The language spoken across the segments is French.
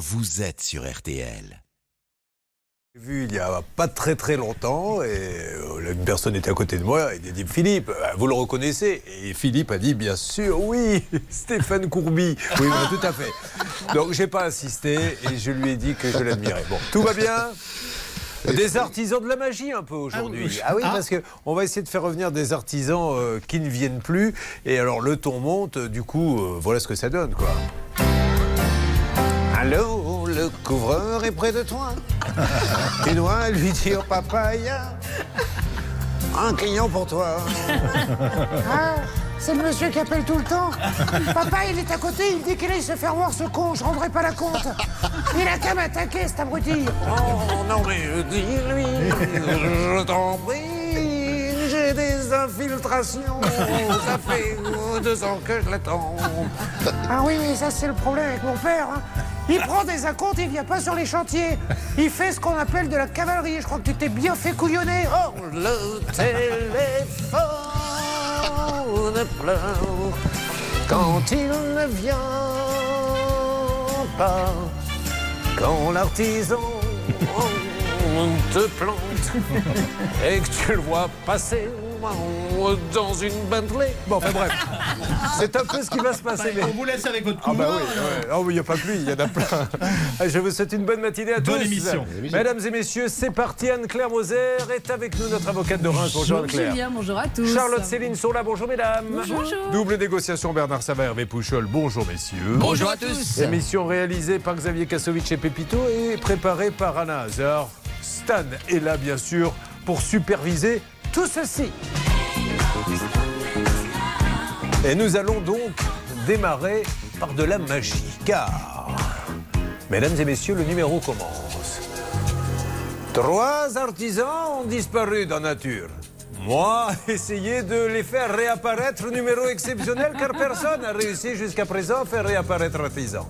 vous êtes sur RTL. vu il y a pas très très longtemps et euh, une personne était à côté de moi et il a dit Philippe, euh, vous le reconnaissez? Et Philippe a dit bien sûr, oui, Stéphane Courby. Oui, tout à fait. Donc j'ai pas insisté et je lui ai dit que je l'admirais. Bon, tout va bien? Des artisans de la magie un peu aujourd'hui. Ah oui, parce que on va essayer de faire revenir des artisans euh, qui ne viennent plus. Et alors le ton monte, du coup, euh, voilà ce que ça donne, quoi. Allô, le couvreur est près de toi. tu dois lui dire papaya. Un client pour toi. Ah, c'est le monsieur qui appelle tout le temps. Papa, il est à côté, il dit qu'il aille se faire voir ce con, je rendrai pas la compte. Il a qu'à m'attaquer, cet abruti. Oh non mais euh, dis-lui, je t'en prie, j'ai des infiltrations. Ça fait deux ans que je l'attends. Ah oui, mais ça, c'est le problème avec mon père. hein. Il prend des acomptes, il vient pas sur les chantiers. Il fait ce qu'on appelle de la cavalerie. Je crois que tu t'es bien fait couillonner. Oh, Le téléphone pleure quand il ne vient pas. Quand l'artisan te plante et que tu le vois passer dans une Bentley. Bon, enfin bref, c'est un peu ce qui va se passer. mais- On vous laisse avec votre Ah bah ouais. Ah oui, il n'y a pas que lui, il y en a plein. Je vous souhaite une bonne matinée à tous. Bonne émission. Mesdames et messieurs, c'est parti. Anne-Claire Moser est avec nous, notre avocate de Reims. Bonjour Anne-Claire. Julien, bonjour à tous. Charlotte Céline sont là. Bonjour mesdames. Bonjour. Double négociation Bernard Sabat, Hervé Pouchol. Bonjour messieurs. Bonjour à tous. Émission réalisée par Xavier Kassovitch et Pépito et préparée par Anna Hazard. Stan est là bien sûr pour superviser tout ceci. Et nous allons donc démarrer par de la magie, car, mesdames et messieurs, le numéro commence. Trois artisans ont disparu dans nature. Moi, essayez de les faire réapparaître, numéro exceptionnel, car personne n'a réussi jusqu'à présent à faire réapparaître artisan.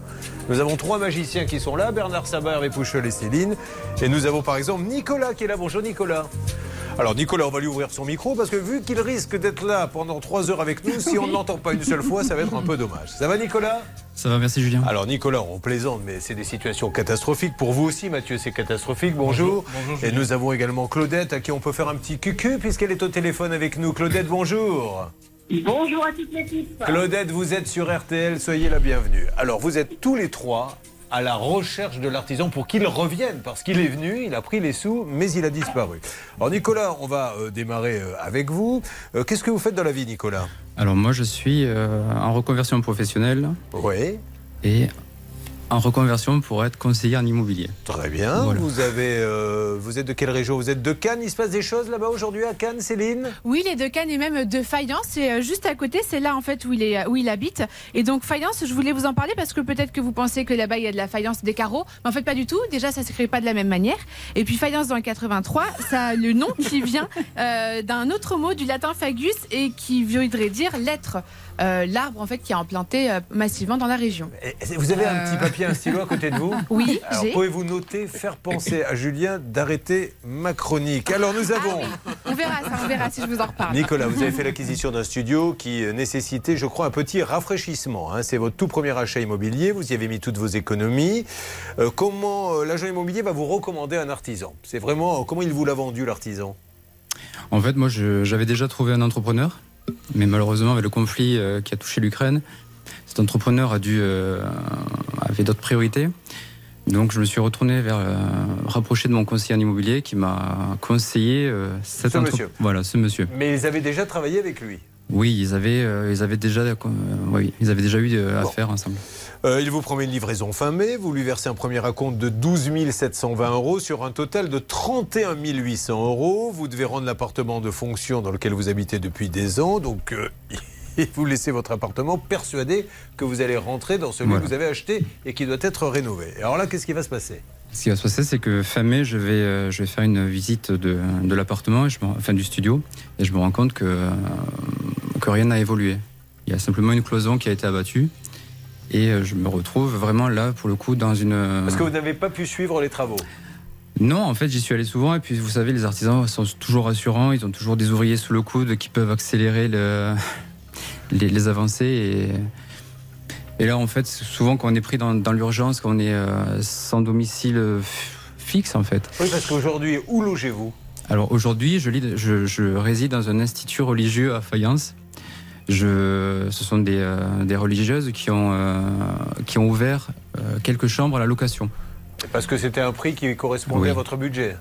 Nous avons trois magiciens qui sont là, Bernard Sabat, et Pouchol et Céline. Et nous avons par exemple Nicolas qui est là. Bonjour Nicolas. Alors Nicolas, on va lui ouvrir son micro parce que vu qu'il risque d'être là pendant trois heures avec nous, si on ne l'entend pas une seule fois, ça va être un peu dommage. Ça va Nicolas? Ça va, merci Julien. alors Nicolas, on plaisante, mais c'est des situations catastrophiques. Pour vous aussi, Mathieu, c'est catastrophique. Bonjour. Et nous avons également Claudette, à qui on peut faire un petit cucu, puisqu'elle est au téléphone avec nous. Claudette, bonjour. Bonjour à toute l'équipe. Claudette, vous êtes sur RTL, soyez la bienvenue. Alors, vous êtes tous les trois à la recherche de l'artisan pour qu'il revienne, parce qu'il est venu, il a pris les sous, mais il a disparu. Alors Nicolas, on va euh, démarrer euh, avec vous. Euh, Qu'est-ce que vous faites dans la vie, Nicolas? Alors moi je suis en reconversion professionnelle Oui. et en reconversion pour être conseiller en immobilier. Très bien. Voilà. Vous avez, euh, vous êtes de quelle région? Vous êtes de Cannes? Il se passe des choses là-bas aujourd'hui à Cannes, Céline? Oui, il est de Cannes et même de Fayence. C'est euh, juste à côté, c'est là en fait où il, est, où il habite. Et donc Fayence, je voulais vous en parler parce que peut-être que vous pensez que là-bas il y a de la faïence des carreaux. Mais en fait, pas du tout. Déjà, ça s'écrit pas de la même manière. Et puis Fayence dans le 83, ça a le nom qui vient euh, d'un autre mot du latin fagus et qui voudrait dire l'être. Euh, L'arbre en fait qui est implanté euh, massivement dans la région. Eh, Vous avez un Euh. petit papier, un stylo à côté de vous Oui, pouvez-vous noter, faire penser à Julien d'arrêter ma chronique Alors, nous avons. On verra ça, on verra si je vous en reparle. Nicolas, vous avez fait l'acquisition d'un studio qui euh, nécessitait, je crois, un petit rafraîchissement. hein. C'est votre tout premier achat immobilier, vous y avez mis toutes vos économies. Euh, comment euh, l'agent immobilier va vous recommander un artisan? C'est vraiment, comment il vous l'a vendu, l'artisan? En fait, moi je- j'avais déjà trouvé un entrepreneur, mais malheureusement avec le conflit euh, qui a touché l'Ukraine, cet entrepreneur a dû euh, avait d'autres priorités. Donc je me suis retourné vers euh, rapproché de mon conseiller en immobilier qui m'a conseillé euh, cet Ce monsieur. Voilà, ce monsieur. Mais ils avaient déjà travaillé avec lui. Oui, ils avaient, euh, ils avaient déjà, euh, oui, ils avaient déjà eu euh, Bon. affaire ensemble. Euh, il vous promet une livraison fin mai, vous lui versez un premier acompte de 12 720 euros sur un total de 31 800 euros. Vous devez rendre l'appartement de fonction dans lequel vous habitez depuis des ans, donc vous laissez votre appartement persuadé que vous allez rentrer dans celui Voilà. que vous avez acheté et qui doit être rénové. Alors là, qu'est-ce qui va se passer? Ce qui va se passer, c'est que fin mai, je vais, euh, je vais faire une visite de, de l'appartement, enfin du studio, et je me rends compte que, euh, que rien n'a évolué. Il y a simplement une cloison qui a été abattue, et euh, je me retrouve vraiment là, pour le coup, dans une. Parce que vous n'avez pas pu suivre les travaux. Non, en fait, j'y suis allé souvent, et puis vous savez, les artisans sont toujours rassurants, ils ont toujours des ouvriers sous le coude qui peuvent accélérer le- les, les avancées, Et là, en fait, souvent, quand on est pris dans, dans l'urgence, quand on est euh, sans domicile euh, fixe, en fait. Oui, parce qu'aujourd'hui, où logez-vous? Alors aujourd'hui, je, je réside dans un institut religieux à Fayence. Je, ce sont des, euh, des religieuses qui ont, euh, qui ont ouvert euh, quelques chambres à la location. Parce que c'était un prix qui correspondait Oui. à votre budget.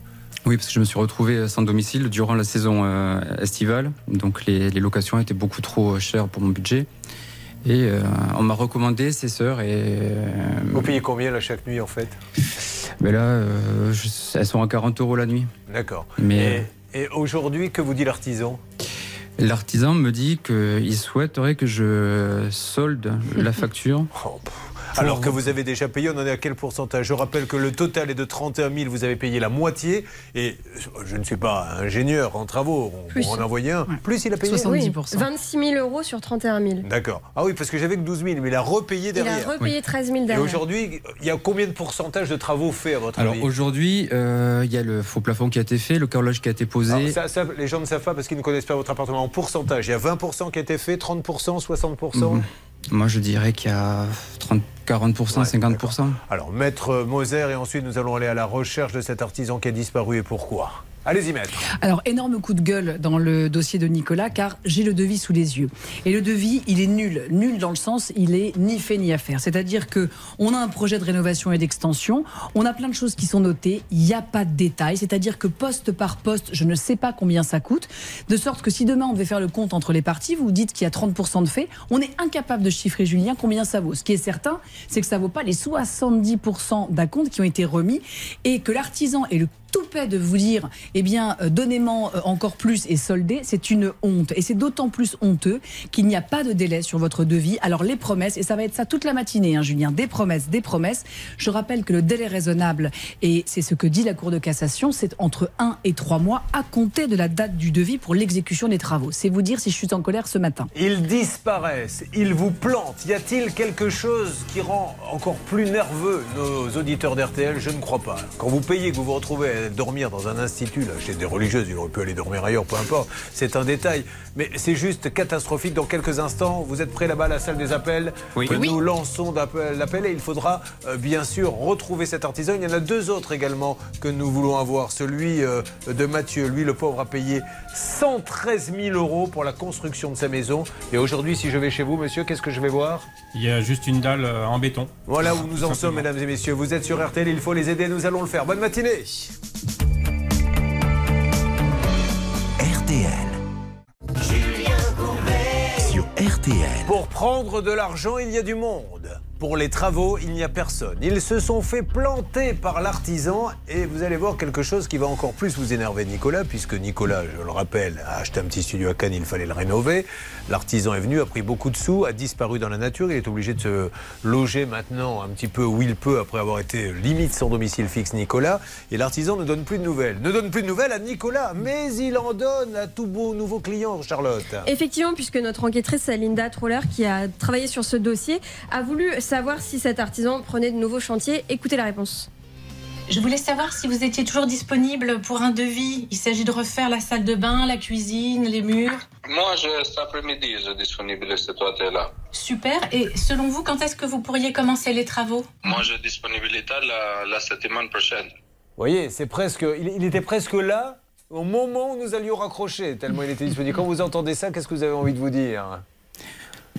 Oui, parce que je me suis retrouvé sans domicile durant la saison estivale. Donc les, les locations étaient beaucoup trop chères pour mon budget. Et on m'a recommandé ces sœurs et Vous payez combien là chaque nuit en fait? Mais là, euh, je- elles sont à 40 euros la nuit. D'accord. Mais Et, et aujourd'hui, que vous dit l'artisan? L'artisan me dit qu'il souhaiterait que je solde la facture. Oh. Alors que vous avez déjà payé, on en est à quel pourcentage? Je rappelle que le total est de 31 000, vous avez payé la moitié. Et je ne suis pas ingénieur en travaux, on Plus. en envoyer un. Plus il a payé? 70%. Oui, 26 000 euros sur 31 000. D'accord. Ah oui, parce que j'avais que 12 000, mais il a repayé Il a derrière. repayé 13 000 Et derrière. aujourd'hui, il y a combien de pourcentage de travaux faits à votre Alors avis? aujourd'hui, euh, il y a le faux plafond qui a été fait, le carrelage qui a été posé. Alors, ça, ça, les gens ne savent pas parce qu'ils ne connaissent pas votre appartement en pourcentage. Il y a 20% qui a été fait, 30%, 60%. Mhm. Moi, je dirais qu'il y a 30, 40%, Ouais, 50%. Alors, maître Moser, et ensuite nous allons aller à la recherche de cet artisan qui a disparu et pourquoi? Allez-y, maître. Alors, énorme coup de gueule dans le dossier de Nicolas, car j'ai le devis sous les yeux. Et le devis, il est nul. Nul dans le sens, il est ni fait ni à faire. C'est-à-dire que on a un projet de rénovation et d'extension, on a plein de choses qui sont notées, il n'y a pas de détails. C'est-à-dire que poste par poste, je ne sais pas combien ça coûte. De sorte que si demain on devait faire le compte entre les parties, vous dites qu'il y a 30% de fait, on est incapable de chiffrer, Julien, combien ça vaut. Ce qui est certain, c'est que ça vaut pas les 70% d'acompte qui ont été remis et que l'artisan est le toupet de vous dire, eh bien, euh, donnez-moi euh, encore plus et soldez, c'est une honte. Et c'est d'autant plus honteux qu'il n'y a pas de délai sur votre devis. Alors, les promesses, et ça va être ça toute la matinée, hein, Julien, des promesses, des promesses. Je rappelle que le délai raisonnable, et c'est ce que dit la Cour de cassation, c'est entre 1 et 3 mois à compter de la date du devis pour l'exécution des travaux. C'est vous dire si je suis en colère ce matin. Ils disparaissent, ils vous plantent. Y a-t-il quelque chose qui rend encore plus nerveux nos auditeurs d'RTL Je ne crois pas. Quand vous payez, que vous vous retrouvez dormir dans un institut, là, chez des religieuses, il aurait pu aller dormir ailleurs, peu importe. C'est un détail. Mais c'est juste catastrophique. Dans quelques instants, vous êtes prêts là-bas à la salle des appels? Oui. Que Oui. Nous lançons d'appel- l'appel et il faudra euh, bien sûr retrouver cet artisan. Il y en a deux autres également que nous voulons avoir. Celui euh, de Mathieu, lui le pauvre a payé 113 000 euros pour la construction de sa maison. Et aujourd'hui, si je vais chez vous, monsieur, qu'est-ce que je vais voir? Il y a juste une dalle euh, en béton. Voilà où nous en sommes, mesdames et messieurs. Vous êtes sur RTL, il faut les aider, nous allons le faire. Bonne matinée RTL. Sur RTL. Pour prendre de l'argent, il y a du monde. Pour les travaux, il n'y a personne. Ils se sont fait planter par l'artisan et vous allez voir quelque chose qui va encore plus vous énerver Nicolas, puisque Nicolas, je le rappelle, a acheté un petit studio à Cannes, il fallait le rénover. L'artisan est venu, a pris beaucoup de sous, a disparu dans la nature, il est obligé de se loger maintenant un petit peu où il peut après avoir été limite sans domicile fixe Nicolas. Et l'artisan ne donne plus de nouvelles. Ne donne plus de nouvelles à Nicolas, mais il en donne à tout beau nouveau client, Charlotte. Effectivement, puisque notre enquêtrice Linda Troller, qui a travaillé sur ce dossier, a voulu savoir si cet artisan prenait de nouveaux chantiers. Écoutez la réponse. Je voulais savoir si vous étiez toujours disponible pour un devis. Il s'agit de refaire la salle de bain, la cuisine, les murs. Moi, je, cet après-midi, je suis disponible cet hôtel-là. Super. Et selon vous, quand est-ce que vous pourriez commencer les travaux? Moi, j'ai disponibilité la, la semaine prochaine. Vous voyez, c'est presque, il, il était presque là au moment où nous allions raccrocher, tellement il était disponible. Quand vous entendez ça, qu'est-ce que vous avez envie de vous dire?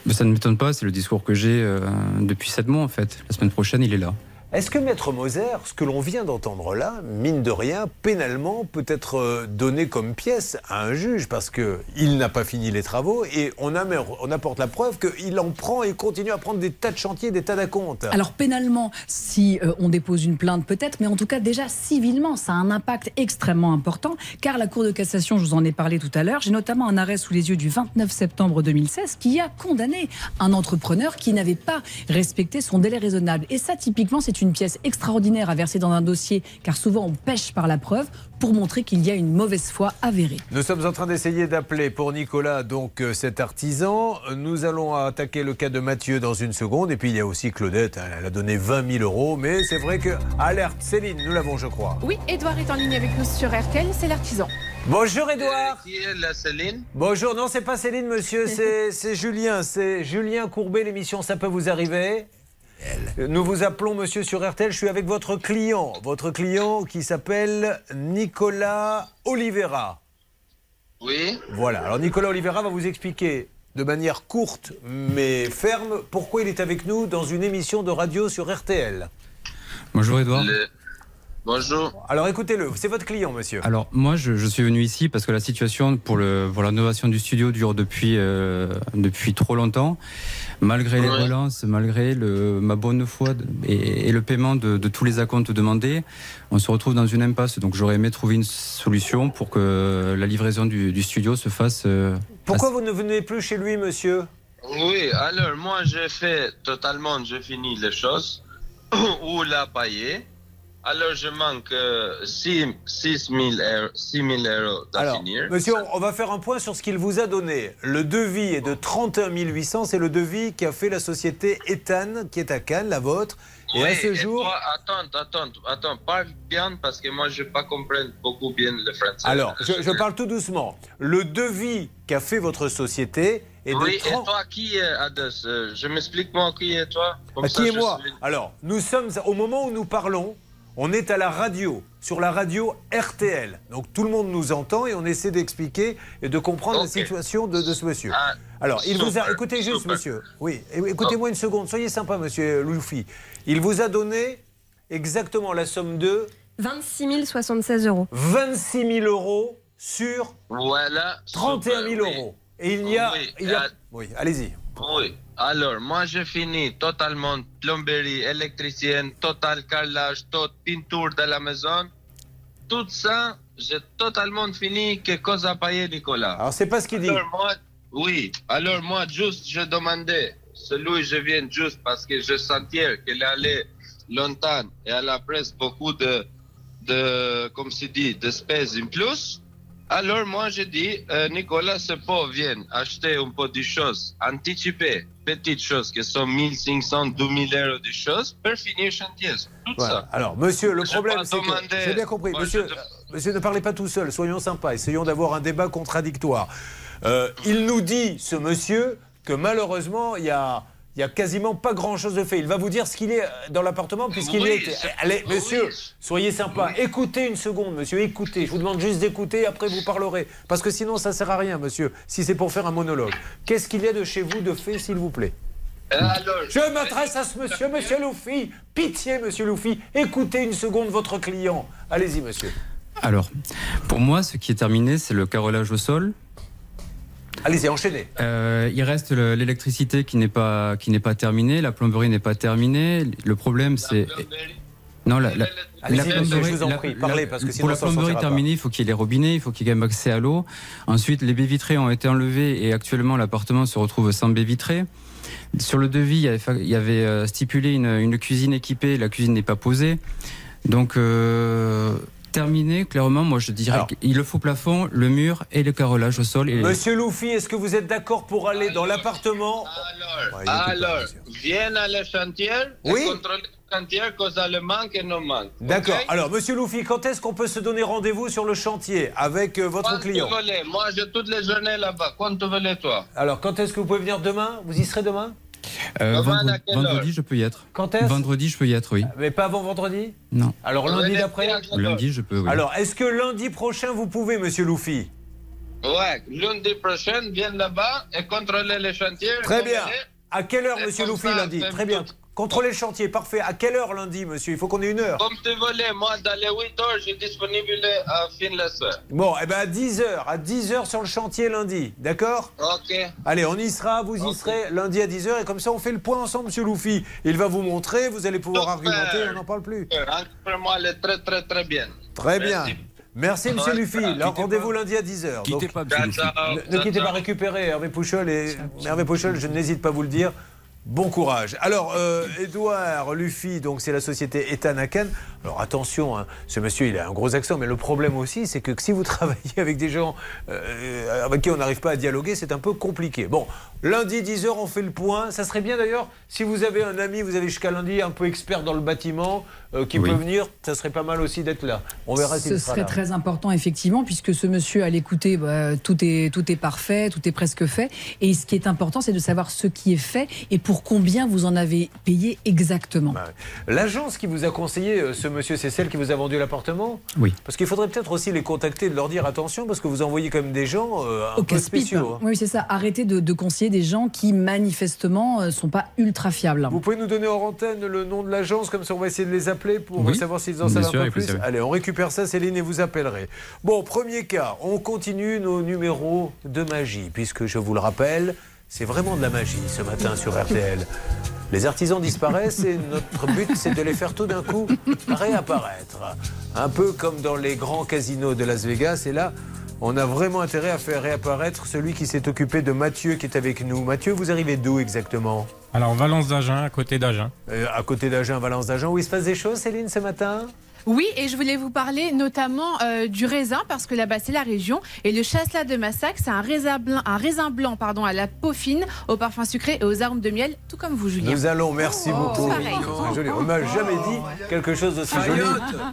Ça ne m'étonne pas, c'est le discours que j'ai euh, depuis 7 mois en fait. La semaine prochaine, il est là. Est-ce que Maître Moser, ce que l'on vient d'entendre là, mine de rien, pénalement peut être euh, donné comme pièce à un juge? Parce que il n'a pas fini les travaux et on apporte la preuve qu'il en prend et continue à prendre des tas de chantiers, des tas d'acomptes. Alors pénalement, si euh, on dépose une plainte peut-être, mais en tout cas déjà civilement, ça a un impact extrêmement important, car la Cour de cassation, je vous en ai parlé tout à l'heure, j'ai notamment un arrêt sous les yeux du 29 septembre 2016 qui a condamné un entrepreneur qui n'avait pas respecté son délai raisonnable. Et ça, typiquement, c'est une pièce extraordinaire à verser dans un dossier, car souvent on pêche par la preuve pour montrer qu'il y a une mauvaise foi avérée. Nous sommes en train d'essayer d'appeler pour Nicolas donc euh, cet artisan. Nous allons attaquer le cas de Mathieu dans une seconde et puis il y a aussi Claudette. Elle a donné 20 000 euros, mais c'est vrai que alerte Céline, nous l'avons je crois. Oui, Edouard est en ligne avec nous sur RTL, c'est l'artisan. Bonjour Edouard. Qui est la Céline Bonjour, non, c'est pas Céline, monsieur, c'est c'est Julien. C'est Julien Courbet, l'émission Ça peut vous arriver? Nous vous appelons, monsieur, sur RTL. Je suis avec votre client. Votre client qui s'appelle Nicolas Oliveira. Oui. Voilà. Alors, Nicolas Oliveira va vous expliquer de manière courte mais ferme pourquoi il est avec nous dans une émission de radio sur RTL. Bonjour Edouard. Le- Bonjour. Alors, écoutez-le. C'est votre client, monsieur. Alors moi je, je suis venu ici parce que la situation pour le pour l'innovation du studio dure depuis euh, depuis trop longtemps. Malgré les relances, malgré le, ma bonne foi de- et, et le paiement de, de tous les acomptes demandés, on se retrouve dans une impasse. Donc j'aurais aimé trouver une solution pour que la livraison du, du studio se fasse. euh, Pourquoi vous ne venez plus chez lui, monsieur? Oui, alors moi j'ai fait totalement, j'ai fini les choses, ou l'a payé? Alors je manque euh, 6 000 euros, 6 000 euros à Alors, finir. monsieur, on- on va faire un point sur ce qu'il vous a donné. Le devis est de 31 800. C'est le devis qu'a fait la société Ethan, qui est à Cannes, la vôtre. Et à ce jour. toi, attends, attends, attends, parle bien parce que moi je ne pas comprendre beaucoup bien le français. Alors, je, je parle tout doucement. Le devis qu'a fait votre société est oui, de 30... et toi qui est Adas Euh, Je m'explique moi qui est toi? Comme Ah, ça, qui est moi? suis- Alors, nous sommes au moment où nous parlons. On est à la radio, sur la radio RTL. Donc tout le monde nous entend et on essaie d'expliquer et de comprendre la situation de, de ce monsieur. Ah, Alors, il vous a. Écoutez juste, super. monsieur. Oui, écoutez-moi une seconde. Soyez sympa, monsieur Loufi. Il vous a donné exactement la somme de 26 076 euros. 26 000 euros sur Voilà. 31 000 super, oui. euros. Et il y a. Oui, il y a- Oui, allez-y. Oui. Alors, moi, j'ai fini totalement plomberie, électricienne, total carrelage, tout peinture de la maison. Tout ça, j'ai totalement fini. Que cause à payer, Nicolas Alors, c'est pas ce qu'il dit. Alors, moi, oui. Alors, moi, juste, je demandais, celui, je viens juste parce que je sentais qu'il allait longtemps et à la presse beaucoup de, de comme se dit, d'espèces en plus. Alors, moi, je dis, euh, Nicolas, c'est pas, viens acheter un peu de choses anticipées, petites choses qui sont 1500, 2000 euros de choses, pour finir chantier. Tout Voilà. ça. Alors, monsieur, le problème, c'est que. demandé. J'ai bien compris. Moi, Monsieur, euh, monsieur, ne parlez pas tout seul. Soyons sympas. Essayons d'avoir un débat contradictoire. Euh, il nous dit, ce monsieur, que malheureusement, il y a. Il n'y a quasiment pas grand-chose de fait. Il va vous dire ce qu'il est euh, dans l'appartement puisqu'il Oui, est... Allez, oui. monsieur, soyez sympa. Écoutez une seconde, monsieur, écoutez. Je vous demande juste d'écouter, après vous parlerez. Parce que sinon, ça ne sert à rien, monsieur, si c'est pour faire un monologue. Qu'est-ce qu'il y a de chez vous de fait, s'il vous plaît? Alors, je m'adresse à ce monsieur, monsieur Loufi. Pitié, monsieur Loufi. Écoutez une seconde votre client. Allez-y, monsieur. Alors, pour moi, ce qui est terminé, c'est le carrelage au sol. Allez-y, enchaînez. Euh, il reste le- l'électricité qui n'est pas qui n'est pas terminée, la plomberie n'est pas terminée. Le problème, c'est non la, la, Allez-y, la monsieur, je vous en prie, la- parlez, parce que pour la plomberie terminée, il faut qu'il y ait les robinets, il faut qu'il y ait quand même accès à l'eau. Ensuite, les baies vitrées ont été enlevées et actuellement l'appartement se retrouve sans baies vitrées. Sur le devis, il y avait, fa- il y avait, euh, stipulé une, une cuisine équipée, la cuisine n'est pas posée. Donc, euh, terminé, clairement, moi je dirais qu'il le faut plafond, le mur et le carrelage au sol. Et Monsieur Loufi, est-ce que vous êtes d'accord pour aller dans l'appartement Alors, Ouais, alors viens à le chantier Oui. contrôler le chantier cause le manque et non manque. D'accord. Alors, monsieur Loufi, quand est-ce qu'on peut se donner rendez-vous sur le chantier avec euh, votre Quand client tu moi j'ai toutes les journées là-bas. Quand tu voulais toi? Alors, quand est-ce que vous pouvez venir demain? Vous y serez demain? Euh, vendredi, je peux y être. Quand est-ce Vendredi, je peux y être, oui. Mais pas avant vendredi? Non. Alors, lundi d'après Lundi, je peux, oui. Alors, est-ce que lundi prochain, vous pouvez, monsieur Loufi? Ouais, lundi prochain, viens là-bas et contrôler les chantiers. Très bien. À quelle heure, monsieur Loufi, lundi? Très bien. tout. Contrôlez le chantier, parfait. À quelle heure lundi, monsieur? Il faut qu'on ait une heure. Comme tu voulais, moi dans les 8 heures, je suis disponible à fin de la soirée. Bon, eh ben à 10h, à 10h sur le chantier lundi, d'accord? Ok. Allez, on y sera, vous y serez lundi à 10h et comme ça on fait le point ensemble, monsieur Loufi. Il va vous montrer, vous allez pouvoir Super. argumenter, on n'en parle plus. Pour moi, elle est très très très bien. Très bien. Merci. Merci, monsieur. Là, rendez-vous lundi à 10h. Quittez pas, monsieur Ciao, Loufi. ciao. Ne, ne quittez pas récupérer Hervé Pouchol et Hervé Pouchol, je n'hésite pas à vous le dire. Bon courage. Alors, euh, Edouard Luffy, donc c'est la société Ethan. Alors attention, hein, ce monsieur, il a un gros accent, mais le problème aussi, c'est que si vous travaillez avec des gens euh, avec qui on n'arrive pas à dialoguer, c'est un peu compliqué. Bon, lundi 10h, on fait le point. Ça serait bien d'ailleurs, si vous avez un ami, vous avez jusqu'à lundi un peu expert dans le bâtiment, euh, qui Oui. peut venir, ça serait pas mal aussi d'être là. On verra Ce sera serait là. très important, effectivement, puisque ce monsieur, à l'écouter, bah, tout, est, tout est parfait, tout est presque fait. Et ce qui est important, c'est de savoir ce qui est fait et pour combien vous en avez payé exactement. Bah L'agence qui vous a conseillé, euh, ce monsieur, c'est celle qui vous a vendu l'appartement Oui. Parce qu'il faudrait peut-être aussi les contacter, de leur dire attention, parce que vous envoyez quand même des gens euh, un Au peu spéciaux. hein. Oui, c'est ça. Arrêtez de, de conseiller des gens qui, manifestement, ne sont pas ultra fiables. Vous pouvez nous donner en antenne le nom de l'agence, comme ça on va essayer de les appeler pour Oui. savoir s'ils en savent un peu plus. Allez, on récupère ça, Céline, et vous appellerez. Bon, premier cas, on continue nos numéros de magie, puisque je vous le rappelle, c'est vraiment de la magie ce matin sur RTL. Les artisans disparaissent et notre but, c'est de les faire tout d'un coup réapparaître. Un peu comme dans les grands casinos de Las Vegas. Et là, on a vraiment intérêt à faire réapparaître celui qui s'est occupé de Mathieu qui est avec nous. Mathieu, vous arrivez d'où exactement? Alors, Valence d'Agen, à côté d'Agen. Euh, à côté d'Agen, Valence d'Agen, où il se passe des choses, Céline, ce matin? Oui, et je voulais vous parler notamment euh, du raisin, parce que là-bas, c'est la région. Et le chasselas de Massac, c'est un raisin blanc, un raisin blanc pardon, à la peau fine, au parfum sucré et aux arômes de miel, tout comme vous, Julien. Nous allons, merci beaucoup. Pareil. C'est joli. On m'a jamais dit quelque chose d'aussi joli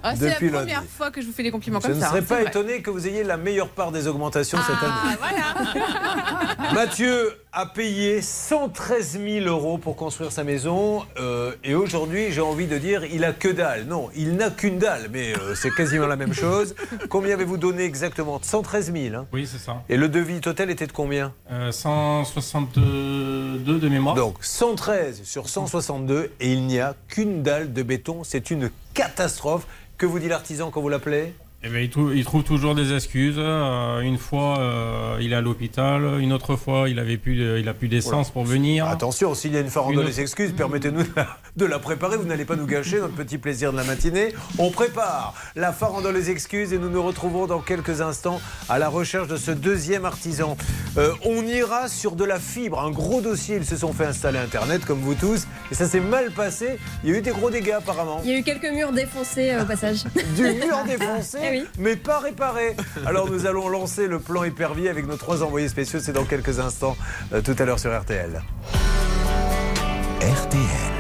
Ah, c'est la première fois que je vous fais des compliments Je comme ne ça. serais hein, pas étonné que vous ayez la meilleure part des augmentations cette Ah, année. voilà. Mathieu a payé 113 000 euros pour construire sa maison euh, et aujourd'hui j'ai envie de dire il a que dalle. Non, il n'a qu'une dalle, mais euh, c'est quasiment la même chose. Combien avez-vous donné exactement? 113 000. hein Oui, c'est ça. et le devis total était de combien? Euh, 162 de mémoire. Donc 113 sur 162 et il n'y a qu'une dalle de béton. C'est une catastrophe. Que vous dit l'artisan quand vous l'appelez? Eh ben, il, trou- il trouve toujours des excuses. Euh, une fois, euh, il est à l'hôpital. Une autre fois, il avait plus, de- il a plus d'essence pour venir. Attention, s'il y a une farandole des excuses, permettez-nous de la, de la préparer. Vous n'allez pas nous gâcher notre petit plaisir de la matinée. On prépare la farandole des excuses et nous nous retrouvons dans quelques instants à la recherche de ce deuxième artisan. Euh, on ira sur de la fibre, un gros dossier. Ils se sont fait installer Internet comme vous tous et ça s'est mal passé. Il y a eu des gros dégâts apparemment. Il y a eu quelques murs défoncés euh, au passage. Du mur défoncé, oui. mais pas réparé. Alors nous allons lancer le plan épervier avec nos trois envoyés spéciaux. C'est dans quelques instants, euh, tout à l'heure sur RTL. RTL.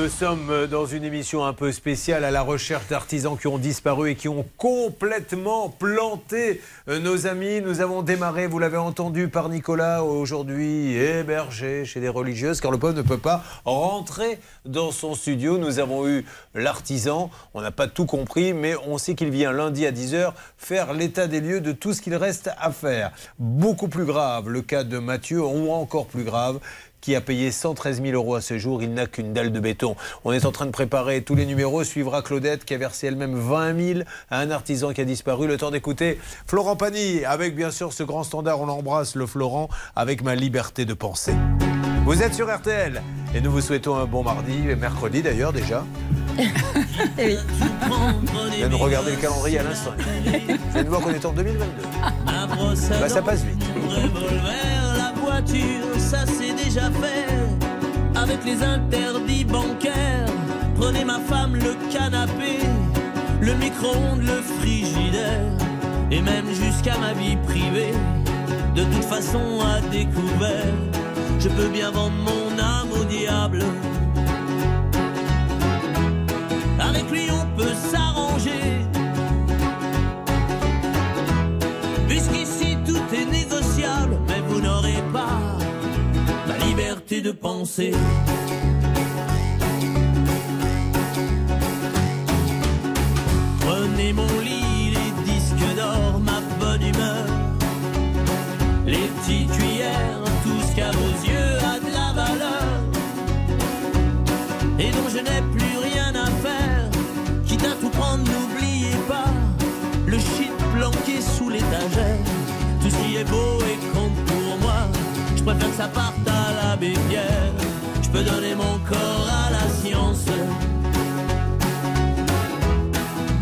Nous sommes dans une émission un peu spéciale à la recherche d'artisans qui ont disparu et qui ont complètement planté euh, nos amis. Nous avons démarré, vous l'avez entendu par Nicolas, aujourd'hui hébergé chez des religieuses, car le peuple ne peut pas rentrer dans son studio. Nous avons eu l'artisan, on n'a pas tout compris, mais on sait qu'il vient lundi à 10h faire l'état des lieux de tout ce qu'il reste à faire. Beaucoup plus grave, le cas de Mathieu, ou encore plus grave, qui a payé 113 000 euros à ce jour. Il n'a qu'une dalle de béton. On est en train de préparer tous les numéros. Suivra Claudette qui a versé elle-même 20 000 à un artisan qui a disparu. Le temps d'écouter Florent Pagny avec bien sûr ce grand standard. On embrasse le Florent avec ma liberté de penser. Vous êtes sur RTL et nous vous souhaitons un bon mardi, et mercredi d'ailleurs déjà. Oui. Je viens de regarder le calendrier à l'instant. Viens de voir qu'on est en 2022. Bah, ça passe vite. revolver, la voiture, ça c'est déjà fait. Avec les interdits bancaires, prenez ma femme le canapé, le micro-ondes, le frigidaire, et même jusqu'à ma vie privée. De toute façon, à découvert, je peux bien vendre mon âme au diable. Avec lui, on peut s'arranger. Puisqu'ici tout est négociable, mais vous n'aurez pas la liberté de penser. Prenez mon lit, et dont je n'ai plus rien à faire, quitte à tout prendre, n'oubliez pas le shit planqué sous l'étagère. Tout ce qui est beau et compte pour moi, je préfère que ça parte à la bébière. Je peux donner mon corps à la science.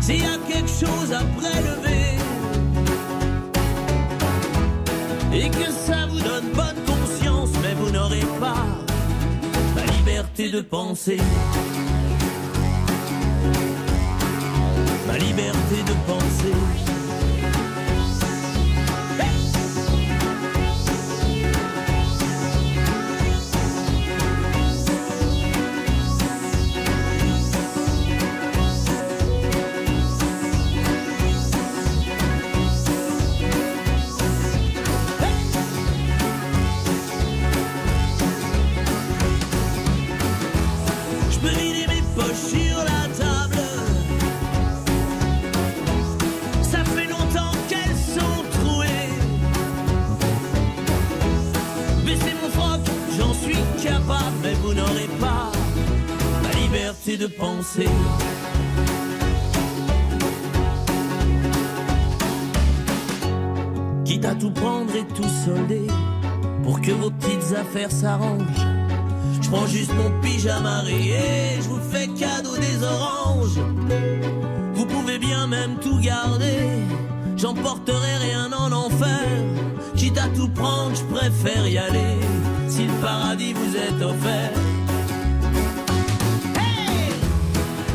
S'il y a quelque chose à prélever et que ça vous donne bonne pas ma liberté de penser. Ma liberté de penser. De penser. Quitte à tout prendre et tout solder pour que vos petites affaires s'arrangent. Je prends juste mon pyjama rayé, je vous fais cadeau des oranges. Vous pouvez bien même tout garder, j'emporterai rien en enfer. Quitte à tout prendre, je préfère y aller, si le paradis vous est offert.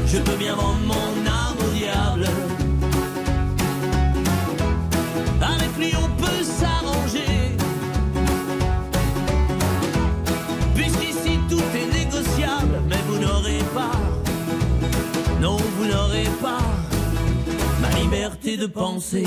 Je peux bien vendre mon âme au diable. Liberté de penser.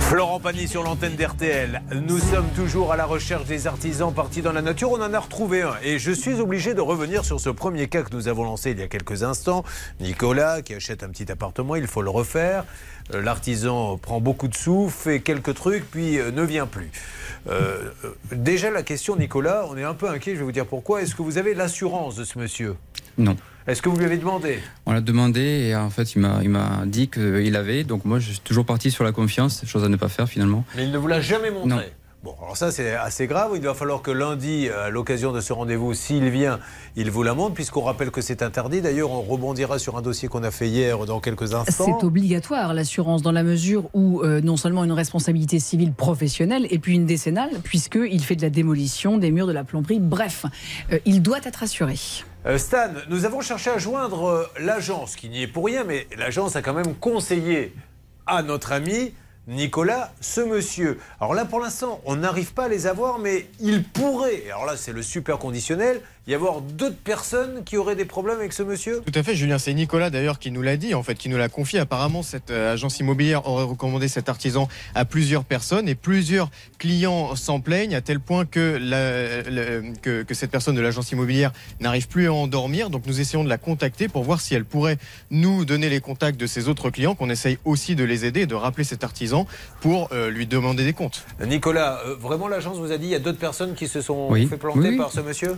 Florent Pagny sur l'antenne d'RTL. Nous sommes toujours à la recherche des artisans partis dans la nature. On en a retrouvé un. Et je suis obligé de revenir sur ce premier cas que nous avons lancé il y a quelques instants. Nicolas qui achète un petit appartement, il faut le refaire. Euh, L'artisan prend beaucoup de sous, fait quelques trucs, puis euh, ne vient plus. Euh, euh, déjà la question, Nicolas, on est un peu inquiet, je vais vous dire pourquoi. Est-ce que vous avez l'assurance de ce monsieur? Non. Est-ce que vous lui avez demandé? On l'a demandé et en fait, il m'a, il m'a dit qu'il avait. Donc moi, je suis toujours parti sur la confiance, chose à ne pas faire finalement. Mais il ne vous l'a jamais montré? Non. Bon, alors ça c'est assez grave. Il va falloir que lundi, à l'occasion de ce rendez-vous, s'il vient, il vous la montre, puisqu'on rappelle que c'est interdit. D'ailleurs, on rebondira sur un dossier qu'on a fait hier dans quelques instants. C'est obligatoire l'assurance dans la mesure où euh, non seulement une responsabilité civile professionnelle et puis une décennale puisqu'il fait de la démolition, des murs, de la plomberie, bref, euh, il doit être assuré. Euh, Stan, nous avons cherché à joindre l'agence, qui n'y est pour rien, mais l'agence a quand même conseillé à notre ami Nicolas ce monsieur. Alors là, pour l'instant, on n'arrive pas à les avoir, mais il pourrait, alors là, c'est le super conditionnel, y avoir d'autres personnes qui auraient des problèmes avec ce monsieur? Tout à fait, Julien. C'est Nicolas d'ailleurs qui nous l'a dit, en fait, qui nous l'a confié. Apparemment, cette euh, agence immobilière aurait recommandé cet artisan à plusieurs personnes et plusieurs clients s'en plaignent à tel point que, la- le- que, que cette personne de l'agence immobilière n'arrive plus à endormir. Donc, nous essayons de la contacter pour voir si elle pourrait nous donner les contacts de ses autres clients, qu'on essaye aussi de les aider et de rappeler cet artisan pour euh, lui demander des comptes. Nicolas, euh, vraiment l'agence vous a dit il y a d'autres personnes qui se sont Oui. fait planter oui. par ce monsieur?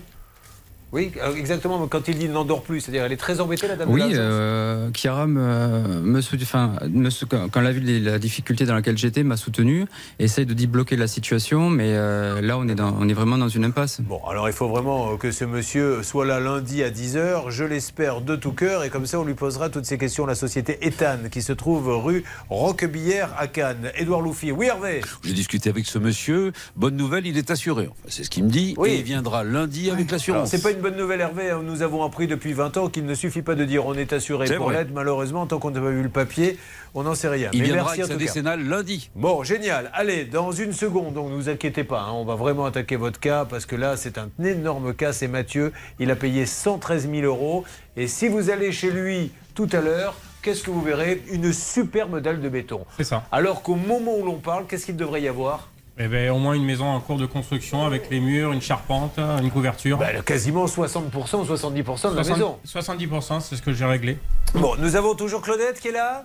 Oui, euh, exactement. Quand il dit n'endort plus, c'est-à-dire elle est très embêtée, la dame de Oui, l'agence euh, Chiara me, me enfin, me quand quand elle a vu la difficulté dans laquelle j'étais, m'a soutenu, essaye de débloquer la situation, mais euh, là on est, dans, on est vraiment dans une impasse. Bon, alors il faut vraiment euh, que ce monsieur soit là lundi à 10h, je l'espère de tout cœur, et comme ça on lui posera toutes ces questions. La société Ethan, qui se trouve rue Roquebillière à Cannes. Édouard Loufi, oui Hervé J'ai discuté avec ce monsieur. Bonne nouvelle, il est assuré. Enfin, c'est ce qu'il me dit. Oui. Et il viendra lundi avec l'assurance. c'est pas une bonne nouvelle, Hervé. hein. Nous avons appris depuis 20 ans qu'il ne suffit pas de dire on est assuré pour l'aide. Malheureusement, tant qu'on n'a pas vu le papier, on n'en sait rien. Il Mais viendra merci avec sa décennale lundi. Bon, génial. Allez, dans une seconde, donc ne vous inquiétez pas, hein, on va vraiment attaquer votre cas parce que là, c'est un énorme cas. C'est Mathieu. Il a payé 113 000 euros. Et si vous allez chez lui tout à l'heure, qu'est-ce que vous verrez? Une superbe dalle de béton. C'est ça. Alors qu'au moment où l'on parle, qu'est-ce qu'il devrait y avoir? Eh ben, au moins une maison en cours de construction avec les murs, une charpente, une couverture. Bah, Quasiment 60% ou 70% de la 60 maison. 70%, c'est ce que j'ai réglé. Bon, nous avons toujours Claudette qui est là?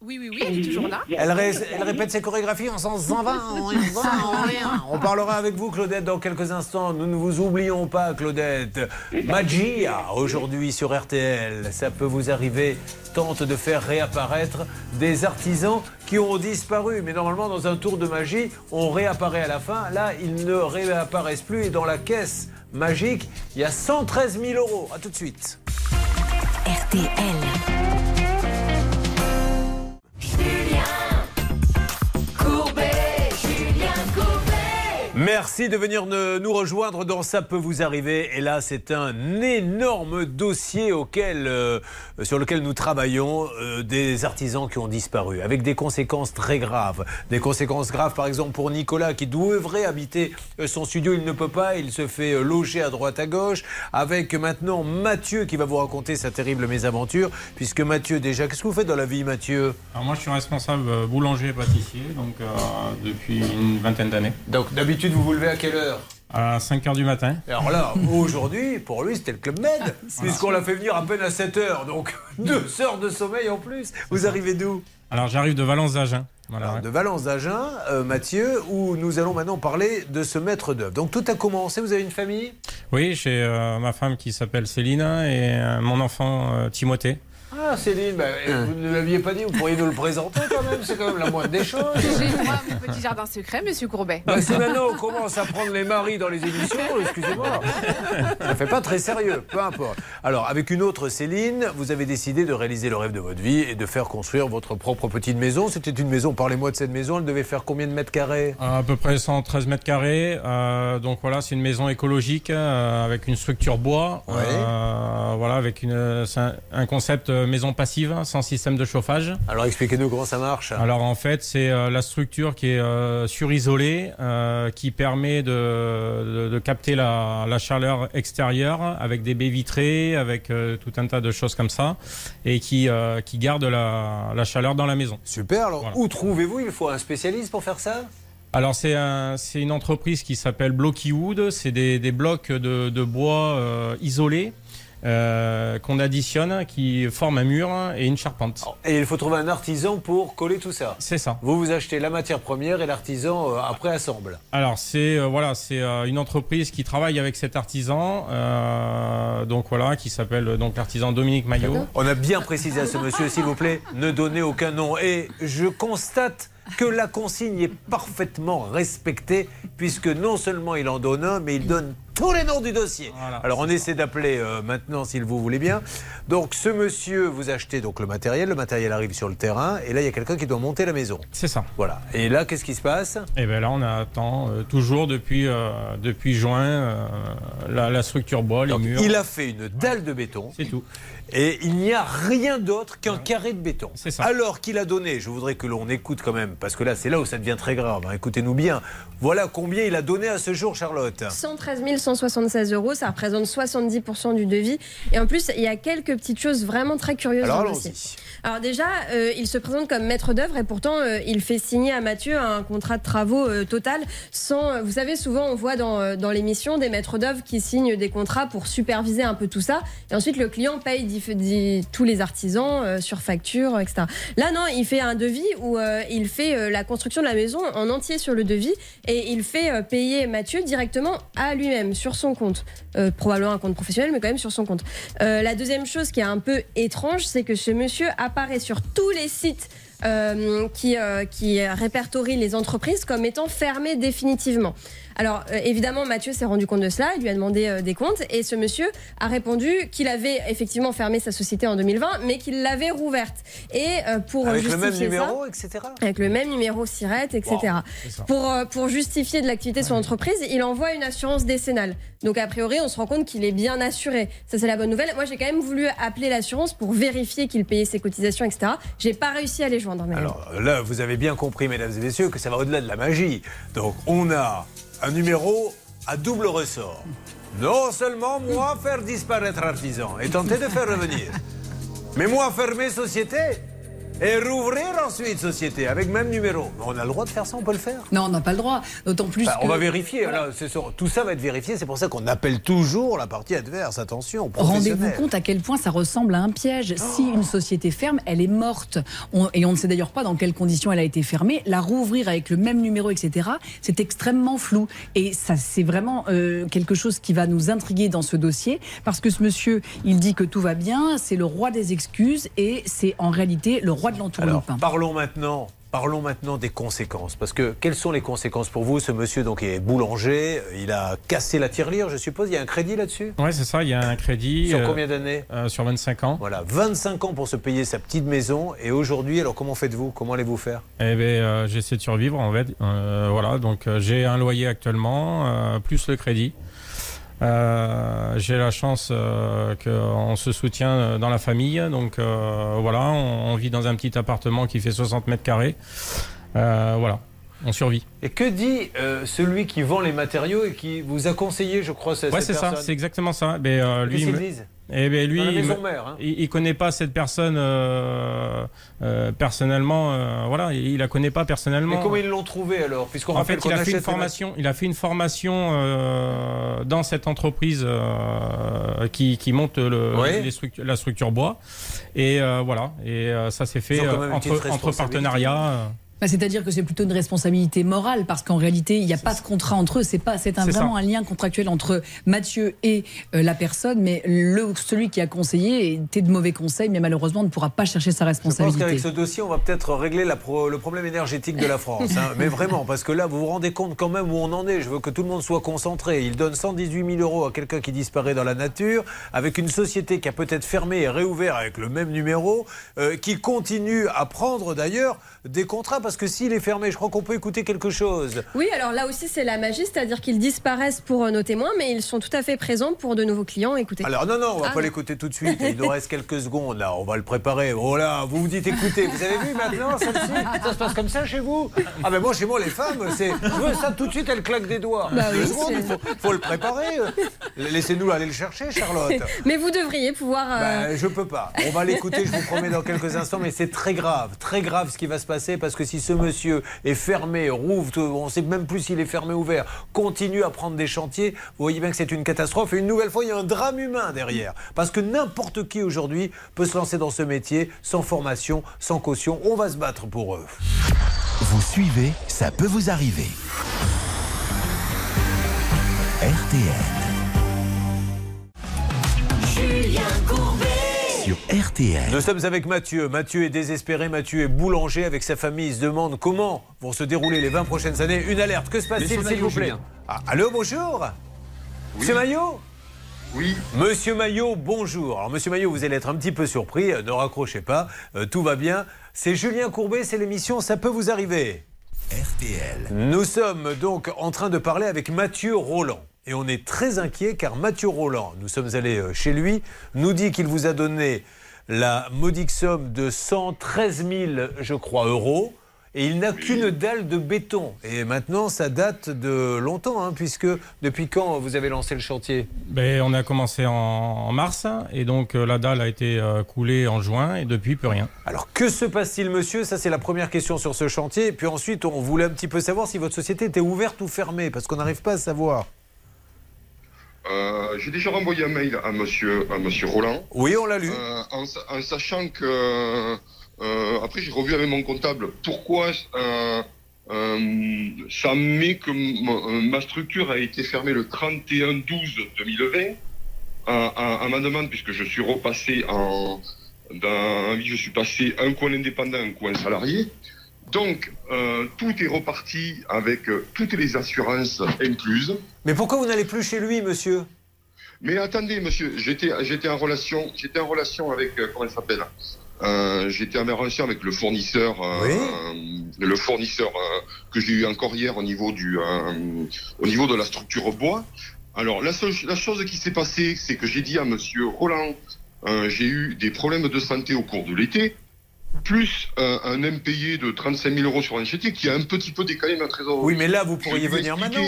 Oui, oui, oui, elle est toujours là. Elle, ré- elle répète ses chorégraphies en sens 120. On parlera avec vous, Claudette, dans quelques instants. Nous ne vous oublions pas, Claudette. Magia, aujourd'hui sur RTL. Ça peut vous arriver. Tente de faire réapparaître des artisans qui ont disparu. Mais normalement, dans un tour de magie, on réapparaît à la fin. Là, ils ne réapparaissent plus. Et dans la caisse magique, il y a 113 000 euros. À tout de suite. RTL. Merci de venir ne- nous rejoindre dans Ça peut vous arriver. Et là, c'est un énorme dossier auquel, euh, sur lequel nous travaillons, euh, des artisans qui ont disparu, avec des conséquences très graves. Des conséquences graves, par exemple, pour Nicolas, qui devrait habiter euh, son studio. Il ne peut pas, il se fait loger à droite à gauche. Avec maintenant Mathieu qui va vous raconter sa terrible mésaventure. Puisque Mathieu, déjà, qu'est-ce que vous faites dans la vie, Mathieu? Alors moi, je suis responsable euh, boulanger et pâtissier, donc euh, depuis une vingtaine d'années. Donc d'habitude, vous vous levez à quelle heure À 5 h du matin. Alors là, aujourd'hui, pour lui, c'était le Club Med, puisqu'on l'a fait venir à peine à 7 heures, donc deux heures de sommeil en plus. Vous arrivez d'où Alors j'arrive de Valence d'Agen. Voilà, ouais. De Valence d'Agen, euh, Mathieu, où nous allons maintenant parler de ce maître d'œuvre. Donc tout a commencé, vous avez une famille? Oui, j'ai euh, ma femme qui s'appelle Céline et euh, mon enfant euh, Timothée. Ah Céline, bah, vous ne l'aviez pas dit, vous pourriez nous le présenter quand même, c'est quand même la moindre des choses. J'ai droit à mon petit jardin secret, monsieur Courbet. Bah, si maintenant on commence à prendre les maris dans les émissions, excusez-moi, ça fait pas très sérieux, peu importe. Alors, avec une autre Céline, vous avez décidé de réaliser le rêve de votre vie et de faire construire votre propre petite maison. C'était une maison, parlez-moi de cette maison, elle devait faire combien de mètres carrés? À peu près 113 mètres carrés. euh, donc voilà, c'est une maison écologique euh, avec une structure bois. Ouais. euh, voilà, avec une, un, un concept euh, maison passive, sans système de chauffage. Alors expliquez-nous comment ça marche. Alors en fait, c'est euh, la structure qui est euh, surisolée, euh, qui permet de, de- de capter la, la chaleur extérieure avec des baies vitrées, avec euh, tout un tas de choses comme ça, et qui, euh, qui garde la, la chaleur dans la maison. Super, alors Voilà. où trouvez-vous? Il faut un spécialiste pour faire ça? Alors c'est un, c'est une entreprise qui s'appelle Blocky Wood. C'est des, des blocs de, de bois euh, isolés euh, qu'on additionne, qui forment un mur et une charpente. Et il faut trouver un artisan pour coller tout ça. C'est ça. Vous vous achetez la matière première et l'artisan euh, après assemble. Alors c'est euh, voilà, c'est euh, une entreprise qui travaille avec cet artisan, euh, donc voilà, qui s'appelle donc l'artisan Dominique Maillot. On a bien précisé à ce monsieur, s'il vous plaît, ne donnez aucun nom. Et je constate que la consigne est parfaitement respectée, puisque non seulement il en donne un, mais il donne tous les noms du dossier. Alors on essaie d'appeler euh, maintenant, s'il vous voulez bien. Donc ce monsieur, vous achetez donc le matériel, le matériel arrive sur le terrain, et là il y a quelqu'un qui doit monter la maison. C'est ça. Voilà. Et là, qu'est-ce qui se passe? Et bien là, on attend euh, toujours depuis euh, depuis juin euh, la, la structure bois, les murs. Il a fait une dalle de béton. C'est tout. Et il n'y a rien d'autre qu'un carré de béton. C'est ça. Alors qu'il a donné, je voudrais que l'on écoute quand même, parce que là, c'est là où ça devient très grave. hein. Écoutez-nous bien. Voilà combien il a donné à ce jour, Charlotte? 113 176 euros, ça représente 70% du devis. Et en plus, il y a quelques petites choses vraiment très curieuses Alors, dans le allons-y. dossier. Alors déjà, euh, il se présente comme maître d'œuvre et pourtant, euh, il fait signer à Mathieu un contrat de travaux euh, total. Sans, vous savez, souvent, on voit dans, dans l'émission des maîtres d'œuvre qui signent des contrats pour superviser un peu tout ça. Et ensuite, le client paye tous les artisans sur facture, etc. Là, non, il fait un devis où il fait la construction de la maison en entier sur le devis et il fait payer Mathieu directement à lui-même sur son compte. Euh, probablement un compte professionnel, mais quand même sur son compte. Euh, la deuxième chose qui est un peu étrange, c'est que ce monsieur apparaît sur tous les sites euh, qui, qui répertorient les entreprises comme étant fermées définitivement. Alors euh, évidemment, Mathieu s'est rendu compte de cela, il lui a demandé euh, des comptes et ce monsieur a répondu qu'il avait effectivement fermé sa société en 2020, mais qu'il l'avait rouverte. Et euh, pour Avec le justifier même ça, numéro, etc. avec le même numéro SIRET, etc. Wow, pour, pour justifier de l'activité de son entreprise, il envoie une assurance décennale. Donc a priori, on se rend compte qu'il est bien assuré. Ça, c'est la bonne nouvelle. Moi, j'ai quand même voulu appeler l'assurance pour vérifier qu'il payait ses cotisations, etc. J'ai pas réussi à les joindre. mais- Alors là, vous avez bien compris, mesdames et messieurs, que ça va au-delà de la magie. Donc on a un numéro à double ressort. Non seulement moi faire disparaître artisan et tenter de faire revenir, mais moi fermer société et rouvrir ensuite société avec même numéro. On a le droit de faire ça, on peut le faire. Non, on n'a pas le droit. D'autant plus Bah, on va vérifier. là, c'est sûr. tout ça va être vérifié. C'est pour ça qu'on appelle toujours la partie adverse. Attention, Rendez-vous compte à quel point ça ressemble à un piège. Si une société ferme, elle est morte. On- et on ne sait d'ailleurs pas dans quelles conditions elle a été fermée. La rouvrir avec le même numéro, etc., c'est extrêmement flou. Et ça, c'est vraiment euh, quelque chose qui va nous intriguer dans ce dossier. Parce que ce monsieur, il dit que tout va bien, c'est le roi des excuses et c'est en réalité le roi de Alors, l'entourloupin. parlons maintenant Parlons maintenant des conséquences. Parce que quelles sont les conséquences pour vous? Ce monsieur donc est boulanger, il a cassé la tirelire, je suppose. Il y a un crédit là-dessus? Ouais, c'est ça, il y a un crédit. Sur euh, combien d'années? euh, Sur 25 ans. Voilà, 25 ans pour se payer sa petite maison. Et aujourd'hui, alors comment faites-vous? Comment allez-vous faire? Eh euh, j'essaie de survivre en fait. Euh, voilà, donc euh, j'ai un loyer actuellement, euh, plus le crédit. Euh, j'ai la chance euh, qu'on se soutient euh, dans la famille. Donc euh, voilà, on, on vit dans un petit appartement qui fait 60 mètres carrés. Euh, voilà, on survit. Et que dit euh, celui qui vend les matériaux et qui vous a conseillé, je crois, cette Ouais, c'est ça, c'est exactement ça. Ben, euh, lui, Qu'est-ce il qu'ils me- disent? Eh ben, lui, il, mère, hein. il, il connaît pas cette personne euh, euh, personnellement. euh, voilà, il, il la connaît pas personnellement. Mais comment ils l'ont trouvé alors Puisqu'on En fait, il a fait une formation. Il a fait une formation euh, dans cette entreprise euh, qui, qui monte le, les la structure bois. Et euh, voilà. Et ça s'est fait entre, entre partenariats. Bah, C'est-à-dire que c'est plutôt une responsabilité morale parce qu'en réalité, il n'y a pas de contrat entre eux. C'est pas, c'est vraiment ça. un lien contractuel entre Mathieu et euh, la personne. Mais le, celui qui a conseillé était de mauvais conseils, mais malheureusement ne pourra pas chercher sa Je pense responsabilité. qu'avec ce dossier, on va peut-être régler la pro- le problème énergétique de la France. hein. Mais vraiment, parce que là, vous vous rendez compte quand même où on en est. Je veux que tout le monde soit concentré. Il donne 118 000 euros à quelqu'un qui disparaît dans la nature, avec une société qui a peut-être fermé et réouvert avec le même numéro, euh, qui continue à prendre d'ailleurs des contrats, parce que s'il est fermé, je crois qu'on peut écouter quelque chose. Oui, alors là aussi, c'est la magie, c'est-à-dire qu'ils disparaissent pour euh, nos témoins, mais ils sont tout à fait présents pour de nouveaux clients. Écoutez. Alors non, non, on va Ah, pas l'écouter tout de suite. Il nous reste quelques secondes là. On va le préparer. Oh là, vous vous dites écoutez, vous avez vu maintenant celle-ci? Ça se passe comme ça chez vous? Ah ben moi chez moi les femmes, c'est ça tout de suite, elles claquent des doigts. Bah oui, il faut, faut le préparer. Laissez-nous aller le chercher, Charlotte. Mais vous devriez pouvoir. euh, Ben, je peux pas. On va l'écouter, je vous promets, dans quelques instants, mais c'est très grave, très grave ce qui va se passer parce que si ce monsieur est fermé, rouvre, on sait même plus s'il est fermé ou ouvert, continue à prendre des chantiers, vous voyez bien que c'est une catastrophe. Et une nouvelle fois, il y a un drame humain derrière. Parce que n'importe qui aujourd'hui peut se lancer dans ce métier sans formation, sans caution. On va se battre pour eux. Vous suivez, ça peut vous arriver. RTL. Julien Courbet. RTL. Nous sommes avec Mathieu. Mathieu est désespéré. Mathieu est boulanger avec sa famille. Il se demande comment vont se dérouler les 20 prochaines années. Une alerte. Que se passe-t-il, s'il vous plaît. Ah, Allô, bonjour Monsieur Maillot Oui. Monsieur Maillot, bonjour. Alors, monsieur Maillot, vous allez être un petit peu surpris. Euh, Ne raccrochez pas. Euh, tout va bien. C'est Julien Courbet. C'est l'émission Ça peut vous arriver. RTL. Nous sommes donc en train de parler avec Mathieu Roland. Et on est très inquiet car Mathieu Roland, nous sommes allés euh, chez lui, nous dit qu'il vous a donné la modique somme de 113 000, je crois, euros. Et il n'a qu'une dalle de béton. Et maintenant, ça date de longtemps, hein, puisque depuis quand vous avez lancé le chantier? Ben, on a commencé en, en mars et donc euh, la dalle a été euh, coulée en juin et depuis plus rien. Alors que se passe-t-il, monsieur? Ça, c'est la première question sur ce chantier. Et puis ensuite, on voulait un petit peu savoir si votre société était ouverte ou fermée, parce qu'on n'arrive pas à savoir. Euh, J'ai déjà renvoyé un mail à monsieur, à monsieur Roland. Oui, on l'a lu. Euh, en, sa- en sachant que. euh, après, j'ai revu avec mon comptable pourquoi ça met que ma structure a été fermée le 31-12-2020 à, à- à ma demande, puisque je suis repassé en. Dans, je suis passé un coin indépendant, un coin salarié. Donc, euh, tout est reparti avec euh, toutes les assurances incluses. Mais pourquoi vous n'allez plus chez lui, monsieur? Mais attendez, monsieur, j'étais, j'étais en relation, j'étais en relation avec, euh, comment elle s'appelle? Euh, J'étais en relation avec le fournisseur, euh, le fournisseur que j'ai eu encore hier au niveau du, euh, au niveau de la structure bois. Alors la, seule- la chose qui s'est passée, c'est que j'ai dit à monsieur Roland, euh, j'ai eu des problèmes de santé au cours de l'été, plus euh, un impayé de 35 000 euros sur un chantier qui a un petit peu décalé ma trésorerie. Oui, mais là, vous pourriez venir maintenant.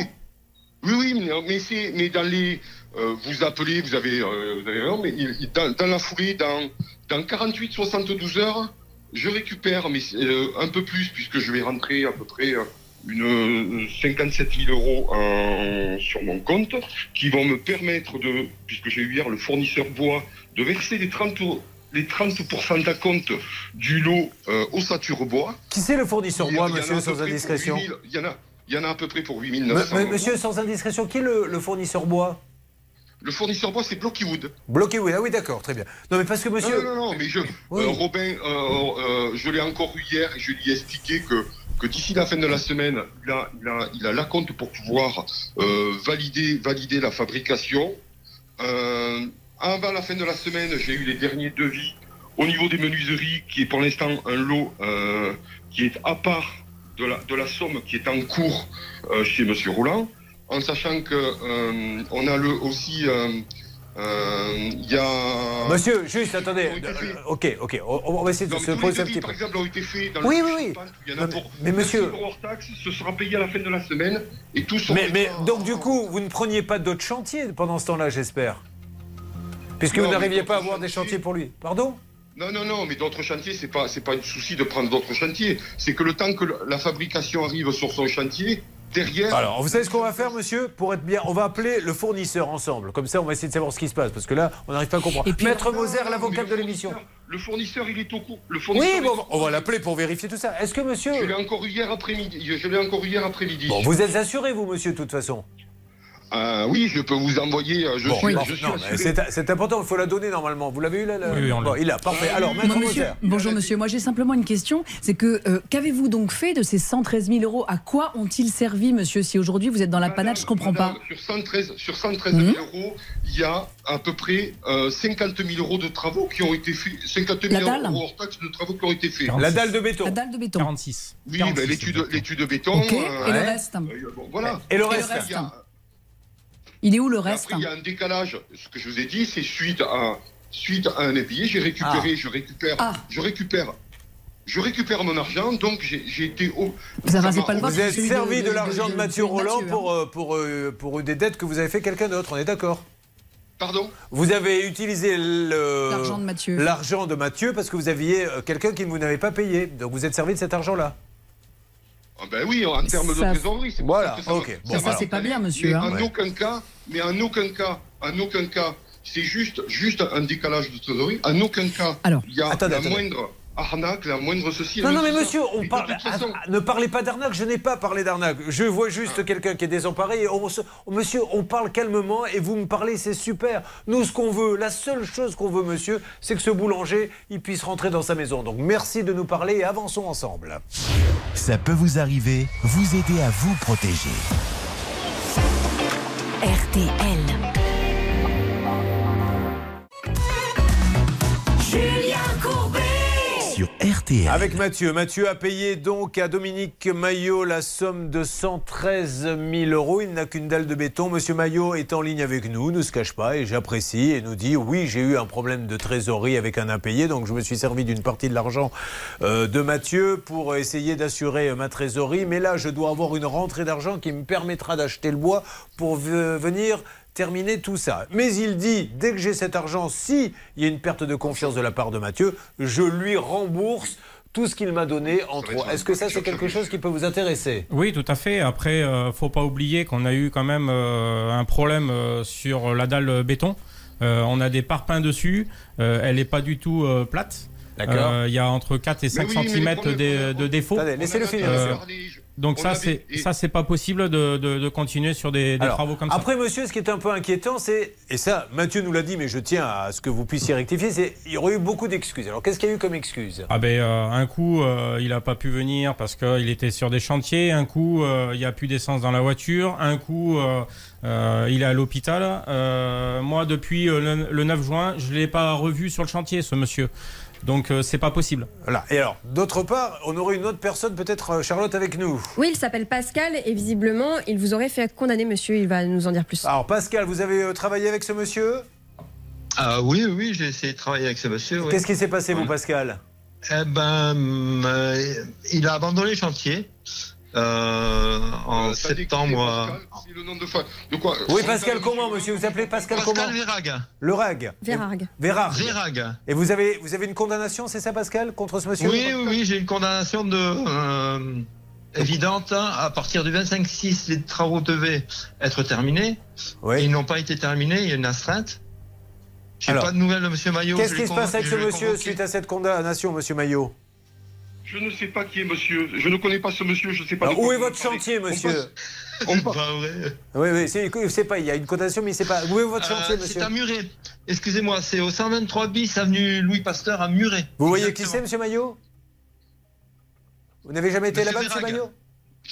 Oui, oui, mais, mais c'est, mais dans les, euh, vous appelez, vous avez, euh, vous avez raison, mais dans, dans la foulée, dans, dans 48, 72 heures, je récupère, mais euh, un peu plus, puisque je vais rentrer à peu près euh, une euh, 57 000 euros en- sur mon compte, qui vont me permettre de, puisque j'ai eu hier le fournisseur bois, de verser les 30, les 30% d'acompte du lot euh, au Sature Bois. Qui c'est le fournisseur bois, monsieur, sans indiscrétion 8 000 Il y en a, il y en a à peu près pour 8 Me- 900 me- euros. Monsieur, sans indiscrétion, qui est le, le fournisseur bois? Le fournisseur bois, c'est Blockywood. Oui, ah oui, d'accord, très bien. Non, mais parce que monsieur. Non, non, non, mais je, Oui. euh, Robin, euh, euh, je l'ai encore eu hier et je lui ai expliqué que, que d'ici la fin de la semaine, il a, il a, il a la compte pour pouvoir valider, valider la fabrication. Avant la fin de la semaine, j'ai eu les derniers devis au niveau des menuiseries, qui est pour l'instant un lot euh, qui est à part de la, de la somme qui est en cours euh, chez Monsieur Roland, en sachant que euh, on a le aussi. Il y a. Monsieur, juste, attendez. Ok, ok, on, on va essayer de se poser un petit par peu. exemple, ont été faits dans Oui, le oui, oui. Il y en a Non, pour mais monsieur- 26 euros hors taxe, ce sera payé à la fin de la semaine et tout sera Mais, mais donc, du coup, vous ne preniez pas d'autres chantiers pendant ce temps-là, j'espère? Puisque Non, vous n'arriviez pas à avoir des chantiers pour lui. Pardon? Non, non, non, mais d'autres chantiers, c'est pas, c'est pas un souci de prendre d'autres chantiers. C'est que le temps que la fabrication arrive sur son chantier, derrière. Alors, vous savez ce qu'on va faire, monsieur? Pour être bien, on va appeler le fournisseur ensemble. Comme ça, on va essayer de savoir ce qui se passe. Parce que là, on n'arrive pas à comprendre. Maître Moser, l'avocat de l'émission. Le fournisseur, il est au courant. Le Oui, fournisseur. bon, on va l'appeler pour vérifier tout ça. Est-ce que monsieur. Je l'ai encore eu hier après-midi. Je l'ai encore eu hier après-midi. Bon, vous êtes assuré, vous, monsieur, de toute façon Ah oui, je peux vous envoyer. euh, Je Bon, suis, bon, je c'est important, il faut la donner normalement. Vous l'avez eu là, là Oui, oui, on l'a. Bon, Il a, parfait. Alors, Moi, Maître monsieur, bonjour monsieur, moi j'ai simplement une question. C'est que euh, qu'avez-vous donc fait de ces 113 000 euros? À quoi ont-ils servi, monsieur Si aujourd'hui vous êtes dans la panade, je comprends pas. Sur 113, sur 113 Mhm. 000 euros, il y a à peu près euh, 50 000 euros de travaux qui ont été faits. 50 000 La dalle? euros hors taxes de travaux qui ont été faits. La dalle de béton. La dalle de béton. 46. Oui, 46, ben, l'étude, l'étude de béton. Euh, Et le reste? Euh, bon, voilà. Et le Et le reste, reste? Il y a- Il est où le Après, reste il y a un décalage. Ce que je vous ai dit, c'est suite à, suite à un impayé, j'ai récupéré, je récupère, Ah. je récupère, je récupère mon argent, donc j'ai été au. Vous avez ça pas le Vous servi de, de- de- l'argent de, de- Mathieu de Roland Mathieu, hein. pour, euh, pour, euh, pour des dettes que vous avez fait quelqu'un d'autre, on est d'accord? Pardon? Vous avez utilisé L'argent de Mathieu. l'argent de Mathieu parce que vous aviez euh, quelqu'un qui ne vous n'avait pas payé. Donc vous êtes servi de cet argent-là. Ah ben oui, en termes de trésorerie, Voilà, ça ok. Bon, c'est pas bien, monsieur. Mais hein. en Ouais. aucun cas, mais en aucun cas, en aucun cas, c'est juste, juste un décalage de trésorerie. En aucun cas, Alors, il y a attendez, la attendez. moindre arnaque, la moindre ceci. Non, non, mais monsieur, on parle, toute façon- ah, ne parlez pas d'arnaque, je n'ai pas parlé d'arnaque. Je vois juste quelqu'un qui est désemparé. Et on se- monsieur, on parle calmement et vous me parlez, c'est super. Nous, ce qu'on veut, la seule chose qu'on veut, monsieur, c'est que ce boulanger, il puisse rentrer dans sa maison. Donc merci de nous parler et avançons ensemble. Ça peut vous arriver, vous aider à vous protéger. RTL. Avec Mathieu. Mathieu a payé donc à Dominique Maillot la somme de 113 000 euros. Il n'a qu'une dalle de béton. Monsieur Maillot est en ligne avec nous, ne se cache pas et j'apprécie et nous dit oui, j'ai eu un problème de trésorerie avec un impayé, donc je me suis servi d'une partie de l'argent euh, de Mathieu pour essayer d'assurer euh, ma trésorerie. Mais là, je dois avoir une rentrée d'argent qui me permettra d'acheter le bois pour ve- venir terminer tout ça. Mais il dit, dès que j'ai cet argent, si il y a une perte de confiance de la part de Mathieu, je lui rembourse tout ce qu'il m'a donné en trop. Est-ce que ça, c'est quelque chose qui peut vous intéresser? Oui, tout à fait. Après, euh, faut pas oublier qu'on a eu quand même euh, un problème euh, sur la dalle béton. Euh, on a des parpaings dessus. Euh, elle n'est pas du tout euh, plate. D'accord. Euh, Il y a entre 4 et 5 oui, cm problèmes de, de défaut. Laissez-le finir. Euh, monsieur. donc On ça, c'est ça, c'est pas possible de, de- de continuer sur des, des Alors, travaux comme ça. Après, monsieur, ce qui est un peu inquiétant, c'est, et ça, Mathieu nous l'a dit, mais je tiens à ce que vous puissiez rectifier, c'est il y aurait eu beaucoup d'excuses. Alors, qu'est-ce qu'il y a eu comme excuses Ah ben euh, un coup euh, il a pas pu venir parce qu'il était sur des chantiers, un coup euh, il y a plus d'essence dans la voiture, un coup euh, euh, il est à l'hôpital. Euh, moi depuis euh, le, le 9 juin je l'ai pas revu sur le chantier ce monsieur. Donc euh, c'est pas possible. Voilà. Et alors, d'autre part, on aurait une autre personne, peut-être euh, Charlotte, avec nous. Oui, il s'appelle Pascal et visiblement, il vous aurait fait condamner, monsieur. Il va nous en dire plus. Alors, Pascal, vous avez euh, travaillé avec ce monsieur? Ah oui, oui, j'ai essayé de travailler avec ce monsieur. oui. Qu'est-ce qui s'est passé, vous, Pascal? Eh ben, euh, il a abandonné le chantier en Euh, dit que septembre. euh, Pascal, c'est le nom de fa- de quoi Oui, Pascal, comment, monsieur Vous appelez Pascal, Pascal comment Vérag. Le RAG. Vérard. Vérag. Et vous avez, vous avez une condamnation, c'est ça, Pascal, contre ce monsieur Oui, oui, oui, j'ai une condamnation de euh, évidente. À partir du 25-6, les travaux devaient être terminés. Oui. Ils n'ont pas été terminés. Il y a une astreinte. J'ai Alors, pas de nouvelles de Monsieur Maillot. Qu'est-ce je qui se passe avec ce je monsieur suite à cette condamnation, monsieur Maillot Je ne sais pas qui est monsieur. Je ne connais pas ce monsieur. Je ne sais pas. Alors, Où est votre chantier, On monsieur passe- C'est pas vrai. Oui, oui, c'est pas, il y a une cotation, mais c'est pas. Où est votre chantier, Euh, monsieur c'est à Muret. Excusez-moi, c'est au 123 bis avenue Louis Pasteur à Muret. Vous voyez qui c'est, monsieur Maillot? Vous n'avez jamais été là-bas, monsieur. Maillot?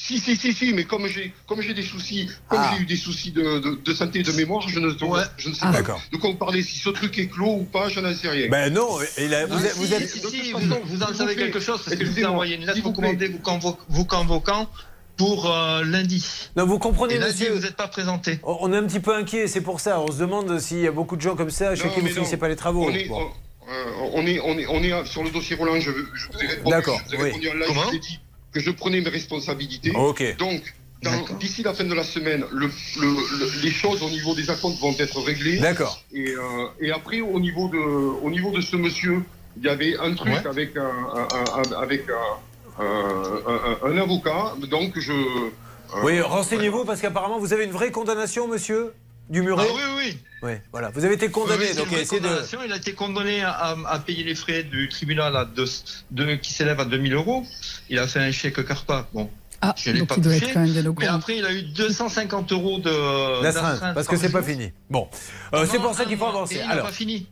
Si, si, si, si, mais comme j'ai, comme j'ai des soucis, comme Ah. j'ai eu des soucis de, de, de santé et de mémoire, je ne, je ne sais Ah, pas quoi vous parlez. Si ce truc est clos ou pas, je n'en sais rien. Ben non, il a- vous Ah, êtes- si, vous êtes- si, si, vous, en savez plaît, quelque chose parce que je vous ai envoyé une lettre recommandée vous, convo- vous convoquant pour euh, lundi. Non, vous comprenez, Et lundi, monsieur vous n'êtes pas présenté. On on est un petit peu inquiet, c'est pour ça. On se demande s'il y a beaucoup de gens comme ça mais finissez non. pas les travaux. On est, Bon. on, euh, on est, on est, on est sur le dossier Roland. Je, je vous ai répondu. D'accord, Je vous ai oui. répondu en live. Comment je vous ai dit que je prenais mes responsabilités. Ok. Donc, d'ici la fin de la semaine, le, le- le- les choses au niveau des acomptes vont être réglées. D'accord. Et, euh, et après, au niveau de, au niveau de ce monsieur, il y avait un truc Ouais. avec un, un- un- avec un, un- un- un avocat. Donc, je. euh, Oui, renseignez-vous parce qu'apparemment vous avez une vraie condamnation, monsieur? Du Ah Muret. oui, oui. Oui, voilà. Vous avez été condamné, Oui, donc essayez de. Il a été condamné à, à payer les frais du tribunal à deux- de- qui s'élèvent à 2000 euros. Il a fait un chèque CARPA. Bon, Ah, je l'ai donc pas il doit touché. être quand même Mais après, il a eu 250 euros de D'astreinte, parce que c'est pas fini. Bon, Euh, c'est pour ça qu'il faut avancer. Alors, pas fini.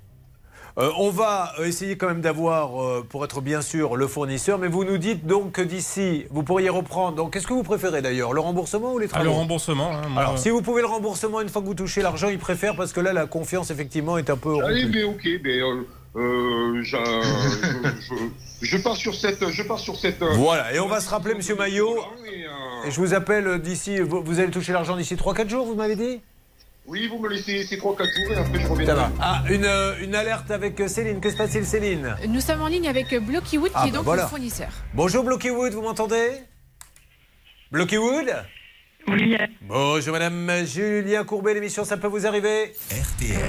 Euh, on va essayer quand même d'avoir, euh, pour être bien sûr, le fournisseur. Mais vous nous dites donc que d'ici, vous pourriez reprendre. Donc, qu'est-ce que vous préférez d'ailleurs, le remboursement ou les Ah, travaux le remboursement. hein, moi, Alors, euh, si vous pouvez le remboursement une fois que vous touchez l'argent, il préfère parce que là, la confiance effectivement est un peu. Allez, rompue. mais ok, mais euh, euh, je, je- je pars sur cette, je pars sur cette. Voilà, et on va se rappeler, monsieur Maillot. Et, euh, Et je vous appelle d'ici. Vous, vous allez toucher l'argent d'ici 3-4 jours, vous m'avez dit? Oui, vous me laissez ces 3-4 jours et après je reviens. Ça va. Ah, une, euh, une alerte avec euh, Céline. Que se passe-t-il, Céline? Nous sommes en ligne avec Blockywood Ah, qui est bah donc voilà. le fournisseur. Bonjour Blockywood, vous m'entendez? Blockywood Oui. Bonjour Madame Julien Courbet, l'émission Ça peut vous arriver?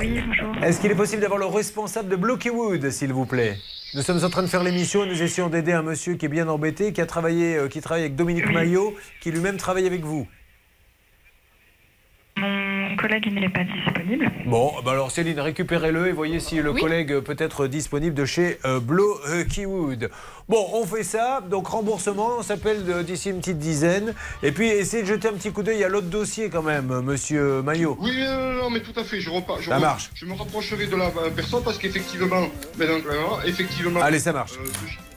Oui, bonjour. Est-ce qu'il est possible d'avoir le responsable de Blockywood, s'il vous plaît? Nous sommes en train de faire l'émission, nous essayons d'aider un monsieur qui est bien embêté, qui a travaillé, euh, qui travaille avec Dominique Maillot, qui lui-même travaille avec vous. Mon collègue il n'est pas disponible. Bon, bah alors Céline, récupérez-le et voyez si le Oui. collègue euh, peut être disponible de chez euh, Blow euh, Keywood. Bon, on fait ça, donc remboursement, on s'appelle de- d'ici une petite dizaine. Et puis essayez de jeter un petit coup d'œil à l'autre dossier quand même, euh, monsieur Maillot. Oui, euh, non, mais tout à fait, je repars. Je Ça re- marche. Je me rapprocherai de la euh, personne parce qu'effectivement, euh, effectivement. Allez, ça marche. euh,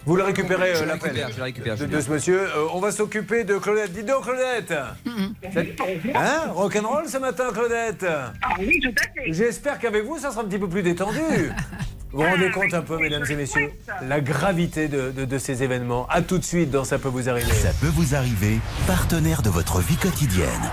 Vous le récupérez, Je euh, le l'appel récupère, je le récupère, de, ce monsieur. Euh, on va s'occuper de Claudette. Dis donc, Claudette Hein Rock'n'roll ce matin, Claudette Ah oui, tout à fait. J'espère qu'avec vous, ça sera un petit peu plus détendu. Vous vous rendez compte un peu, mesdames et messieurs, la gravité de, de- de ces événements. À tout de suite dans Ça peut vous arriver. Ça peut vous arriver, partenaire de votre vie quotidienne.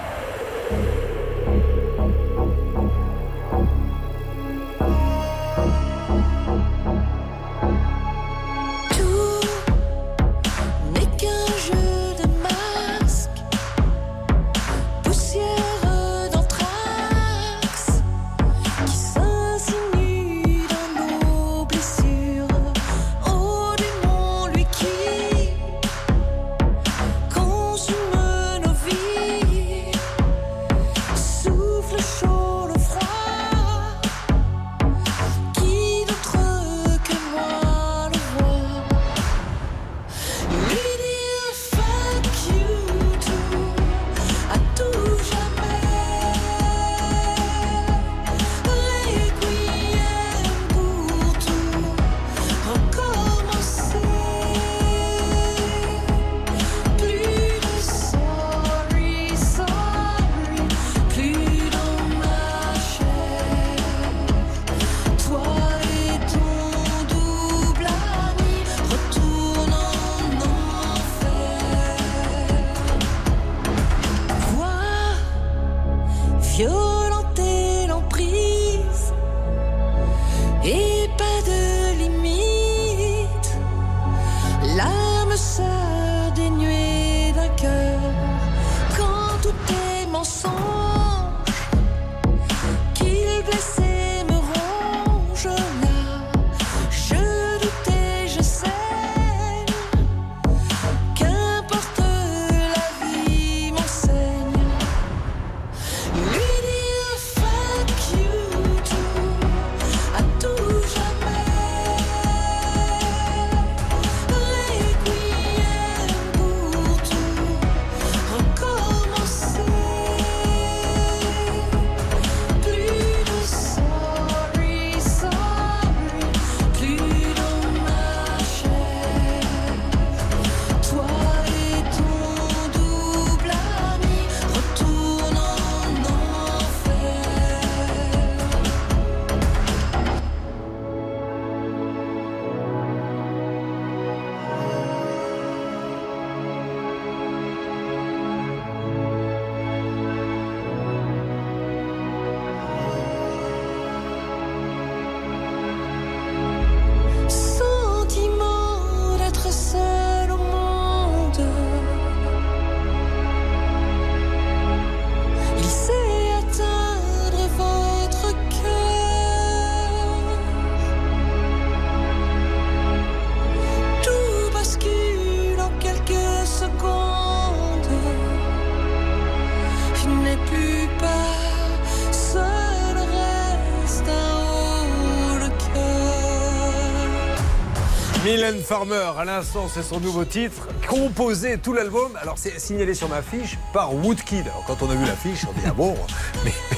Farmer, à l'instant, c'est son nouveau titre, composé tout l'album. Alors, c'est signalé sur ma fiche par Woodkid. Alors, quand on a vu la fiche, on dit ah bon, mais, mais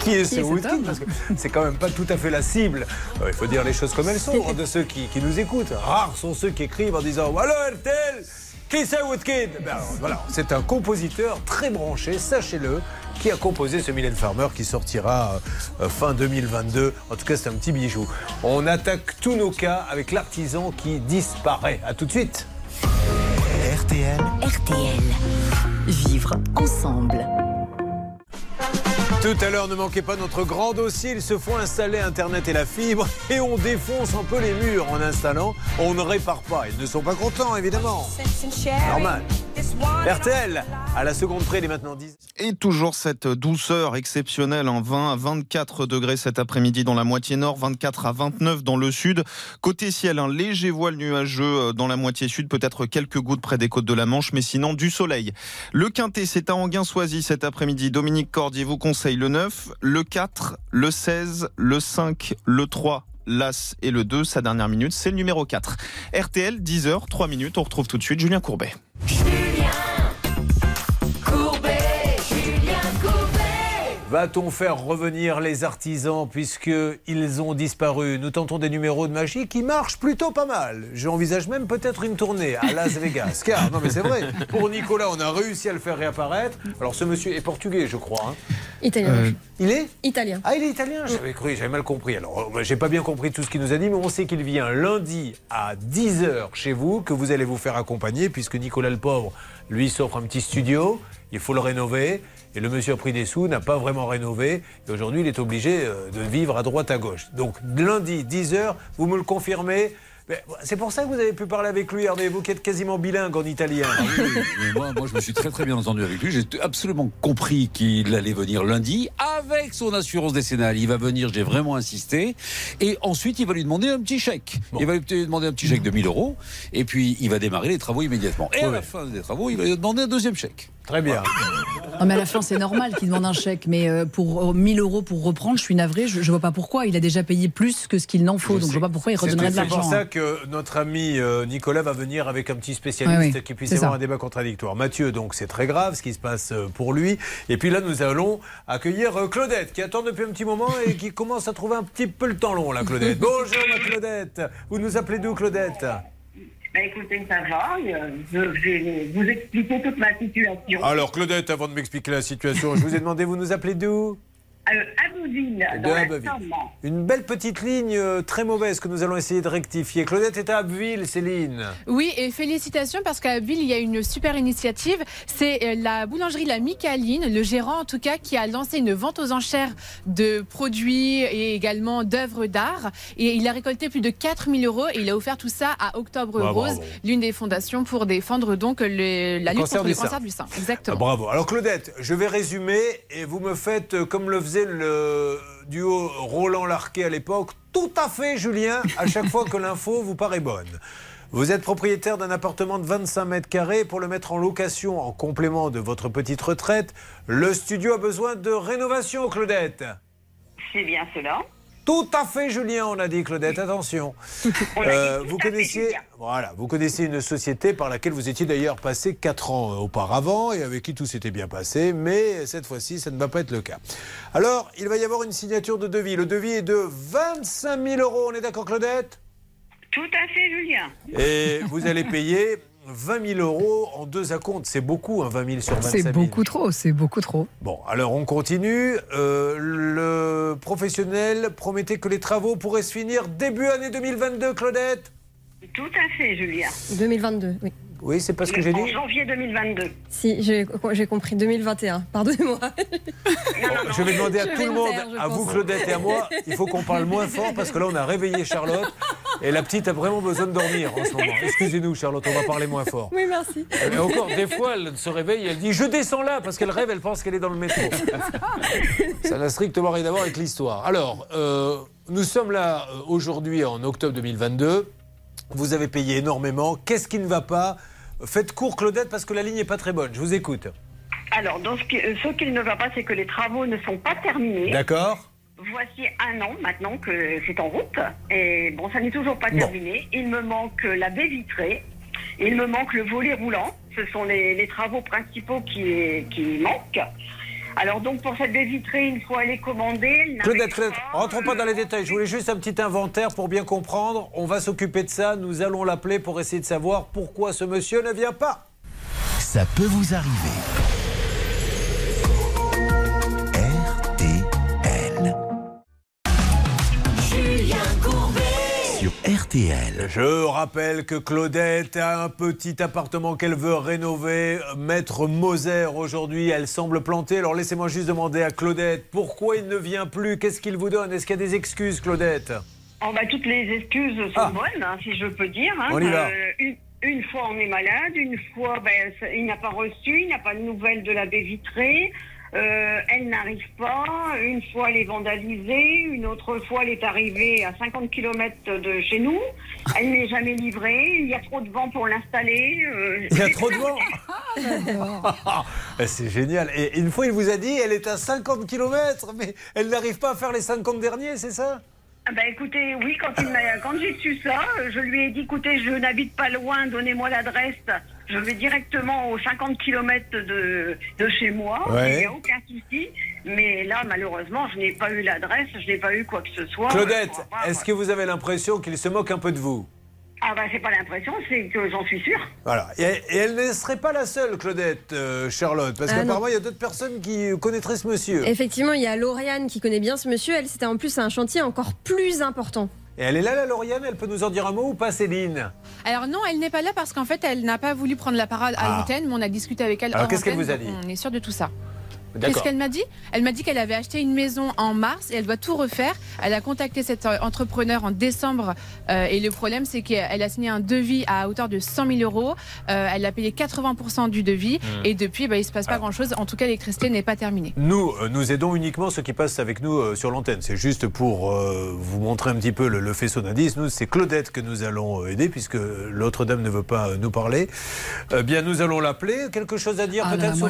qui est ce Woodkid Parce que c'est quand même pas tout à fait la cible. Euh, il faut dire les choses comme elles sont hein, de ceux qui, qui nous écoutent. Rares sont ceux qui écrivent en disant Allô RTL, qui c'est Woodkid? Ben alors, Voilà, c'est un compositeur très branché, sachez-le, qui a composé ce Mylène Farmer qui sortira euh, fin 2022. En tout cas, c'est un petit bijou. On attaque tous nos cas avec l'artisan qui disparaît. À tout de suite. RTL. RTL. Vivre ensemble. Tout à l'heure, ne manquez pas notre grand dossier. Ils se font installer Internet et la fibre et on défonce un peu les murs en installant. On ne répare pas. Ils ne sont pas contents, évidemment. Normal. RTL, à la seconde près, il est maintenant 10. Et toujours cette douceur exceptionnelle en 20 à 24 degrés cet après-midi dans la moitié nord, 24 à 29 dans le sud. Côté ciel, un léger voile nuageux euh, dans la moitié sud, peut-être quelques gouttes près des côtes de la Manche, mais sinon du soleil. Le quintet, c'est à Anguin-Soisy cet après-midi. Dominique Cordier vous conseille le 9, le 4, le 16, le 5, le 3, l'As et le 2. Sa dernière minute, c'est le numéro 4. RTL, 10h, 3 minutes. On retrouve tout de suite Julien Courbet. Va-t-on faire revenir les artisans puisqu'ils ont disparu? Nous tentons des numéros de magie qui marchent plutôt pas mal. J'envisage même peut-être une tournée à Las Vegas. Car, non mais c'est vrai, pour Nicolas, on a réussi à le faire réapparaître. Alors ce monsieur est portugais, je crois. hein. Italien. Euh, il est? Italien. Ah, il est italien? J'avais cru, j'avais mal compris. Alors, euh, j'ai pas bien compris tout ce qu'il nous a dit, mais on sait qu'il vient lundi à 10h chez vous, que vous allez vous faire accompagner, puisque Nicolas le pauvre, lui, s'offre un petit studio. Il faut le rénover. Et le monsieur a pris des sous, n'a pas vraiment rénové. Et aujourd'hui, il est obligé euh, de vivre à droite, à gauche. Donc, lundi, 10h, vous me le confirmez C'est pour ça que vous avez pu parler avec lui, Hervé, vous qui êtes quasiment bilingue en italien. Ah oui, moi, moi, je me suis très très bien entendu avec lui. J'ai absolument compris qu'il allait venir lundi avec son assurance décennale. Il va venir, j'ai vraiment insisté. Et ensuite, il va lui demander un petit chèque. Il va lui demander un petit chèque de 1000 euros. Et puis, il va démarrer les travaux immédiatement. Et à la fin des travaux, il va lui demander un deuxième chèque. Très bien. Non, mais à la fin, c'est normal qu'il demande un chèque. Mais euh, pour euh, 1000 euros pour reprendre, je suis navré, je, je vois pas pourquoi. Il a déjà payé plus que ce qu'il n'en faut. donc je vois pas pourquoi il redonnerait de C'est pour l'argent. ça hein. que notre ami euh, Nicolas va venir avec un petit spécialiste Oui, oui, qui puisse avoir ça. un débat contradictoire. Mathieu, donc c'est très grave ce qui se passe euh, pour lui. Et puis là, nous allons accueillir euh, Claudette qui attend depuis un petit moment et qui commence à trouver un petit peu le temps long, là, Claudette. Bonjour, ma Claudette. Vous nous appelez d'où, Claudette? Bah, écoutez, ça va. euh, Je vais vous expliquer toute ma situation. Alors, Claudette, avant de m'expliquer la situation, je vous ai demandé, vous nous appelez d'où? Abbeville, De dans la Abbeville. Somme. Une belle petite ligne euh, très mauvaise que nous allons essayer de rectifier. Claudette est à Abbeville, Céline. Oui, et félicitations parce qu'à Abbeville, il y a une super initiative. C'est euh, la boulangerie La Micaline, le gérant en tout cas, qui a lancé une vente aux enchères de produits et également d'œuvres d'art. Et il a récolté plus de 4000 euros et il a offert tout ça à Octobre Bah, Rose, l'une des fondations pour défendre donc le- la Le lutte cancer contre le cancer du sein. Ah, Exactement. bravo. Alors Claudette, je vais résumer et vous me faites euh, comme le faisait le duo Roland Larquet à l'époque. Tout à fait, Julien, à chaque fois que l'info vous paraît bonne. Vous êtes propriétaire d'un appartement de 25 mètres carrés pour le mettre en location en complément de votre petite retraite. Le studio a besoin de rénovation, Claudette. C'est bien cela. Tout à fait, Julien, on a dit, Claudette, attention. Euh, vous connaissiez, voilà, vous connaissez une société par laquelle vous étiez d'ailleurs passé 4 ans euh, auparavant et avec qui tout s'était bien passé, mais cette fois-ci, ça ne va pas être le cas. Alors, il va y avoir une signature de devis. Le devis est de 25 000 euros, on est d'accord, Claudette? Tout à fait, Julien. Et vous allez payer 20 000 euros en deux acomptes. C'est beaucoup, hein, 20 000 sur 25 000. C'est beaucoup trop, c'est beaucoup trop. Bon, alors on continue. Euh, le professionnel promettait que les travaux pourraient se finir début année 2022, Claudette? Tout à fait, Julien. 2022, oui. Oui, c'est pas ce que j'ai En dit janvier 2022. Si, j'ai compris 2021. Pardonnez-moi. Je vais demander à Je tout le monde, taire, à vous. Claudette et à moi, il faut qu'on parle moins fort parce que là on a réveillé Charlotte et la petite a vraiment besoin de dormir en ce moment. Excusez-nous Charlotte, on va parler moins fort. Oui, merci. Et encore, des fois, elle se réveille et elle dit Je descends là parce qu'elle rêve, elle pense qu'elle est dans le métro. Ça n'a strictement rien à voir avec l'histoire. Alors, euh, nous sommes là euh, aujourd'hui en octobre 2022. Vous avez payé énormément. Qu'est-ce qui ne va pas? Faites court, Claudette, parce que la ligne n'est pas très bonne. Je vous écoute. Alors, dans ce qui, euh, ce qu'il ne va pas, c'est que les travaux ne sont pas terminés. D'accord voici un an maintenant que c'est en route. Et bon, ça n'est toujours pas Bon. terminé. Il me manque la baie vitrée. Il me manque le volet roulant. Ce sont les, les travaux principaux qui, qui manquent. Alors donc pour cette baie vitrée, est commandée, elle n'arrive Claudette, Claudette, rentrons pas dans les détails. Je voulais juste un petit inventaire pour bien comprendre. On va s'occuper de ça. Nous allons l'appeler pour essayer de savoir pourquoi ce monsieur ne vient pas. Ça peut vous arriver. RTL. Je rappelle que Claudette a un petit appartement qu'elle veut rénover. Maître Moser, aujourd'hui, elle semble plantée. Alors laissez-moi juste demander à Claudette pourquoi il ne vient plus? Qu'est-ce qu'il vous donne? Est-ce qu'il y a des excuses, Claudette? Oh, bah, toutes les excuses sont Ah. bonnes, hein, si je peux dire. hein. On y va. une, une fois on est malade, une fois ben, il n'a pas reçu, il n'a pas de nouvelles de la baie vitrée. Euh, elle n'arrive pas. Une fois elle est vandalisée, une autre fois elle est arrivée à 50 km de chez nous. Elle n'est jamais livrée. Il y a trop de vent pour l'installer. euh, Il y a trop de vent Eh, C'est génial. Et une fois, il vous a dit, elle est à 50 km, mais elle n'arrive pas à faire les 50 derniers, c'est ça? Ah bah écoutez, oui, quand, il m'a- quand j'ai su ça, je lui ai dit, écoutez, je n'habite pas loin, donnez-moi l'adresse. Je vais directement aux 50 km de, de chez moi. Ouais. Il n'y a aucun souci. Mais là, malheureusement, je n'ai pas eu l'adresse, je n'ai pas eu quoi que ce soit. Claudette, est-ce que vous avez l'impression qu'il se moque un peu de vous? Ah bah c'est pas l'impression, c'est que j'en suis sûre. Voilà. Et, et elle ne serait pas la seule, Claudette, euh, Charlotte, parce Ah, qu'apparemment, il y a d'autres personnes qui connaîtraient ce monsieur. Effectivement, il y a Lauriane qui connaît bien ce monsieur. Elle, c'était en plus un chantier encore plus important. Et elle est là, la Lauriane Elle peut nous en dire un mot ou pas, Céline? Alors non, elle n'est pas là parce qu'en fait, elle n'a pas voulu prendre la parole à Ah. l'antenne, mais on a discuté avec elle. Alors, qu'est-ce qu'elle vous a dit? On est sûr de tout ça. Qu'est-ce qu'elle m'a dit? Elle m'a dit qu'elle avait acheté une maison en mars et elle doit tout refaire. Elle a contacté cet entrepreneur en décembre euh, et le problème c'est qu'elle a signé un devis à hauteur de 100 000 euros. Euh, elle a payé 80% du devis Hmm. et depuis bah, il se passe pas grand-chose. En tout cas l'électricité n'est pas terminée. Nous, euh, nous aidons uniquement ceux qui passent avec nous euh, sur l'antenne. C'est juste pour euh, vous montrer un petit peu le, le faisceau d'indices. Nous, c'est Claudette que nous allons aider puisque l'autre dame ne veut pas nous parler. Bien, nous allons l'appeler. Quelque chose à dire Ah peut-être coup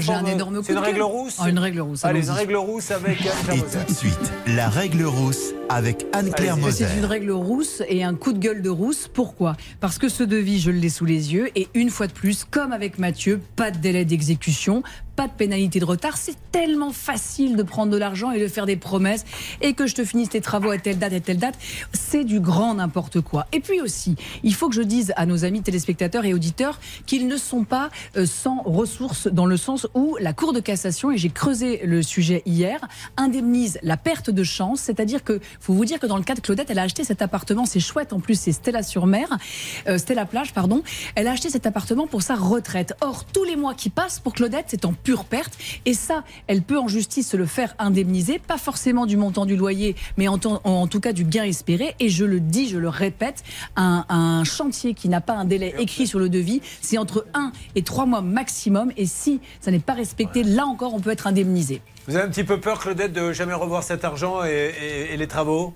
C'est une règle rousse Ah, une règle rousse, Allez, une règle rousse avec Anne Et tout de suite, la règle rousse avec Anne-Claire Moser. C'est une règle rousse et un coup de gueule de rousse. Pourquoi? Parce que ce devis, je l'ai sous les yeux. Et une fois de plus, comme avec Mathieu, pas de délai d'exécution, pas de pénalité de retard. C'est tellement facile de prendre de l'argent et de faire des promesses et que je te finisse tes travaux à telle date et telle date. C'est du grand n'importe quoi. Et puis aussi, il faut que je dise à nos amis téléspectateurs et auditeurs qu'ils ne sont pas euh, sans ressources dans le sens où la Cour de cassation, et j'ai creusé le sujet hier, indemnise la perte de chance. C'est-à-dire que, faut vous dire que dans le cas de Claudette, elle a acheté cet appartement. C'est chouette. En plus, c'est Stella sur mer, euh, Stella plage, pardon. Elle a acheté cet appartement pour sa retraite. Or, tous les mois qui passent pour Claudette, c'est en pure perte. Et ça, elle peut en justice se le faire indemniser, pas forcément du montant du loyer, mais en, tout cas du gain espéré. Et je le dis, je le répète, un, un chantier qui n'a pas un délai écrit sur le devis, c'est entre 1 et 3 mois maximum. Et si ça n'est pas respecté, là encore, on peut être indemnisé. Vous avez un petit peu peur, Claudette, de jamais revoir cet argent et, et- et les travaux?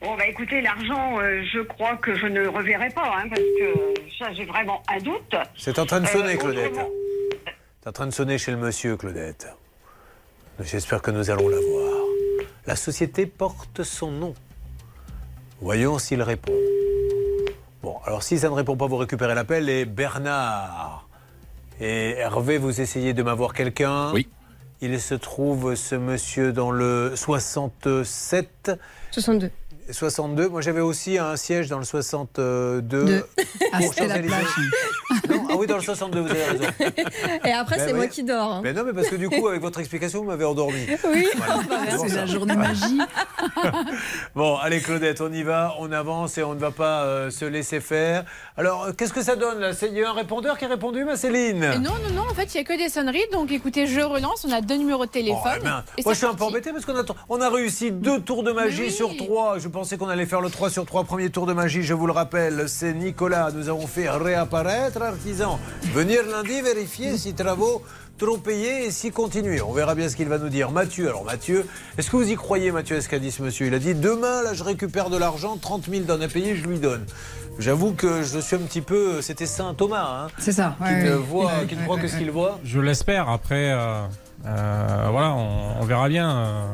Bon, bah écoutez, l'argent, euh, je crois que je ne reverrai pas, hein, parce que ça, j'ai vraiment un doute. C'est en train de sonner, Euh, Claudette. C'est en train de sonner chez le monsieur, Claudette. J'espère que nous allons la voir. La société porte son nom. Voyons s'il répond. Bon, alors si ça ne répond pas, vous récupérez l'appel. Et Bernard et Hervé, vous essayez de m'avoir quelqu'un Oui. Il se trouve ce monsieur dans le 67. 62. 62. Moi, j'avais aussi un siège dans le 62. Deux. Ah, Pour c'était la Champs-Élysées. plage. Non, ah oui, dans le 62, vous avez raison. Et après, Ben c'est moi qui dors. hein. Mais non, mais parce que du coup, avec votre explication, vous m'avez endormi. Oui. Voilà. C'est la journée magie. Bon, allez Claudette, on y va, on avance et on ne va pas euh, se laisser faire. Alors, euh, qu'est-ce que ça donne là? Il y a un répondeur qui a répondu, ma Céline? Et non, non, non, en fait, il n'y a que des sonneries. Donc écoutez, je relance. On a deux numéros de téléphone. Oh, eh ben, Et moi, c'est je suis un peu embêté parce qu'on a, on a réussi deux tours de magie oui. sur trois. Je pensais qu'on allait faire le 3 sur 3. Premier tour de magie, je vous le rappelle, c'est Nicolas. Nous avons fait réapparaître Artisan. Venir lundi vérifier si travaux trop payés et si continuer. On verra bien ce qu'il va nous dire. Mathieu, alors Mathieu, est-ce que vous y croyez, Mathieu, à ce qu'a dit ce monsieur? Il a dit demain, là, je récupère de l'argent, 30 000 donnes à payer, je lui donne. J'avoue que je suis un petit peu. C'était Saint Thomas, hein, C'est ça. qui ouais, ne ouais. voit, qui ne ouais, que ce qu'il voit. Je l'espère. Après, euh, euh, voilà, on, on verra bien. euh.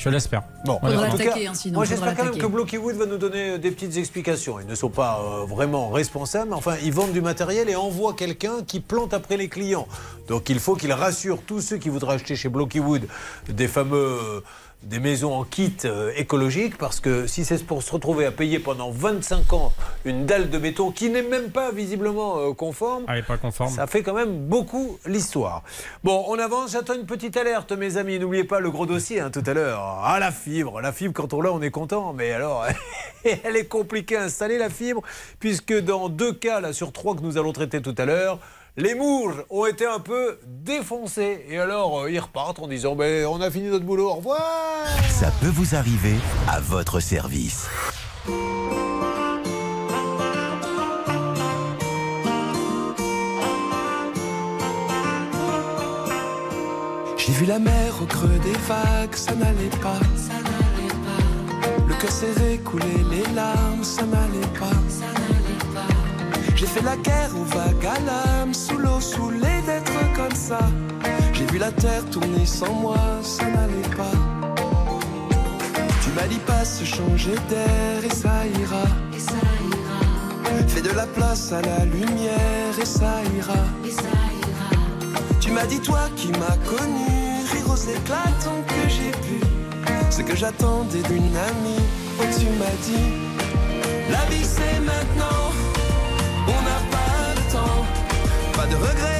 Je l'espère. Bon, l'attaquer, cas, hein, sinon, moi j'espère quand même que Blocky Wood va nous donner euh, des petites explications. Ils ne sont pas euh, vraiment responsables, mais enfin ils vendent du matériel et envoient quelqu'un qui plante après les clients. Donc il faut qu'ils rassurent tous ceux qui voudraient acheter chez Blocky Wood des fameux euh, des maisons en kit euh, écologique parce que si c'est pour se retrouver à payer pendant 25 ans une dalle de béton qui n'est même pas visiblement euh, conforme, pas ça fait quand même beaucoup l'histoire. Bon, on avance, j'attends une petite alerte, mes amis. N'oubliez pas le gros dossier hein, tout à l'heure. Ah, la fibre. La fibre, quand on l'a, on est content. Mais alors, elle est compliquée à installer, la fibre, puisque dans deux cas là, sur trois que nous allons traiter tout à l'heure, les mours ont été un peu défoncés. Et alors, euh, ils repartent en disant ben, On a fini notre boulot, au revoir Ça peut vous arriver à votre service. J'ai vu la mer au creux des vagues, ça n'allait pas. Le cœur serré, couler les larmes, ça n'allait pas. J'ai fait la guerre aux vagues à l'âme, sous l'eau, saoulé d'être comme ça. J'ai vu la terre tourner sans moi, ça n'allait pas. Tu m'as dit pas se changer d'air et ça ira. Fais de la place à la lumière et ça ira. Tu m'as dit toi qui m'as connu, rire aux éclats tant que j'ai pu. Ce que j'attendais d'une amie, oh tu m'as dit, la vie c'est maintenant, on n'a pas de temps, pas de regrets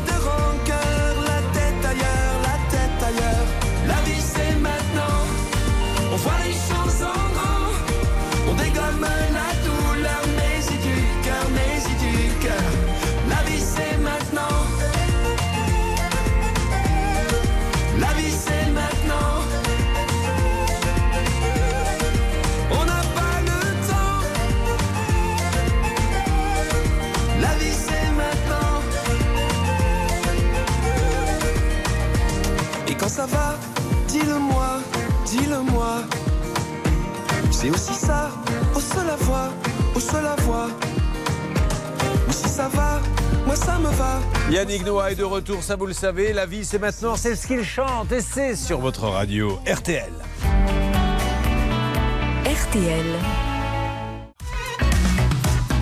dis-le-moi. C'est aussi ça, au seul la voix, au seul la voix. Ou si ça va, moi ça me va. Yannick Noah est de retour, ça vous le savez. La vie, c'est maintenant, c'est ce qu'il chante et c'est sur votre radio RTL. RTL.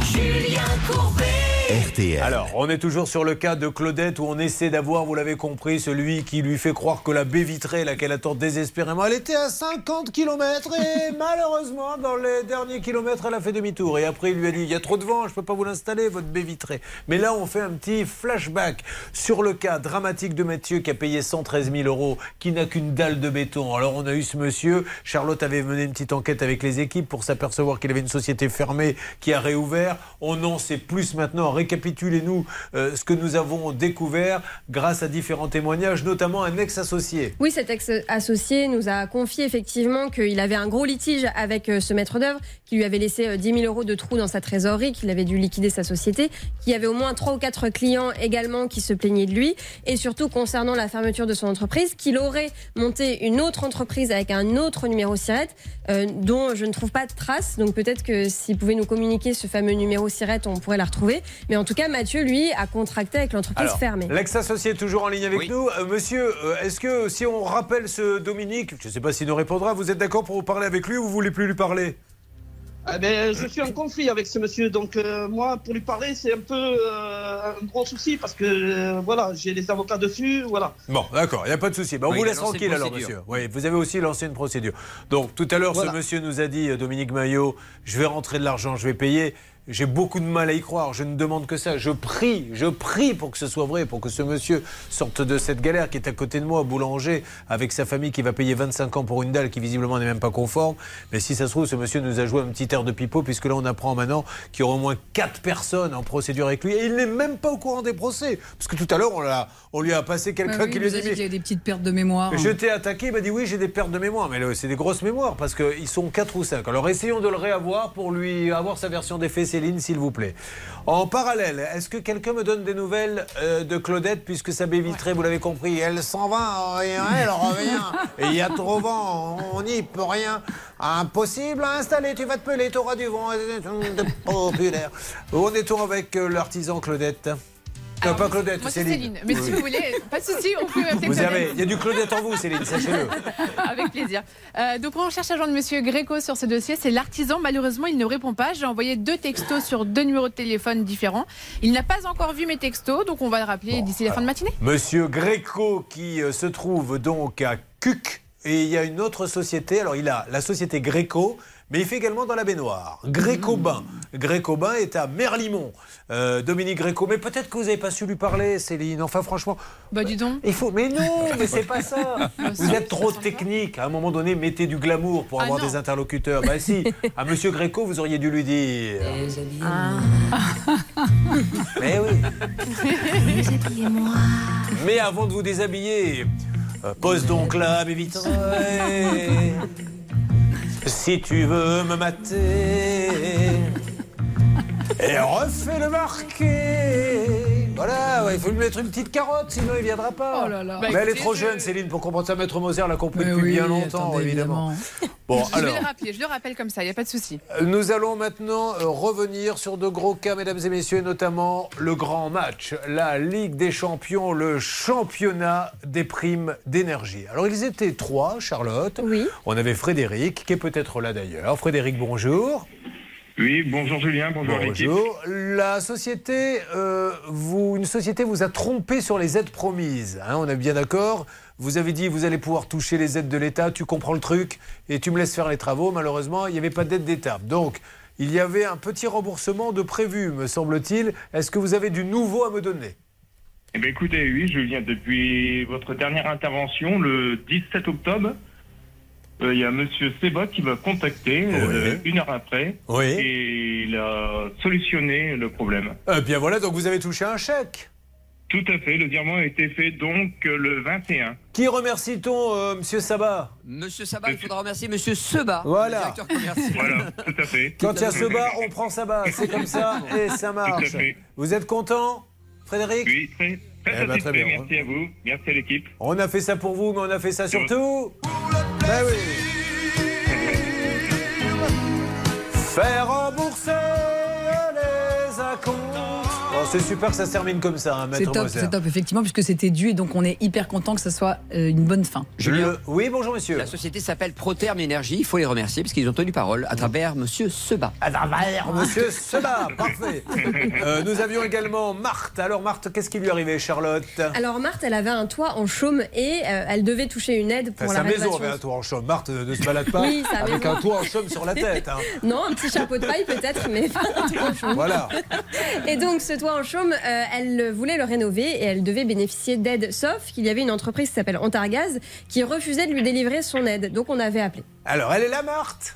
Julien Courbet. RTL. Alors, on est toujours sur le cas de Claudette où on essaie d'avoir, vous l'avez compris, celui qui lui fait croire que la baie vitrée, laquelle attend désespérément, elle était à 50 km et malheureusement, dans les derniers kilomètres, elle a fait demi-tour. Et après, il lui a dit, il y a trop de vent, je ne peux pas vous l'installer, votre baie vitrée. Mais là, on fait un petit flashback sur le cas dramatique de Mathieu qui a payé 113 000 euros, qui n'a qu'une dalle de béton. Alors, on a eu ce monsieur, Charlotte avait mené une petite enquête avec les équipes pour s'apercevoir qu'il avait une société fermée qui a réouvert. On en sait plus maintenant. Récapitulez-nous euh, ce que nous avons découvert grâce à différents témoignages, notamment un ex-associé. Oui, cet ex-associé nous a confié effectivement qu'il avait un gros litige avec euh, ce maître d'œuvre, qui lui avait laissé euh, 10 000 euros de trous dans sa trésorerie, qu'il avait dû liquider sa société, qu'il y avait au moins 3 ou 4 clients également qui se plaignaient de lui, et surtout concernant la fermeture de son entreprise, qu'il aurait monté une autre entreprise avec un autre numéro SIRET, euh, dont je ne trouve pas de traces. Donc peut-être que s'il pouvait nous communiquer ce fameux numéro SIRET, on pourrait la retrouver. Mais en tout cas, Mathieu, lui, a contracté avec l'entreprise fermée. L'ex-associé est toujours en ligne avec nous. Euh, monsieur, euh, est-ce que si on rappelle ce Dominique, je ne sais pas s'il nous répondra, vous êtes d'accord pour parler avec lui ou vous voulez plus lui parler? Ah ben, je suis en conflit avec ce monsieur, donc euh, moi, pour lui parler, c'est un peu euh, un gros souci parce que euh, voilà, j'ai les avocats dessus, voilà. Bon, d'accord, il n'y a pas de souci. Ben, on Oui, vous laisse tranquille alors, monsieur. Oui, vous avez aussi lancé une procédure. Donc, tout à l'heure, Voilà. ce monsieur nous a dit, Dominique Maillot, je vais rentrer de l'argent, je vais payer. J'ai beaucoup de mal à y croire. Je ne demande que ça. Je prie, je prie pour que ce soit vrai, pour que ce monsieur sorte de cette galère qui est à côté de moi, boulanger, avec sa famille qui va payer 25 ans pour une dalle qui visiblement n'est même pas conforme. Mais si ça se trouve, ce monsieur nous a joué un petit air de pipeau, puisque là, on apprend maintenant qu'il y aura au moins 4 personnes en procédure avec lui. Et il n'est même pas au courant des procès. Parce que tout à l'heure, on, l'a- on lui a passé quelqu'un Bah oui, qui lui a dit. qu'il y a des petites pertes de mémoire. je t'ai attaqué, il m'a dit oui, j'ai des pertes de mémoire. Mais là, c'est des grosses mémoires parce qu'ils sont 4 ou 5. Alors essayons de le réavoir pour lui avoir sa version des faits, Céline, s'il vous plaît. En parallèle, est-ce que quelqu'un me donne des nouvelles euh, de Claudette, puisque sa baie vitrée, vous l'avez compris, elle s'en va, rien, elle revient. Et il y a trop vent, on n'y peut rien. Impossible à installer, tu vas te peler, t'auras du vent. Populaire. On est où avec euh, l'artisan Claudette Non, pas Claudette, Moi, Céline. Céline. Mais si vous voulez, pas de souci, on peut m'appeler Vous Claudette. avez, il y a du Claudette en vous, Céline, sachez-le. Avec plaisir. Euh, donc on cherche à joindre Monsieur Gréco sur ce dossier. C'est l'artisan. Malheureusement, il ne répond pas. J'ai envoyé deux textos sur deux numéros de téléphone différents. Il n'a pas encore vu mes textos, donc on va le rappeler d'ici la fin de matinée. Monsieur Gréco qui euh, se trouve donc à Cuc et il y a une autre société. Alors il a la société Gréco, mais il fait également dans la baignoire. Gréco Bain. Gréco Bain est à Merlimont. Euh, Dominique Gréco, mais peut-être que vous n'avez pas su lui parler, Céline. Enfin franchement. Bah dis donc. Il faut. Mais non, mais c'est pas ça. Bah, Vous êtes trop technique. À un moment donné, mettez du glamour pour Ah avoir des interlocuteurs. Bah si. À Monsieur Gréco, vous auriez dû lui dire. Mais oui. Mais avant de vous déshabiller, euh, pose donc là mes vitrées. Si tu veux me mater. Et refais le marqué. Voilà, ouais, il faut lui mettre une petite carotte, sinon il viendra pas. Oh là là. Mais Bah, elle est trop je- jeune, Céline, pour comprendre ça. Maître Moser l'a compris Mais depuis oui, bien longtemps, attendez, évidemment. Bon, je vais alors. le rappeler, je le rappelle comme ça, il n'y a pas de souci. Euh, Nous allons maintenant euh, revenir sur de gros cas, mesdames et messieurs, et notamment le grand match, la Ligue des Champions, le championnat des primes d'énergie. Alors ils étaient trois, Charlotte. Oui. On avait Frédéric, qui est peut-être là d'ailleurs. Frédéric, bonjour. Oui, bonjour Julien, bonjour, l'équipe. Bonjour. La société, euh, vous, une société vous a trompé sur les aides promises. hein, on est bien d'accord. Vous avez dit vous allez pouvoir toucher les aides de l'État. Tu comprends le truc et tu me laisses faire les travaux. Malheureusement, il n'y avait pas d'aide d'État. Donc, il y avait un petit remboursement de prévu, me semble-t-il. Est-ce que vous avez du nouveau à me donner? Eh bien, écoutez, oui, Julien, depuis votre dernière intervention, le 17 octobre, il y a Monsieur Seba qui m'a contacté euh, une heure après. Oui. Et il a solutionné le problème. Eh bien voilà, donc vous avez touché un chèque. Tout à fait, le virement a été fait donc euh, le 21. Qui remercie-t-on, euh, Monsieur Sabat Monsieur Sabat, il faudra remercier Monsieur Seba, Voilà. le directeur commercial. Voilà, tout à fait. Quand il y a Seba, on prend Sabat. C'est comme ça et ça marche. Tout à fait. Vous êtes content, Frédéric? Oui, très, très Eh ben, satisfait. très bien. Merci à vous, merci à l'équipe. On a fait ça pour vous, mais on a fait ça surtout. Ben oui. Faire rembourser les acomptes. Bon, c'est super que ça se termine comme ça, hein, C'est maître top, Moser. c'est top, effectivement, puisque c'était dû et donc on est hyper content que ça soit euh, une bonne fin. Julien. Oui, bonjour monsieur. La société s'appelle Proterme Énergie, il faut les remercier parce qu'ils ont tenu parole à travers Monsieur Seba. À travers Monsieur Seba, parfait. Euh, nous avions également Marthe. Alors Marthe, qu'est-ce qui lui arrivait, Charlotte? Alors Marthe, elle avait un toit en chaume et euh, elle devait toucher une aide pour Enfin, la sa maison avait un toit en chaume. Marthe ne se balade pas Oui, avec maison. un toit en chaume sur la tête. hein. Non, un petit chapeau de paille peut-être, mais pas un toit en chaume. Voilà. Et donc ce toit en chaume, euh, elle voulait le rénover et elle devait bénéficier d'aide, sauf qu'il y avait une entreprise qui s'appelle Antargaz qui refusait de lui délivrer son aide. Donc on avait appelé. Alors, elle est là, Marthe?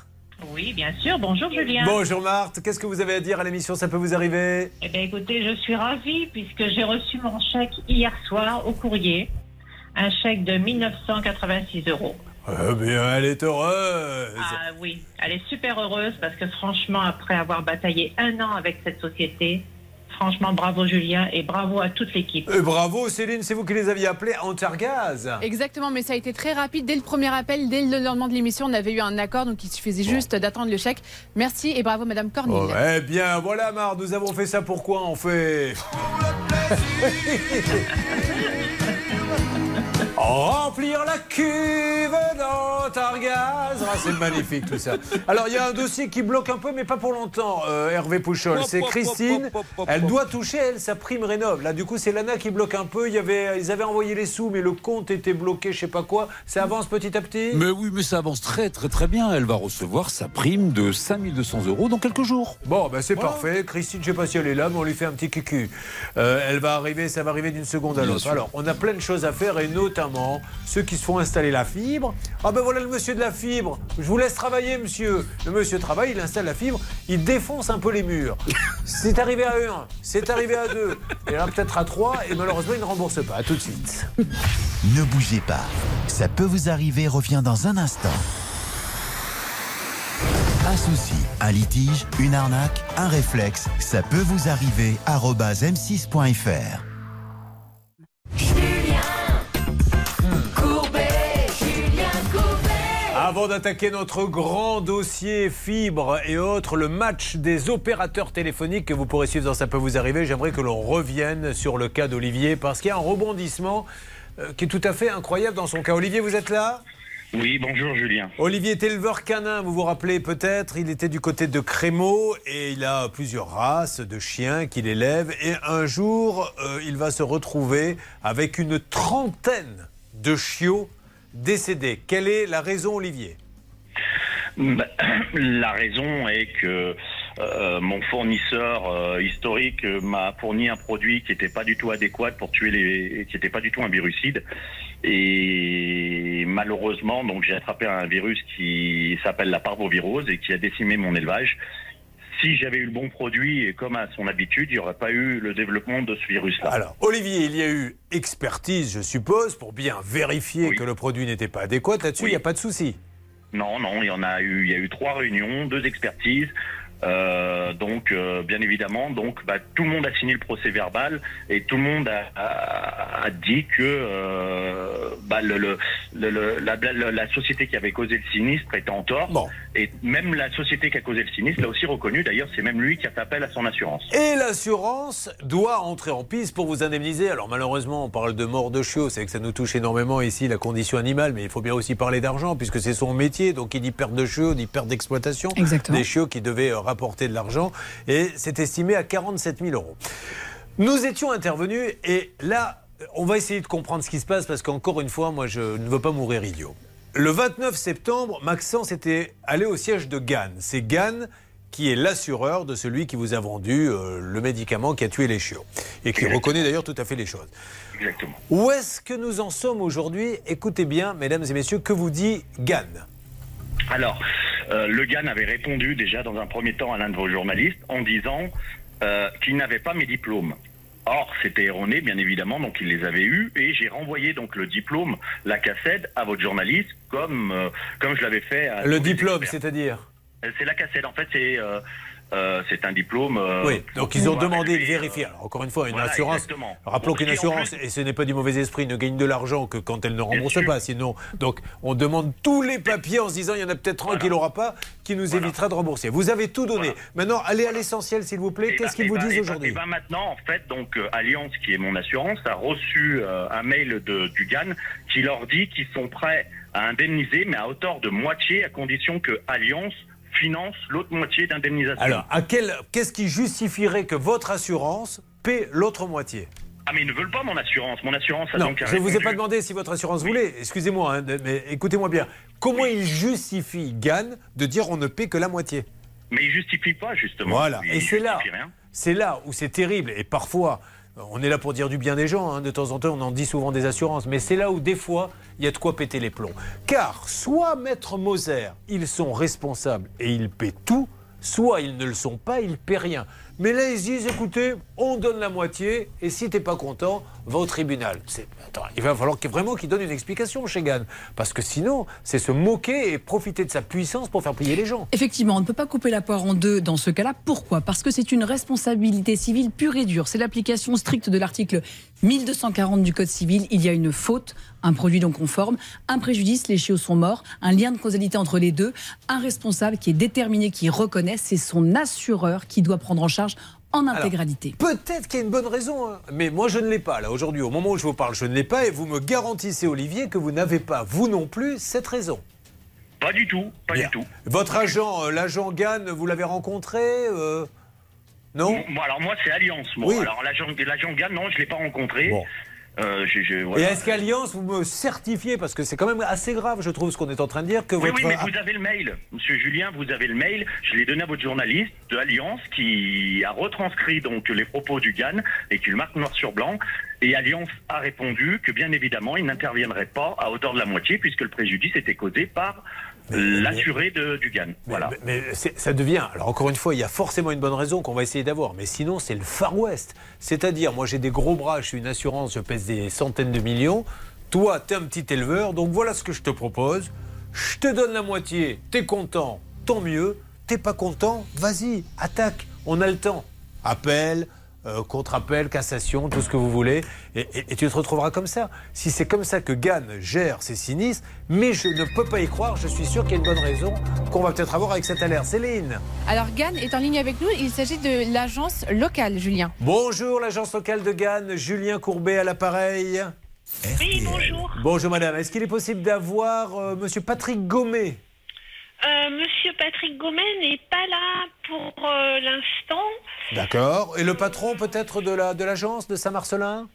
Oui, bien sûr. Bonjour Julien. Bonjour Marthe, qu'est-ce que vous avez à dire à l'émission? Ça peut vous arriver? Eh bien, écoutez, je suis ravie puisque j'ai reçu mon chèque hier soir au courrier. Un chèque de 1986 euros. Eh bien, elle est heureuse. Ah oui, elle est super heureuse parce que franchement, après avoir bataillé un an avec cette société, franchement, bravo Julien et bravo à toute l'équipe. Et bravo Céline, c'est vous qui les aviez appelés Antargaz. Exactement, mais ça a été très rapide. Dès le premier appel, dès le lendemain de l'émission, on avait eu un accord, donc il suffisait juste d'attendre le chèque. Merci et bravo Madame Cornille. Oh, eh bien, voilà Marthe, nous avons fait ça pourquoi on fait? Remplir la cuve dans Targaz. Ah, c'est magnifique tout ça. Alors il y a un dossier qui bloque un peu, mais pas pour longtemps, euh, Hervé Pouchol. C'est Christine. Elle doit toucher, elle, sa prime rénov. Là, du coup, c'est Lana qui bloque un peu. Il y avait, ils avaient envoyé les sous, mais le compte était bloqué, je sais pas quoi. Ça avance petit à petit? Mais oui, mais ça avance très très très bien. Elle va recevoir sa prime de 5200 euros dans quelques jours. Bon, ben c'est parfait. Christine, je sais pas si elle est là, mais on lui fait un petit cucu. Euh, elle va arriver, ça va arriver d'une seconde à l'autre. Alors, on a plein de choses à faire, et notamment ceux qui se font installer la fibre. Ah ben voilà le monsieur de la fibre. Je vous laisse travailler, monsieur. Le monsieur travaille, il installe la fibre, il défonce un peu les murs. C'est arrivé à un, c'est arrivé à deux, et là peut-être à trois, et malheureusement il ne rembourse pas. À tout de suite. Ne bougez pas. Ça peut vous arriver revient dans un instant. Un souci, un litige, une arnaque, un réflexe, ça peut vous arriver. arobase m6.fr. Avant d'attaquer notre grand dossier fibre et autres, le match des opérateurs téléphoniques que vous pourrez suivre dans Ça peut vous arriver, j'aimerais que l'on revienne sur le cas d'Olivier parce qu'il y a un rebondissement euh, qui est tout à fait incroyable dans son cas. Olivier, vous êtes là? Oui, bonjour Julien. Olivier est éleveur canin, vous vous rappelez peut-être, il était du côté de Crémeau et il a plusieurs races de chiens qu'il élève et un jour euh, il va se retrouver avec une trentaine de chiots décédés. Quelle est la raison Olivier? Bah, La raison est que euh, mon fournisseur euh, historique euh, m'a fourni un produit qui n'était pas du tout adéquat pour tuer les, qui n'était pas du tout un virucide. Et malheureusement, donc j'ai attrapé un virus qui s'appelle la parvovirose et qui a décimé mon élevage. Si j'avais eu le bon produit et comme à son habitude, il n'y aurait pas eu le développement de ce virus-là. Alors, Olivier, il y a eu expertise, je suppose, pour bien vérifier que le produit n'était pas adéquat. Là-dessus, il n'y a pas de souci. Non, non, il y en a eu, il y a eu trois réunions, deux expertises. Euh, donc, euh, bien évidemment, donc bah, tout le monde a signé le procès verbal et tout le monde a, a- a dit que euh, bah, le, le- le- le- la, la- la société qui avait causé le sinistre était en tort. Et même la société qui a causé le sinistre l'a aussi reconnu. D'ailleurs, c'est même lui qui a fait appel à son assurance. Et l'assurance doit entrer en piste pour vous indemniser. Alors malheureusement, on parle de mort de chiots, c'est que ça nous touche énormément ici, la condition animale, mais il faut bien aussi parler d'argent, puisque c'est son métier. Donc il dit perte de chiots, dit perte d'exploitation. Exactement. Des chiots qui devaient rapporter de l'argent. Et c'est estimé à 47 000 euros. Nous étions intervenus et là, on va essayer de comprendre ce qui se passe, parce qu'encore une fois, moi, je ne veux pas mourir idiot. Le 29 septembre, Maxence était allé au siège de Gann. C'est Gann qui est l'assureur de celui qui vous a vendu euh, le médicament qui a tué les chiots. Et qui reconnaît d'ailleurs tout à fait les choses. Exactement. Où est-ce que nous en sommes aujourd'hui? Écoutez bien, mesdames et messieurs, que vous dit Gann? Alors, euh, Le Guen avait répondu déjà dans un premier temps à l'un de vos journalistes en disant euh, qu'il n'avait pas mes diplômes. Or, c'était erroné, bien évidemment, donc il les avait eus et j'ai renvoyé donc le diplôme, la cassette, à votre journaliste, comme euh, comme je l'avais fait. À Le diplôme, c'est-à-dire? Euh, C'est la cassette. En fait, c'est euh, euh, c'est un diplôme. euh, Oui, donc ils ont demandé de vérifier. Alors, encore une fois, une voilà, assurance. exactement. Rappelons Bon, qu'une assurance, plus- et ce n'est pas du mauvais esprit, ne gagne de l'argent que quand elle ne rembourse pas. Sinon, donc on demande tous les papiers en se disant il y en a peut-être un qui l'aura pas, qui nous évitera de rembourser. Vous avez tout donné. Maintenant, allez à l'essentiel, s'il vous plaît. Eh Qu'est-ce ben, qu'ils vous eh ben, disent eh ben, aujourd'hui ben, maintenant, en fait, donc euh, Alliance, qui est mon assurance, a reçu euh, un mail de, du GAN qui leur dit qu'ils sont prêts à indemniser, mais à hauteur de moitié, à condition que Alliance finance l'autre moitié d'indemnisation. Alors, à quel, qu'est-ce qui justifierait que votre assurance paie l'autre moitié? Ah, mais ils ne veulent pas mon assurance. Mon assurance a Non, donc je ne vous ai pas demandé si votre assurance voulait. Excusez-moi, hein, mais écoutez-moi bien. Comment il justifie, Gann, de dire on ne paie que la moitié? Mais ils justifient pas, justement. Voilà, et c'est là, c'est là où c'est terrible. Et parfois, on est là pour dire du bien des gens. hein. De temps en temps, on en dit souvent des assurances. Mais c'est là où, des fois, il y a de quoi péter les plombs. Car, soit Maître Moser, ils sont responsables et ils paient tout, soit ils ne le sont pas, ils paient rien. Mais là, ils se disent, écoutez, on donne la moitié, et si t'es pas content, va au tribunal. Il va falloir vraiment qu'il donne une explication chez Gann. Parce que sinon, c'est se moquer et profiter de sa puissance pour faire plier les gens. Effectivement, on ne peut pas couper la poire en deux dans ce cas-là. Pourquoi? Parce que c'est une responsabilité civile pure et dure. C'est l'application stricte de l'article 1240 du Code civil. Il y a une faute, un produit non conforme, un préjudice, les chiots sont morts, un lien de causalité entre les deux, un responsable qui est déterminé, qui reconnaît, c'est son assureur qui doit prendre en charge en intégralité. Peut-être qu'il y a une bonne raison, hein. mais moi je ne l'ai pas. Là, aujourd'hui, au moment où je vous parle, je ne l'ai pas et vous me garantissez, Olivier, que vous n'avez pas, vous non plus, cette raison. Pas du tout, pas Bien. du tout. Votre agent, euh, l'agent Gann, vous l'avez rencontré euh, Non? Moi, alors moi, c'est Alliance. Moi. Oui. Alors l'agent Gann, non, je l'ai pas rencontré. Euh, je- je- Et est-ce qu'Alliance, vous me certifiez, parce que c'est quand même assez grave, je trouve, ce qu'on est en train de dire, que Oui, votre... oui, mais vous avez le mail. Monsieur Julien, vous avez le mail. Je l'ai donné à votre journaliste de Alliance qui a retranscrit donc les propos du GAN et qui le marque noir sur blanc. Et Alliance a répondu que bien évidemment, il n'interviendrait pas à hauteur de la moitié puisque le préjudice était causé par l'assuré de- du GAN. Voilà. Mais c'est- ça devient. Alors encore une fois, il y a forcément une bonne raison qu'on va essayer d'avoir. Mais sinon, c'est le Far West. C'est-à-dire, moi j'ai des gros bras, je suis une assurance, je pèse des centaines de millions. Toi, t'es un petit éleveur, donc voilà ce que je te propose. Je te donne la moitié, t'es content, tant mieux. T'es pas content, vas-y, attaque, on a le temps. Appel, euh, contre-appel, cassation, tout ce que vous voulez, et, et- et tu te retrouveras comme ça. Si c'est comme ça que Gann gère ses sinistres, mais je ne peux pas y croire, je suis sûr qu'il y a une bonne raison qu'on va peut-être avoir avec cette alerte. Céline Alors Gann est en ligne avec nous. Il s'agit de l'agence locale, Julien. Bonjour, l'agence locale de Gann, Julien Courbet à l'appareil. Oui, bonjour. Bonjour madame, est-ce qu'il est possible d'avoir euh, monsieur Patrick Gomet Euh, Monsieur Patrick Gomet n'est pas là pour euh, l'instant. D'accord. Et le patron peut-être de la de l'agence de Saint-Marcelin?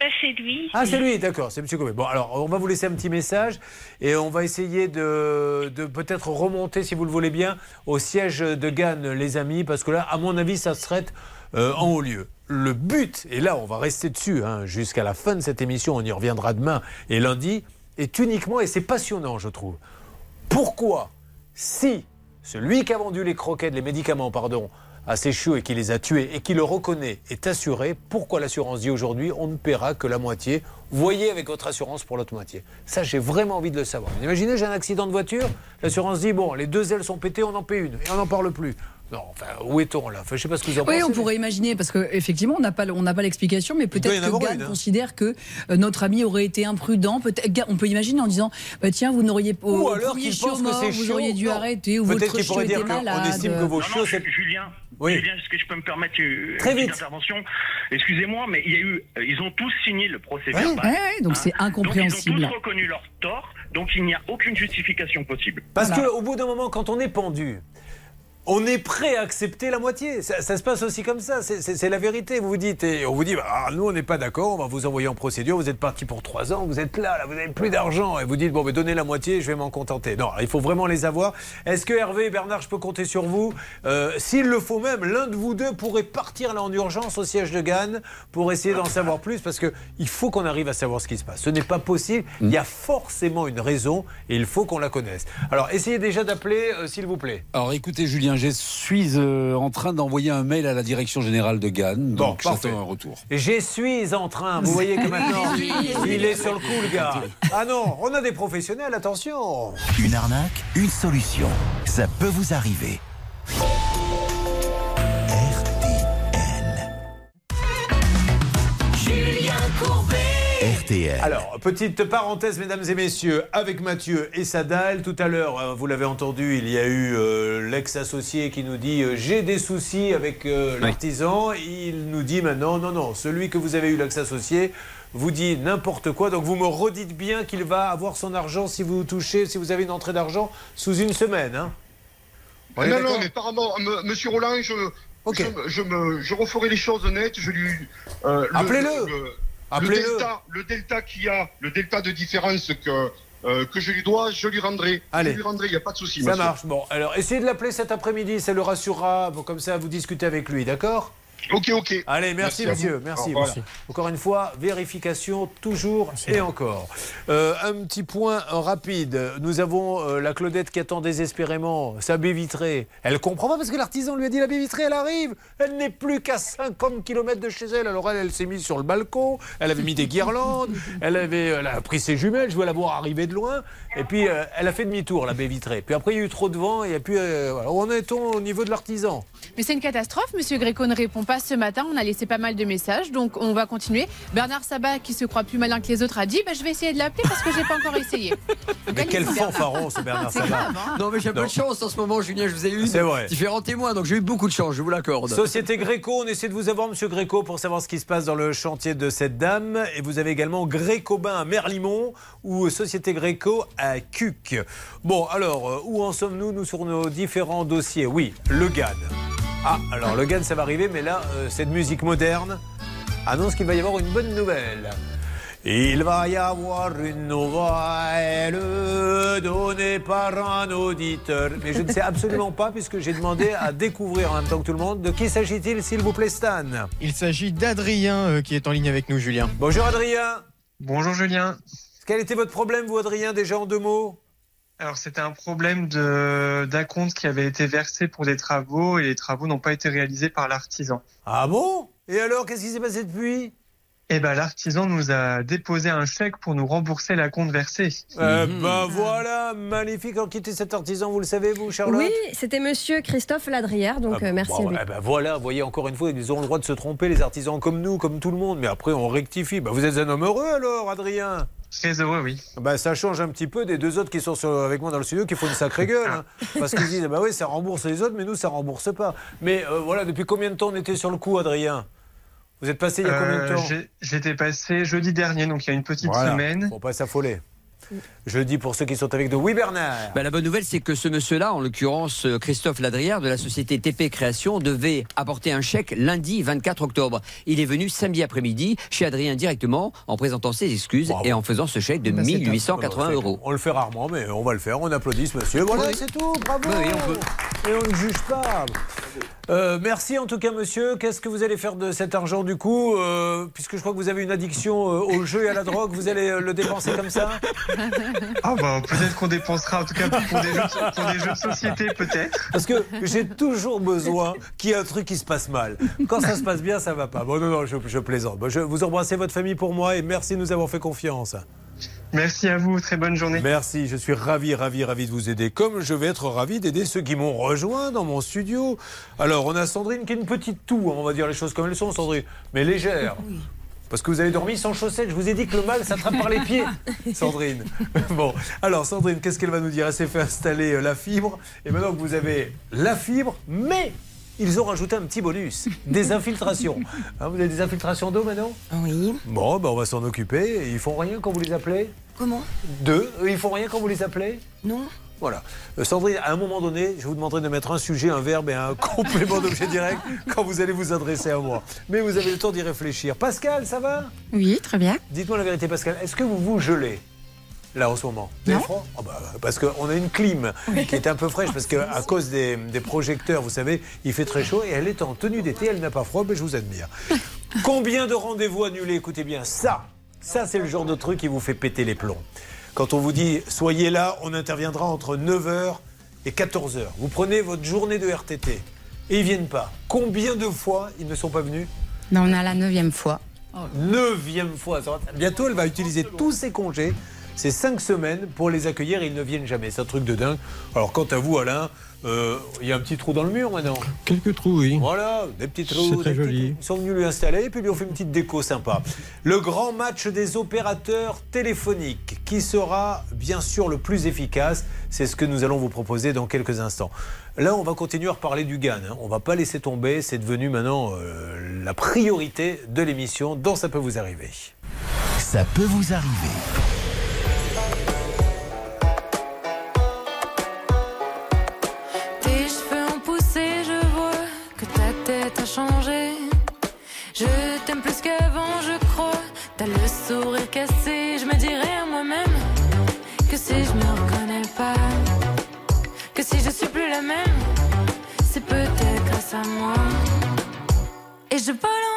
Bah, c'est lui. Ah, c'est lui, d'accord, c'est Monsieur Gomet. Bon, alors, on va vous laisser un petit message et on va essayer de, de peut-être remonter, si vous le voulez bien, au siège de Gann, les amis, parce que là, à mon avis, ça serait euh, en haut lieu. Le but, et là, on va rester dessus hein, jusqu'à la fin de cette émission, on y reviendra demain et lundi, est uniquement, et c'est passionnant, je trouve. Pourquoi, si celui qui a vendu les croquettes, les médicaments, pardon, à ses chiots et qui les a tués et qui le reconnaît est assuré, pourquoi l'assurance dit aujourd'hui on ne paiera que la moitié? Voyez avec votre assurance pour l'autre moitié. Ça, j'ai vraiment envie de le savoir. Imaginez, j'ai un accident de voiture, l'assurance dit bon, les deux ailes sont pétées, on en paie une et on n'en parle plus. Non, enfin, où est-on là? Enfin, Je sais pas ce que vous en Oui, pensez. on pourrait imaginer, parce qu'effectivement, on n'a pas, on n'a pas l'explication, mais peut-être que Gann hein. considère que euh, notre ami aurait été imprudent. On peut imaginer en disant bah, tiens, vous n'auriez au, Ou alors qu'il pense que mort, c'est vous auriez dû Non. arrêter, ou Peut-être votre chiot était malade. estime que vos Non, chiots, non, c'est- Julien, Oui. Julien, est-ce que je peux me permettre une, Très une vite. intervention? Excusez-moi, mais il y a eu, euh, ils ont tous signé le procès Ouais, verbal. ouais, donc c'est incompréhensible. Donc ils ont tous reconnu leur tort, donc il n'y a aucune justification possible. Parce qu'au bout d'un moment, quand on est pendu, on est prêt à accepter la moitié. Ça, se passe aussi comme ça. C'est- la vérité. Vous vous dites, et on vous dit, bah, ah, nous on n'est pas d'accord, on va vous envoyer en procédure. Vous êtes parti pour trois ans, vous êtes là, là, vous n'avez plus d'argent. Et vous dites, bon, mais donnez la moitié, je vais m'en contenter. Non, il faut vraiment les avoir. Est-ce que Hervé et Bernard, je peux compter sur vous? Euh, S'il le faut même, l'un de vous deux pourrait partir là en urgence au siège de Gannes pour essayer d'en savoir plus, parce que il faut qu'on arrive à savoir ce qui se passe. Ce n'est pas possible. Il y a forcément une raison et il faut qu'on la connaisse. Alors, essayez déjà d'appeler, euh, s'il vous plaît. Alors écoutez Julien, je suis euh, en train d'envoyer un mail à la direction générale de Gann, donc parfait. j'attends un retour. Je suis en train. Vous voyez que maintenant, il est sur le coup, le gars. Ah non, on a des professionnels, attention. Une arnaque, une solution. Ça peut vous arriver. Julien Courbet. RTL. Alors, petite parenthèse, mesdames et messieurs, avec Mathieu et Sadal. Tout à l'heure, euh, vous l'avez entendu, il y a eu euh, l'ex-associé qui nous dit euh, J'ai des soucis avec euh, l'artisan. Il nous dit maintenant Non, non, celui que vous avez eu, l'ex-associé, vous dit n'importe quoi. Donc, vous me redites bien qu'il va avoir son argent si vous touchez, si vous avez une entrée d'argent sous une semaine. Hein est non, non, mais par rapport, m- Monsieur Roland, je, je, me- je, me, je referai les choses nettes. Je lui. euh, le- Appelez-le. Le- delta, le delta qu'il y a, le delta de différence que, euh, que je lui dois, je lui rendrai. Allez. Je lui rendrai, il n'y a pas de souci. Ça monsieur. marche. Bon, alors essayez de l'appeler cet après-midi, ça le rassurera. Bon, comme ça, vous discutez avec lui, d'accord? Ok, ok. Allez, merci, monsieur. Merci. Voilà. Encore une fois, vérification toujours et encore. Euh, un petit point rapide. Nous avons euh, la Claudette qui attend désespérément sa baie vitrée. Elle comprend pas parce que l'artisan lui a dit la baie vitrée, elle arrive. Elle n'est plus qu'à 50 km de chez elle. Alors elle, elle s'est mise sur le balcon. Elle avait mis des guirlandes. Elle avait, elle a pris ses jumelles. Je veux la voir arriver de loin. Et puis euh, elle a fait demi-tour la baie vitrée. Puis après il y a eu trop de vent. Et puis euh, voilà. où en est-on au niveau de l'artisan? Mais c'est une catastrophe, Monsieur Gréco ne répond pas. Ce matin. On a laissé pas mal de messages, donc on va continuer. Bernard Sabat, qui se croit plus malin que les autres, a dit bah, Je vais essayer de l'appeler parce que j'ai pas encore essayé. Mais quel fanfaron ce Bernard Sabat. grave, hein. Non, mais j'ai un peu Non. de chance en ce moment, Julien. Je vous ai eu C'est vrai. différents témoins, donc j'ai eu beaucoup de chance, je vous l'accorde. Société Gréco, on essaie de vous avoir, Monsieur Gréco, pour savoir ce qui se passe dans le chantier de cette dame. Et vous avez également Gréco-Bain à Merlimont ou Société Gréco à Cuc. Bon, alors, euh, où en sommes-nous, nous, sur nos différents dossiers Oui, le GAN. Ah, alors le GAN, ça va arriver, mais là, euh, cette musique moderne annonce qu'il va y avoir une bonne nouvelle. Il va y avoir une nouvelle donnée par un auditeur. Mais je ne sais absolument pas, puisque j'ai demandé à découvrir en même temps que tout le monde. De qui s'agit-il, s'il vous plaît, Stan? Il s'agit d'Adrien euh, qui est en ligne avec nous, Julien. Bonjour, Adrien. Bonjour, Julien. Quel était votre problème, vous, Adrien, déjà en deux mots? Alors, c'était un problème de- d'un compte qui avait été versé pour des travaux et les travaux n'ont pas été réalisés par l'artisan. Ah bon? Et alors, qu'est-ce qui s'est passé depuis? Eh ben, l'artisan nous a déposé un chèque pour nous rembourser la compte versée. Eh ben voilà, magnifique. En quitter cet artisan, vous le savez, vous, Charlotte? Oui, c'était monsieur Christophe Ladrière, donc Ah euh, merci bon, à lui. eh ben voilà, vous voyez encore une fois, ils ont le droit de se tromper, les artisans comme nous, comme tout le monde. Mais après, on rectifie. Ben, vous êtes un homme heureux alors, Adrien? Très heureux, oui. Ben, ça change un petit peu des deux autres qui sont sur- avec moi dans le studio qui font une sacrée gueule. hein. parce qu'ils disent, bah oui, ça rembourse les autres, mais nous, ça rembourse pas. Mais euh, voilà, depuis combien de temps on était sur le coup, Adrien? Vous êtes passé il y a combien de Euh, temps? J'étais passé jeudi dernier, donc il y a une petite Voilà, semaine. Faut pas s'affoler. Je le dis pour ceux qui sont avec nous. Oui, Bernard Bah, la bonne nouvelle, c'est que ce monsieur-là, en l'occurrence euh, Christophe Ladrière de la société TP Création, devait apporter un chèque lundi 24 octobre. Il est venu samedi après-midi chez Adrien directement en présentant ses excuses et en faisant ce chèque de Bah, c'est top. 1880 Bah, c'est euros. On le fait rarement, mais on va le faire. On applaudit ce monsieur. Voilà, Oui. c'est tout. Bravo. Oui, on peut. Et on ne juge pas. Euh, merci en tout cas, monsieur. Qu'est-ce que vous allez faire de cet argent du coup Euh, Puisque je crois que vous avez une addiction euh, au jeu et à la drogue, vous allez le dépenser comme ça? Ah bah peut-être qu'on dépensera, en tout cas pour des jeux, pour des jeux de société, peut-être. Parce que j'ai toujours besoin qu'il y ait un truc qui se passe mal. Quand ça se passe bien, ça va pas. Bon, non, non, je, je plaisante. Bon, je, vous embrassez votre famille pour moi et merci de nous avoir fait confiance. Merci à vous, très bonne journée. Merci, je suis ravi, ravi, ravi de vous aider. Comme je vais être ravi d'aider ceux qui m'ont rejoint dans mon studio. Alors, on a Sandrine qui est une petite toux, hein, on va dire les choses comme elles sont, Sandrine, mais légère. Parce que vous avez dormi sans chaussettes. Je vous ai dit que le mal s'attrape par les pieds, Sandrine. Bon, alors Sandrine, qu'est-ce qu'elle va nous dire? Elle s'est fait installer euh, la fibre. Et maintenant que vous avez la fibre, mais ils ont rajouté un petit bonus des infiltrations. Hein, vous avez des infiltrations d'eau maintenant Oui. Bon, ben on va s'en occuper. Ils font rien quand vous les appelez? Comment? Deux. Eux, Ils font rien quand vous les appelez? Non. Voilà. Euh, Sandrine, à un moment donné, je vous demanderai de mettre un sujet, un verbe et un complément d'objet direct quand vous allez vous adresser à moi. Mais vous avez le temps d'y réfléchir. Pascal, ça va? Oui, très bien. Dites-moi la vérité, Pascal. Est-ce que vous vous gelez? Là, en ce moment avez Non. froid Ah bah, Parce qu'on a une clim qui est un peu fraîche, parce qu'à cause des, des projecteurs, vous savez, il fait très chaud et elle est en tenue d'été, elle n'a pas froid, mais je vous admire. Combien de rendez-vous annulés? Écoutez bien, ça, ça c'est le genre de truc qui vous fait péter les plombs. Quand on vous dit soyez là, on interviendra entre 9h et 14h. Vous prenez votre journée de RTT et ils viennent pas. Combien de fois ils ne sont pas venus? Ben, on est à la neuvième fois. Neuvième fois. Bientôt, elle va utiliser tous ses congés, ces cinq semaines, pour les accueillir et ils ne viennent jamais. C'est un truc de dingue. Alors, quant à vous, Alain, euh, il y a un petit trou dans le mur maintenant. Quelques trous, oui. Voilà, des petits C'est trous. très des petits- joli. Ils sont venus lui installer et puis lui ont fait une petite déco sympa. Le grand match des opérateurs téléphoniques, qui sera bien sûr le plus efficace, c'est ce que nous allons vous proposer dans quelques instants. Là, on va continuer à reparler du GAN. hein. On va pas laisser tomber. C'est devenu maintenant euh, la priorité de l'émission dont ça peut vous arriver. Ça peut vous arriver. Si je suis plus la même, c'est peut-être grâce à moi. Et je vole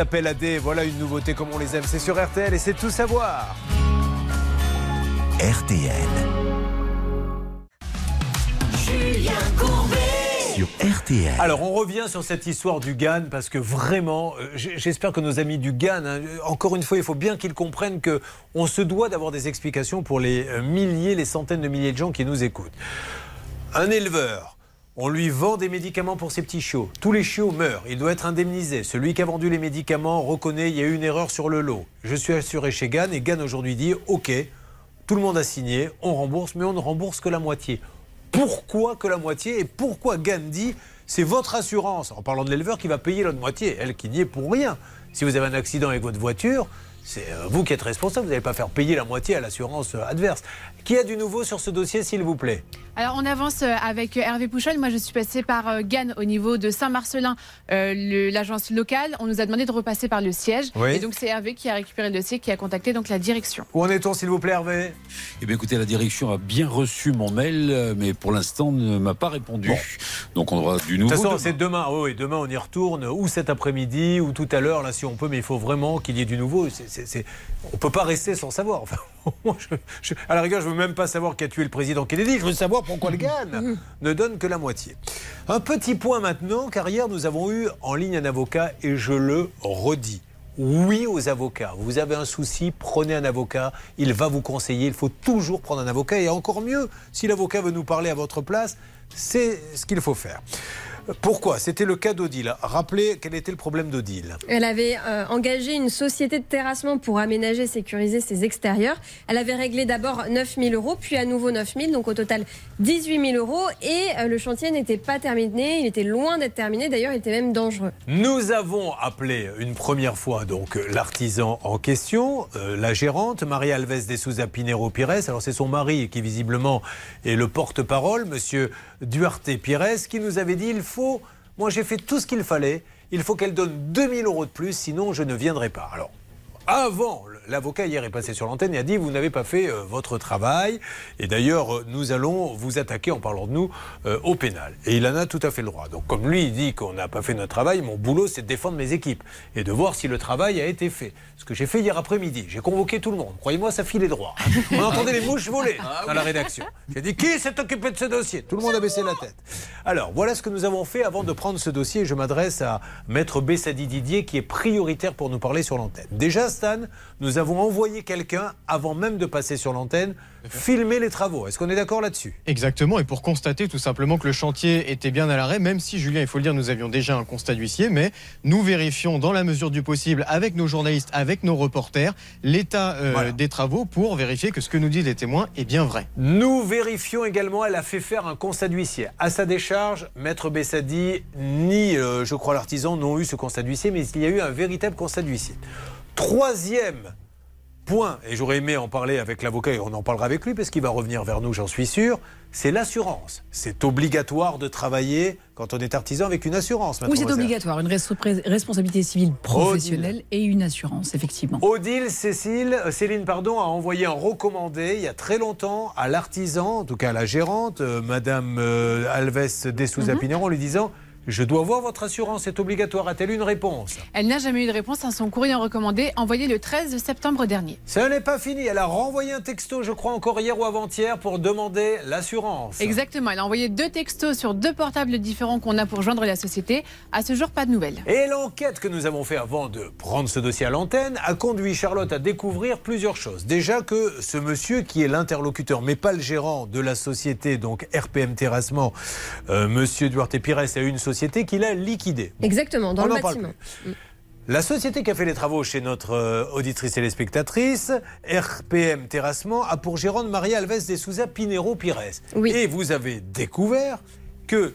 s'appelle AD, voilà une nouveauté comme on les aime. C'est sur RTL et c'est tout savoir. RTL. Julien Courbet. Sur RTL. Alors on revient sur cette histoire du GAN parce que vraiment, euh, j'espère que nos amis du GAN, hein, encore une fois, il faut bien qu'ils comprennent que on se doit d'avoir des explications pour les euh, milliers, les centaines de milliers de gens qui nous écoutent. Un éleveur, on lui vend des médicaments pour ses petits chiots. Tous les chiots meurent, il doit être indemnisé. Celui qui a vendu les médicaments reconnaît il y a eu une erreur sur le lot. Je suis assuré chez GAN et GAN aujourd'hui dit OK, tout le monde a signé, on rembourse, mais on ne rembourse que la moitié. Pourquoi que la moitié Et pourquoi GAN dit c'est votre assurance, en parlant de l'éleveur, qui va payer l'autre moitié, elle qui n'y est pour rien. Si vous avez un accident avec votre voiture, c'est euh, vous qui êtes responsable, vous n'allez pas faire payer la moitié à l'assurance euh, adverse. Qui a du nouveau sur ce dossier, s'il vous plaît? Alors on avance euh, avec euh, Hervé Pouchon. Moi je suis passée par euh, Gannes au niveau de Saint-Marcelin, euh, l'agence locale. On nous a demandé de repasser par le siège. Oui. Et donc c'est Hervé qui a récupéré le dossier, qui a contacté donc la direction. Où en est-on, s'il vous plaît, Hervé? Eh bien, écoutez, la direction a bien reçu mon mail, mais pour l'instant ne m'a pas répondu. Donc, on aura du De nouveau. toute façon, c'est demain. Oui, oui, demain, on y retourne, ou cet après-midi, ou tout à l'heure, là, si on peut, mais il faut vraiment qu'il y ait du nouveau. On ne peut pas rester sans savoir. Enfin, moi, je- je- à la rigueur, je ne veux même pas savoir qui a tué le président Kennedy. Je veux savoir pourquoi le GAN ne donne que la moitié. Un petit point maintenant, car hier, nous avons eu en ligne un avocat, et je le redis. Oui aux avocats. Vous avez un souci, prenez un avocat. Il va vous conseiller. Il faut toujours prendre un avocat. Et encore mieux, si l'avocat veut nous parler à votre place, c'est ce qu'il faut faire. Pourquoi C'était le cas d'Odile. Rappelez quel était le problème d'Odile. Elle avait euh, engagé une société de terrassement pour aménager et sécuriser ses extérieurs. Elle avait réglé d'abord 9 000 euros, puis à nouveau 9 000, donc au total 18 000 euros. Et euh, le chantier n'était pas terminé, il était loin d'être terminé, d'ailleurs il était même dangereux. Nous avons appelé une première fois donc l'artisan en question, euh, la gérante, Maria Alves de Souza Pinero Pires. Alors c'est son mari qui visiblement est le porte-parole, monsieur Duarte Pires, qui nous avait dit il moi j'ai fait tout ce qu'il fallait, il faut qu'elle donne 2000 euros de plus, sinon je ne viendrai pas. Alors avant, l'avocat hier est passé sur l'antenne et a dit vous n'avez pas fait euh, votre travail. Et d'ailleurs, euh, nous allons vous attaquer en parlant de nous euh, au pénal. Et il en a tout à fait le droit. Donc comme lui il dit qu'on n'a pas fait notre travail, mon boulot c'est de défendre mes équipes et de voir si le travail a été fait. Ce que j'ai fait hier après-midi, j'ai convoqué tout le monde. Croyez-moi, ça filait droit. On entendait les mouches voler dans la rédaction. J'ai dit qui s'est occupé de ce dossier? Tout le monde a baissé la tête. Alors voilà ce que nous avons fait avant de prendre ce dossier. Je m'adresse à Maître Bessadi Didier qui est prioritaire pour nous parler sur l'antenne. Déjà, Stan, nous avons envoyé quelqu'un, avant même de passer sur l'antenne, filmer les travaux. Est-ce qu'on est d'accord là-dessus? Exactement, et pour constater tout simplement que le chantier était bien à l'arrêt, même si, Julien, il faut le dire, nous avions déjà un constat d'huissier, mais nous vérifions dans la mesure du possible avec nos journalistes, avec nos reporters, l'état euh, des travaux pour vérifier que ce que nous disent les témoins est bien vrai. Nous vérifions également, elle a fait faire un constat d'huissier. À sa décharge, Maître Bessadi ni, euh, je crois, l'artisan n'ont eu ce constat d'huissier, mais il y a eu un véritable constat d'huissier. Troisième point, et j'aurais aimé en parler avec l'avocat, et on en parlera avec lui, parce qu'il va revenir vers nous, j'en suis sûr, c'est l'assurance. C'est obligatoire de travailler quand on est artisan avec une assurance. Oui, c'est obligatoire, une responsabilité civile professionnelle et une assurance, effectivement. Odile Cécile, euh, Céline pardon, a envoyé un recommandé il y a très longtemps à l'artisan, en tout cas à la gérante, euh, Madame euh, Alves de Souza Pinero, en lui disant je dois voir votre assurance, c'est obligatoire. A-t-elle une réponse? Elle n'a jamais eu de réponse à son courrier recommandé envoyé le 13 septembre dernier. Ce n'est pas fini. Elle a renvoyé un texto, je crois encore hier ou avant-hier, pour demander l'assurance. Exactement. Elle a envoyé deux textos sur deux portables différents qu'on a pour joindre la société. À ce jour, pas de nouvelles. Et l'enquête que nous avons fait avant de prendre ce dossier à l'antenne a conduit Charlotte à découvrir plusieurs choses. Déjà que ce monsieur qui est l'interlocuteur, mais pas le gérant de la société, donc RPM Terrassement, euh, monsieur Duarte Pires a une société qu'il a liquidée. Bon, Exactement, dans le bâtiment. plus. La société qui a fait les travaux chez notre euh, auditrice et spectatrice, RPM Terrassement, a pour gérante Maria Alves de Souza Pinero Pires. Et vous avez découvert que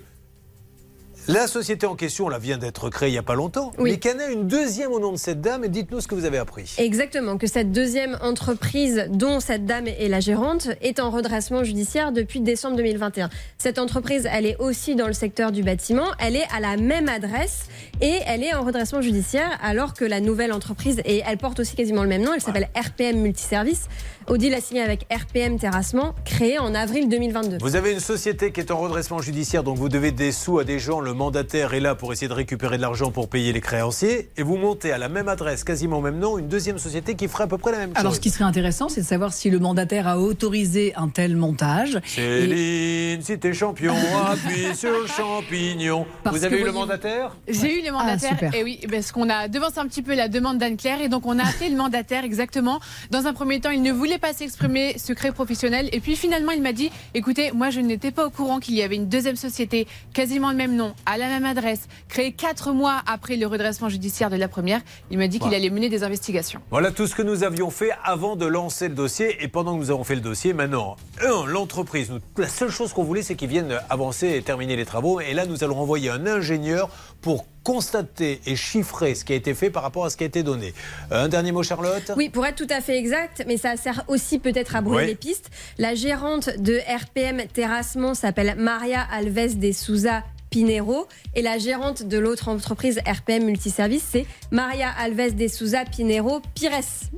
la société en question, là, vient d'être créée il n'y a pas longtemps, mais y en a une deuxième au nom de cette dame. Et dites-nous ce que vous avez appris. Exactement, que cette deuxième entreprise dont cette dame est la gérante est en redressement judiciaire depuis décembre 2021. Cette entreprise, elle est aussi dans le secteur du bâtiment, elle est à la même adresse et elle est en redressement judiciaire alors que la nouvelle entreprise, et elle porte aussi quasiment le même nom, elle s'appelle RPM Multiservice. Odile a signé avec RPM Terrassement, créée en avril 2022. Vous avez une société qui est en redressement judiciaire, donc vous devez des sous à des gens. Le mandataire est là pour essayer de récupérer de l'argent pour payer les créanciers. Et vous montez à la même adresse, quasiment au même nom, une deuxième société qui ferait à peu près la même chose. Alors, ce qui serait intéressant, c'est de savoir si le mandataire a autorisé un tel montage. Céline, si t'es champion, appuie sur le champignon. Parce vous avez eu le mandataire J'ai eu le mandataire. Ah, super. et oui, parce qu'on a devancé un petit peu la demande d'Anne-Claire. Et donc, on a appelé le mandataire exactement. Dans un premier temps, il ne voulait pas s'exprimer, secret professionnel. Et puis, finalement, il m'a dit écoutez, moi, je n'étais pas au courant qu'il y avait une deuxième société, quasiment le même nom, à la même adresse, créée quatre mois après le redressement judiciaire de la première. Il m'a dit qu'il Voilà. allait mener des investigations. Voilà tout ce que nous avions fait avant de lancer le dossier. Et pendant que nous avons fait le dossier, maintenant, un, l'entreprise, la seule chose qu'on voulait, c'est qu'ils viennent avancer et terminer les travaux. Et là, nous allons envoyer un ingénieur pour constater et chiffrer ce qui a été fait par rapport à ce qui a été donné. Euh, Un dernier mot, Charlotte? Oui, pour être tout à fait exact, mais ça sert aussi peut-être à brouiller Ouais. les pistes. La gérante de RPM Terrassement s'appelle Maria Alves de Souza Pinero et la gérante de l'autre entreprise RPM Multiservice, c'est Maria Alves de Souza Pinero Pires.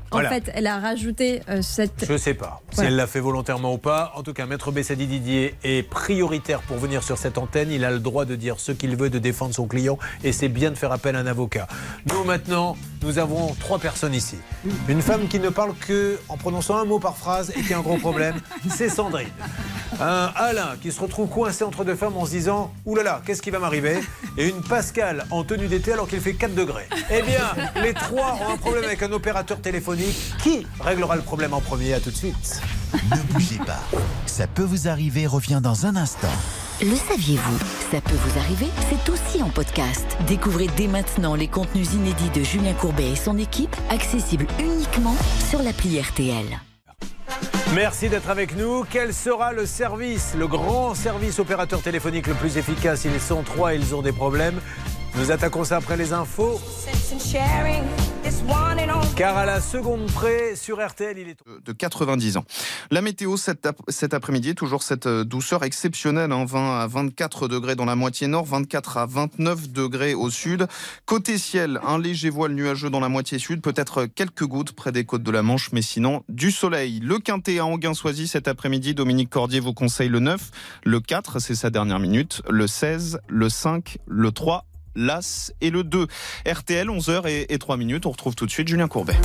En Voilà. fait, elle a rajouté euh, cette. Je ne sais pas si elle l'a fait volontairement ou pas. En tout cas, Maître Bessadi Didier est prioritaire pour venir sur cette antenne. Il a le droit de dire ce qu'il veut, de défendre son client. Et c'est bien de faire appel à un avocat. Nous, maintenant, nous avons trois personnes ici. Une femme qui ne parle que en prononçant un mot par phrase et qui a un gros problème, c'est Sandrine. Un Alain qui se retrouve coincé entre deux femmes en se disant Ouh là là, qu'est-ce qui va m'arriver Et une Pascal en tenue d'été alors qu'il fait 4 degrés. Eh bien, les trois ont un problème avec un opérateur téléphonique. Qui réglera le problème en premier À tout de suite. Ne bougez pas. Ça peut vous arriver, revient dans un instant. Le saviez-vous Ça peut vous arriver, c'est aussi en podcast. Découvrez dès maintenant les contenus inédits de Julien Courbet et son équipe, accessibles uniquement sur l'appli RTL. Merci d'être avec nous. Quel sera le service, le grand service opérateur téléphonique le plus efficace? Ils sont trois, ils ont des problèmes. Nous attaquons ça après les infos. Car à la seconde près, sur RTL, il est... de 90 ans. La météo cet, ap- cet après-midi, toujours cette euh, douceur exceptionnelle, hein, 20 à 24 degrés dans la moitié nord, 24 à 29 degrés au sud. Côté ciel, un léger voile nuageux dans la moitié sud, peut-être quelques gouttes près des côtes de la Manche, mais sinon du soleil. Le quintet à Anguin-Soisy cet après-midi, Dominique Cordier vous conseille le 9, le 4, c'est sa dernière minute, le 16, le 5, le 3, l'As et le 2. RTL, 11h et, et 3 minutes, on retrouve tout de suite Julien Courbet.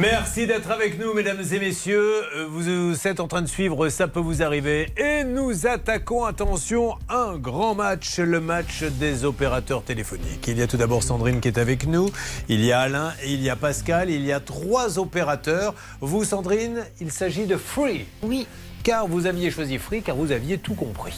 Merci d'être avec nous, mesdames et messieurs. Vous êtes en train de suivre Ça peut vous arriver. Et nous attaquons, attention, un grand match, le match des opérateurs téléphoniques. Il y a tout d'abord Sandrine qui est avec nous. Il y a Alain et il y a Pascal. Il y a trois opérateurs. Vous, Sandrine, il s'agit de Free. Oui. Car vous aviez choisi Free, car vous aviez tout compris.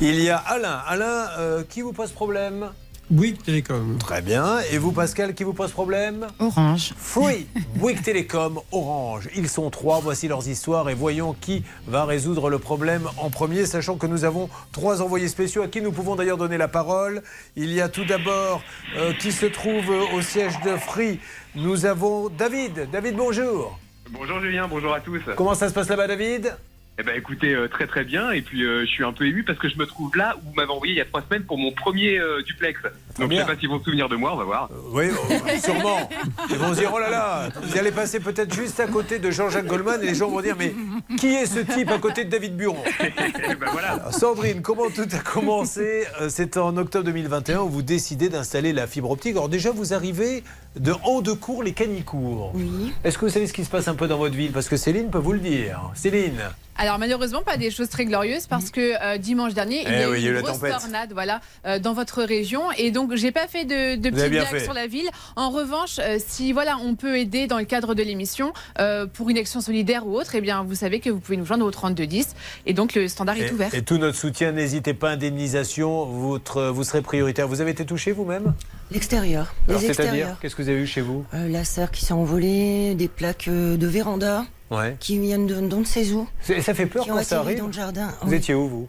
Il y a Alain. Alain, euh, qui vous pose problème? Bouygues Télécom. Très bien. Et vous, Pascal, qui vous pose problème? Orange. Free, Bouygues Télécom, Orange. Ils sont trois. Voici leurs histoires et voyons qui va résoudre le problème en premier, sachant que nous avons trois envoyés spéciaux à qui nous pouvons d'ailleurs donner la parole. Il y a tout d'abord euh, qui se trouve au siège de Free. Nous avons David. David, bonjour. Bonjour Julien, bonjour à tous. Comment ça se passe là-bas, David? Eh ben écoutez, euh, très très bien. Et puis euh, je suis un peu ému parce que je me trouve là où vous m'avez envoyé il y a trois semaines pour mon premier euh, duplex. Donc je sais pas s'ils vont se souvenir de moi, on va voir. Oui, oh, sûrement. Ils vont se dire, oh là là, vous allez passer peut-être juste à côté de Jean-Jacques Goldman et les gens vont dire, mais qui est ce type à côté de David Buron? Alors, Sandrine, comment tout a commencé? C'est en octobre 2021 où vous décidez d'installer la fibre optique. Alors déjà, vous arrivez de Handecourt, les Canicourt. Oui. Est-ce que vous savez ce qui se passe un peu dans votre ville? Parce que Céline peut vous le dire. Céline Alors malheureusement pas des choses très glorieuses parce que euh, dimanche dernier il y Eh a oui, eu il y a eu une grosse tempête. tornade voilà euh, dans votre région et donc j'ai pas fait de, de fait. sur la ville. En revanche euh, si voilà on peut aider dans le cadre de l'émission euh, pour une action solidaire ou autre eh bien vous savez que vous pouvez nous joindre au 32 10 et donc le standard est et, ouvert. et tout notre soutien, n'hésitez pas, indemnisation, votre, vous serez prioritaire. Vous avez été touché vous-même? L'extérieur. Les C'est-à-dire extérieurs. Qu'est-ce que vous avez eu chez vous? Euh, la serre qui s'est envolée, des plaques de véranda Ouais. qui viennent de, d'on ne sait où. C'est- Ça fait peur qui ont quand ça arrive dans le jardin. Vous Oui. étiez où vous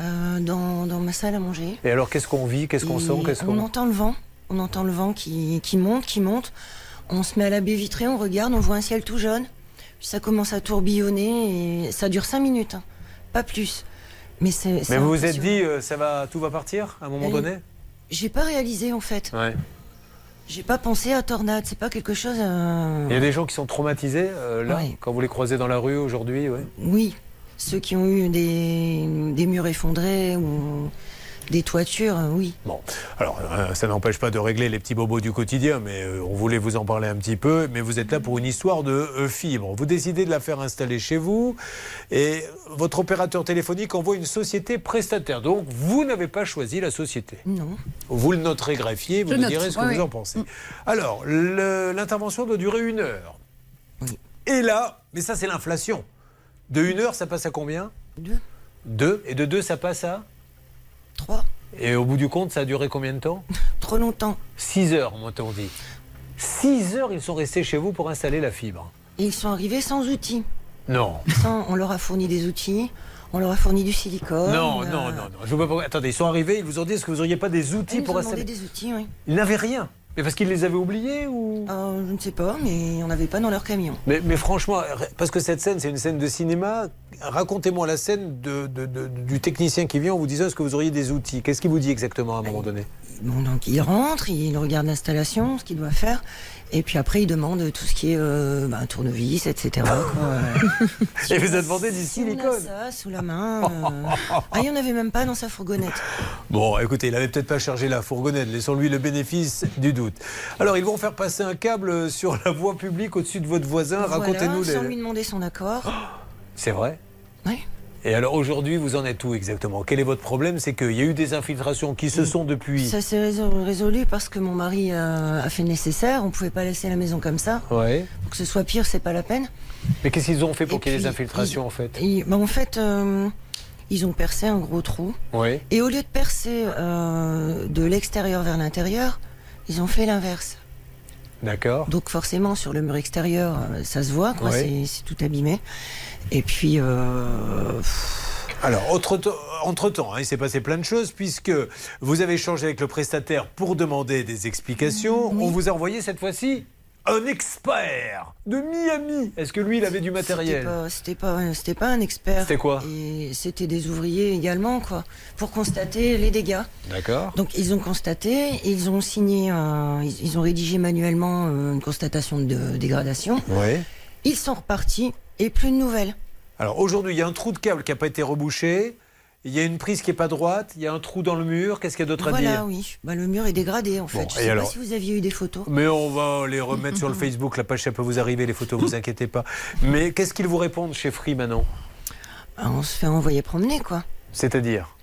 Euh, dans, dans ma salle à manger. Et alors qu'est-ce qu'on vit? Qu'est-ce qu'on Et sent? Qu'est-ce on qu'on entend le vent. On entend le vent qui, qui monte, qui monte. On se met à la baie vitrée, on regarde, on voit un ciel tout jaune. Puis ça commence à tourbillonner et ça dure cinq minutes, hein. pas plus. Mais c'est. c'est Mais vous vous êtes dit euh, ça va tout va partir à un moment Euh, donné? J'ai pas réalisé en fait. Ouais. J'ai pas pensé à tornade. C'est pas quelque chose. euh, Il y a des gens qui sont traumatisés euh, là Ouais. quand vous les croisez dans la rue aujourd'hui, ouais. Oui, ceux qui ont eu des, des murs effondrés ou des toitures, euh, oui. Bon, alors euh, ça n'empêche pas de régler les petits bobos du quotidien, mais euh, on voulait vous en parler un petit peu. Mais vous êtes là pour une histoire de euh, fibre. Vous décidez de la faire installer chez vous et votre opérateur téléphonique envoie une société prestataire. Donc vous n'avez pas choisi la société. Non. Vous le noterez greffier, vous nous direz ce que vous en pensez. Alors, le- l'intervention doit durer une heure. Et là, mais ça c'est l'inflation. De une heure, ça passe à combien? Deux. Deux. Et de deux, ça passe à? Trois. Et au bout du compte, ça a duré combien de temps Trop longtemps. 6 heures, m'ont-on dit. 6 heures, ils sont restés chez vous pour installer la fibre. Et ils sont arrivés sans outils. Non. Sans- on leur a fourni des outils, on leur a fourni du silicone. non, euh, non, non, non. Je vois pas... Attendez, ils sont arrivés, ils vous ont dit est-ce que vous n'auriez pas des outils Ils pour installer des outils, oui. Ils n'avaient rien. Mais parce qu'ils les avaient oubliés ou? Euh, je ne sais pas, mais il n'y en avait pas dans leur camion. mais, mais franchement, parce que cette scène, c'est une scène de cinéma, racontez-moi la scène de, de- de- du technicien qui vient en vous disant est-ce que vous auriez des outils? Qu'est-ce qu'il vous dit exactement à un moment donné? Bon, donc il rentre, il regarde l'installation, ce qu'il doit faire, et puis après il demande tout ce qui est euh, bah, tournevis, etc. Et vous a demandé du silicone ça sous la main. euh, Ah, il n'y en avait même pas dans sa fourgonnette. Bon, écoutez, il avait peut-être pas chargé la fourgonnette. Laissons-lui le bénéfice du doute. Alors, ils vont faire passer un câble sur la voie publique au-dessus de votre voisin. Racontez-nous sans les. lui demander son accord. C'est vrai? Oui. Et alors, aujourd'hui, vous en êtes où exactement? Quel est votre problème? C'est qu'il y a eu des infiltrations qui se sont depuis. Ça s'est résol- résolu parce que mon mari euh, a fait le nécessaire. On pouvait pas laisser la maison comme ça. Ouais. Pour que ce soit pire, c'est pas la peine. Mais qu'est-ce qu'ils ont fait pour qu'il y ait des infiltrations, en fait? Et, bah, en fait, euh, ils ont percé un gros trou. Oui. Et au lieu de percer euh, de l'extérieur vers l'intérieur, ils ont fait l'inverse. D'accord. Donc forcément, sur le mur extérieur, ça se voit, quoi, Ouais. c'est tout abîmé. Et puis... euh, Alors, entre-temps, hein, il s'est passé plein de choses puisque vous avez échangé avec le prestataire pour demander des explications. On vous a envoyé cette fois-ci un expert de Miami. Est-ce que lui, il avait du matériel c'était pas, c'était pas un expert. C'était quoi c'était des ouvriers également, quoi, pour constater les dégâts. D'accord. Donc ils ont constaté, ils ont signé, un- ils, ils ont rédigé manuellement euh, une constatation de dégradation. Oui. Ils sont repartis et plus de nouvelles. Alors aujourd'hui, il y a un trou de câble qui n'a pas été rebouché. il y a une prise qui est pas droite, il y a un trou dans le mur. Qu'est-ce qu'il y a d'autre à Voilà, dire oui. Bah, le mur est dégradé en fait. Bon, Je et sais pas si vous aviez eu des photos. Mais on va les remettre sur le Facebook. La page, ça peut vous arriver, les photos, vous inquiétez pas. Mais qu'est-ce qu'ils vous répondent chez Free maintenant Bah, on se fait envoyer promener quoi. C'est-à-dire?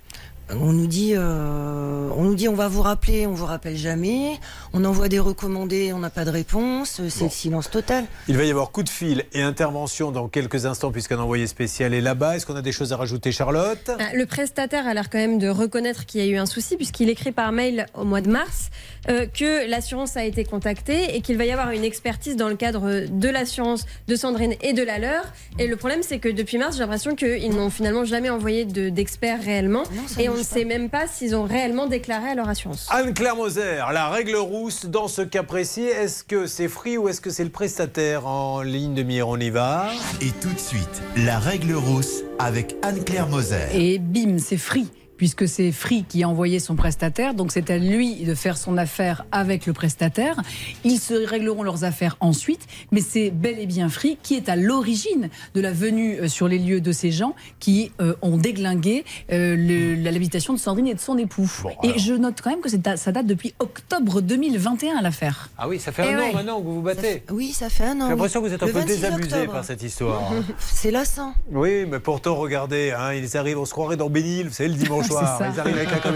On nous dit, euh, on nous dit, on va vous rappeler, on vous rappelle jamais. On envoie des recommandés, on n'a pas de réponse. C'est le silence total. Il va y avoir coup de fil et intervention dans quelques instants, puisqu'un envoyé spécial est là-bas. Est-ce qu'on a des choses à rajouter, Charlotte? Ah, Le prestataire a l'air quand même de reconnaître qu'il y a eu un souci puisqu'il écrit par mail au mois de mars euh, que l'assurance a été contactée et qu'il va y avoir une expertise dans le cadre de l'assurance de Sandrine et de la leur. Et le problème, c'est que depuis mars, j'ai l'impression qu'ils n'ont finalement jamais envoyé de- d'experts réellement et on ne sait même pas s'ils ont réellement déclaré à leur assurance. Anne-Claire Moser, la règle rousse dans ce cas précis, est-ce que c'est Free ou est-ce que c'est le prestataire en ligne de mire? On y va. Et tout de suite, la règle rousse avec Anne-Claire Moser. Et bim, c'est Free. Puisque c'est Free qui a envoyé son prestataire, donc c'est à lui de faire son affaire avec le prestataire. Ils se régleront leurs affaires ensuite, mais c'est bel et bien Free qui est à l'origine de la venue euh, sur les lieux de ces gens qui euh, ont déglingué euh, l'habitation de Sandrine et de son époux. et je note quand même que ça date depuis octobre 2021 l'affaire. Ah oui, ça fait Eh un an ouais. maintenant que vous vous battez. Oui, ça fait un an. J'ai l'impression que vous êtes un Le peu 26 désabusé octobre. par cette histoire. C'est lassant. Oui, mais pourtant, regardez, hein, ils arrivent, on se croirait dans Bénil, vous savez, le dimanche soir. C'est ça. Ils arrivent avec la.